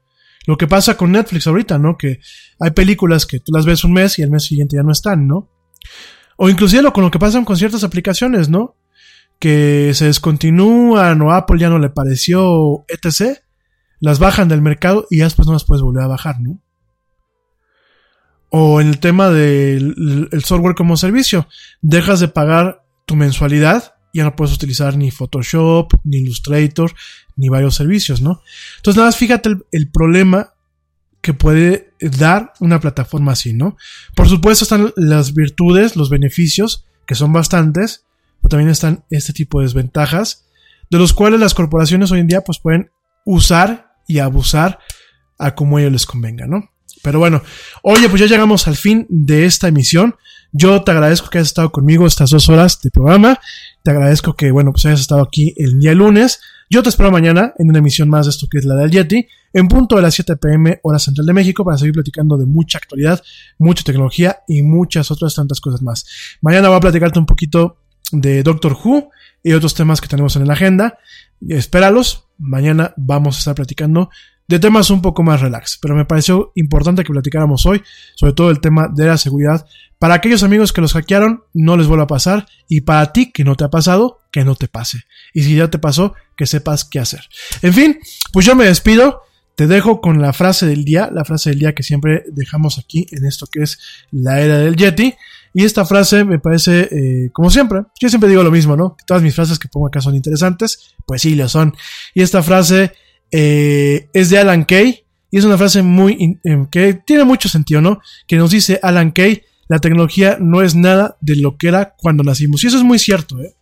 Lo que pasa con Netflix ahorita, ¿no? Que hay películas que tú las ves un mes y el mes siguiente ya no están, ¿no? O inclusive lo, con lo que pasa con ciertas aplicaciones, ¿no? Que se descontinúan o Apple ya no le pareció, etc., las bajan del mercado y ya después no las puedes volver a bajar, ¿no? O en el tema del software como servicio, dejas de pagar tu mensualidad ya no puedes utilizar ni Photoshop, ni Illustrator, ni varios servicios, ¿no? Entonces, nada más fíjate el, el problema que puede dar una plataforma así, ¿no? Por supuesto están las virtudes, los beneficios, que son bastantes, pero también están este tipo de desventajas, de los cuales las corporaciones hoy en día pues pueden usar y abusar a como ellos les convenga, ¿no? Pero bueno, oye, pues ya llegamos al fin de esta emisión. Yo te agradezco que hayas estado conmigo estas dos horas de programa. Te agradezco que, bueno, pues hayas estado aquí el día lunes. Yo te espero mañana en una emisión más de esto que es la del Yeti, en punto de las 7 pm hora central de México, para seguir platicando de mucha actualidad, mucha tecnología y muchas otras tantas cosas más. Mañana voy a platicarte un poquito de Doctor Who y otros temas que tenemos en la agenda. Espéralos. Mañana vamos a estar platicando de temas un poco más relax, pero me pareció importante que platicáramos hoy, sobre todo el tema de la seguridad. Para aquellos amigos que los hackearon, no les vuelva a pasar, y para ti que no te ha pasado, que no te pase. Y si ya te pasó, que sepas qué hacer. En fin, pues yo me despido. Te dejo con la frase del día, la frase del día que siempre dejamos aquí en esto que es la era del Yeti. Y esta frase me parece, eh, como siempre, yo siempre digo lo mismo, ¿no? Que todas mis frases que pongo acá son interesantes, pues sí, lo son. Y esta frase eh, es de Alan Kay y es una frase muy eh, que tiene mucho sentido, ¿no? Que nos dice Alan Kay, la tecnología no es nada de lo que era cuando nacimos. Y eso es muy cierto, ¿eh?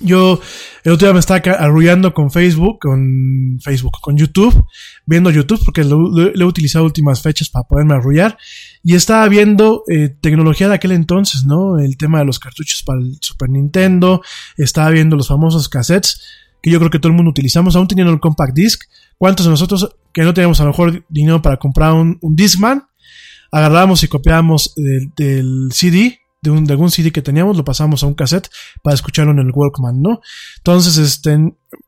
Yo el otro día me estaba arrullando con Facebook, con Facebook, con YouTube, viendo YouTube, porque lo, he utilizado últimas fechas para poderme arrullar, y estaba viendo eh, tecnología de aquel entonces, ¿no? El tema de los cartuchos para el Super Nintendo, estaba viendo los famosos cassettes, que yo creo que todo el mundo utilizamos, aún teniendo el compact disc. ¿Cuántos de nosotros que no teníamos a lo mejor dinero para comprar un, un Discman, agarrábamos y copiábamos del CD, de, un, algún CD que teníamos, lo pasamos a un cassette para escucharlo en el Walkman, ¿no? Entonces, este,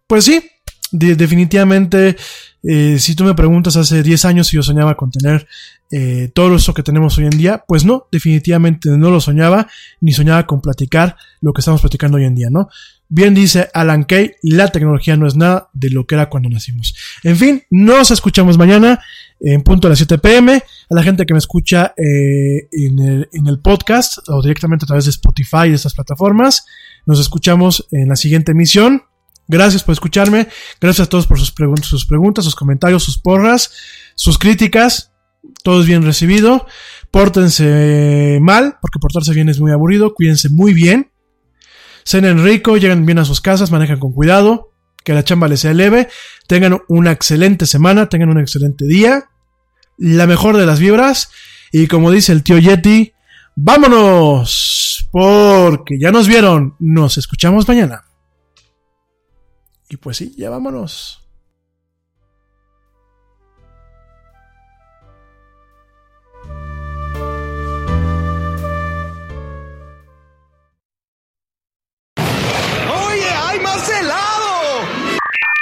pues sí, de, definitivamente, eh, si tú me preguntas hace 10 años si yo soñaba con tener eh, todo eso que tenemos hoy en día, pues no, definitivamente no lo soñaba, ni soñaba con platicar lo que estamos platicando hoy en día, ¿no? Bien dice Alan Kay, la tecnología no es nada de lo que era cuando nacimos. En fin, nos escuchamos mañana en punto a las 7 pm. A la gente que me escucha eh, en, el, podcast o directamente a través de Spotify y de estas plataformas, nos escuchamos en la siguiente emisión. Gracias por escucharme. Gracias a todos por sus, pregun sus preguntas, sus comentarios, sus porras, sus críticas. Todo es bien recibido. Pórtense mal, porque portarse bien es muy aburrido. Cuídense muy bien. Cenen rico, lleguen bien a sus casas, manejan con cuidado. Que la chamba les sea leve. Tengan una excelente semana, tengan un excelente día. La mejor de las vibras. Y como dice el tío Yeti, vámonos. Porque ya nos vieron. Nos escuchamos mañana. Y pues sí, ya vámonos.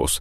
Cyrus,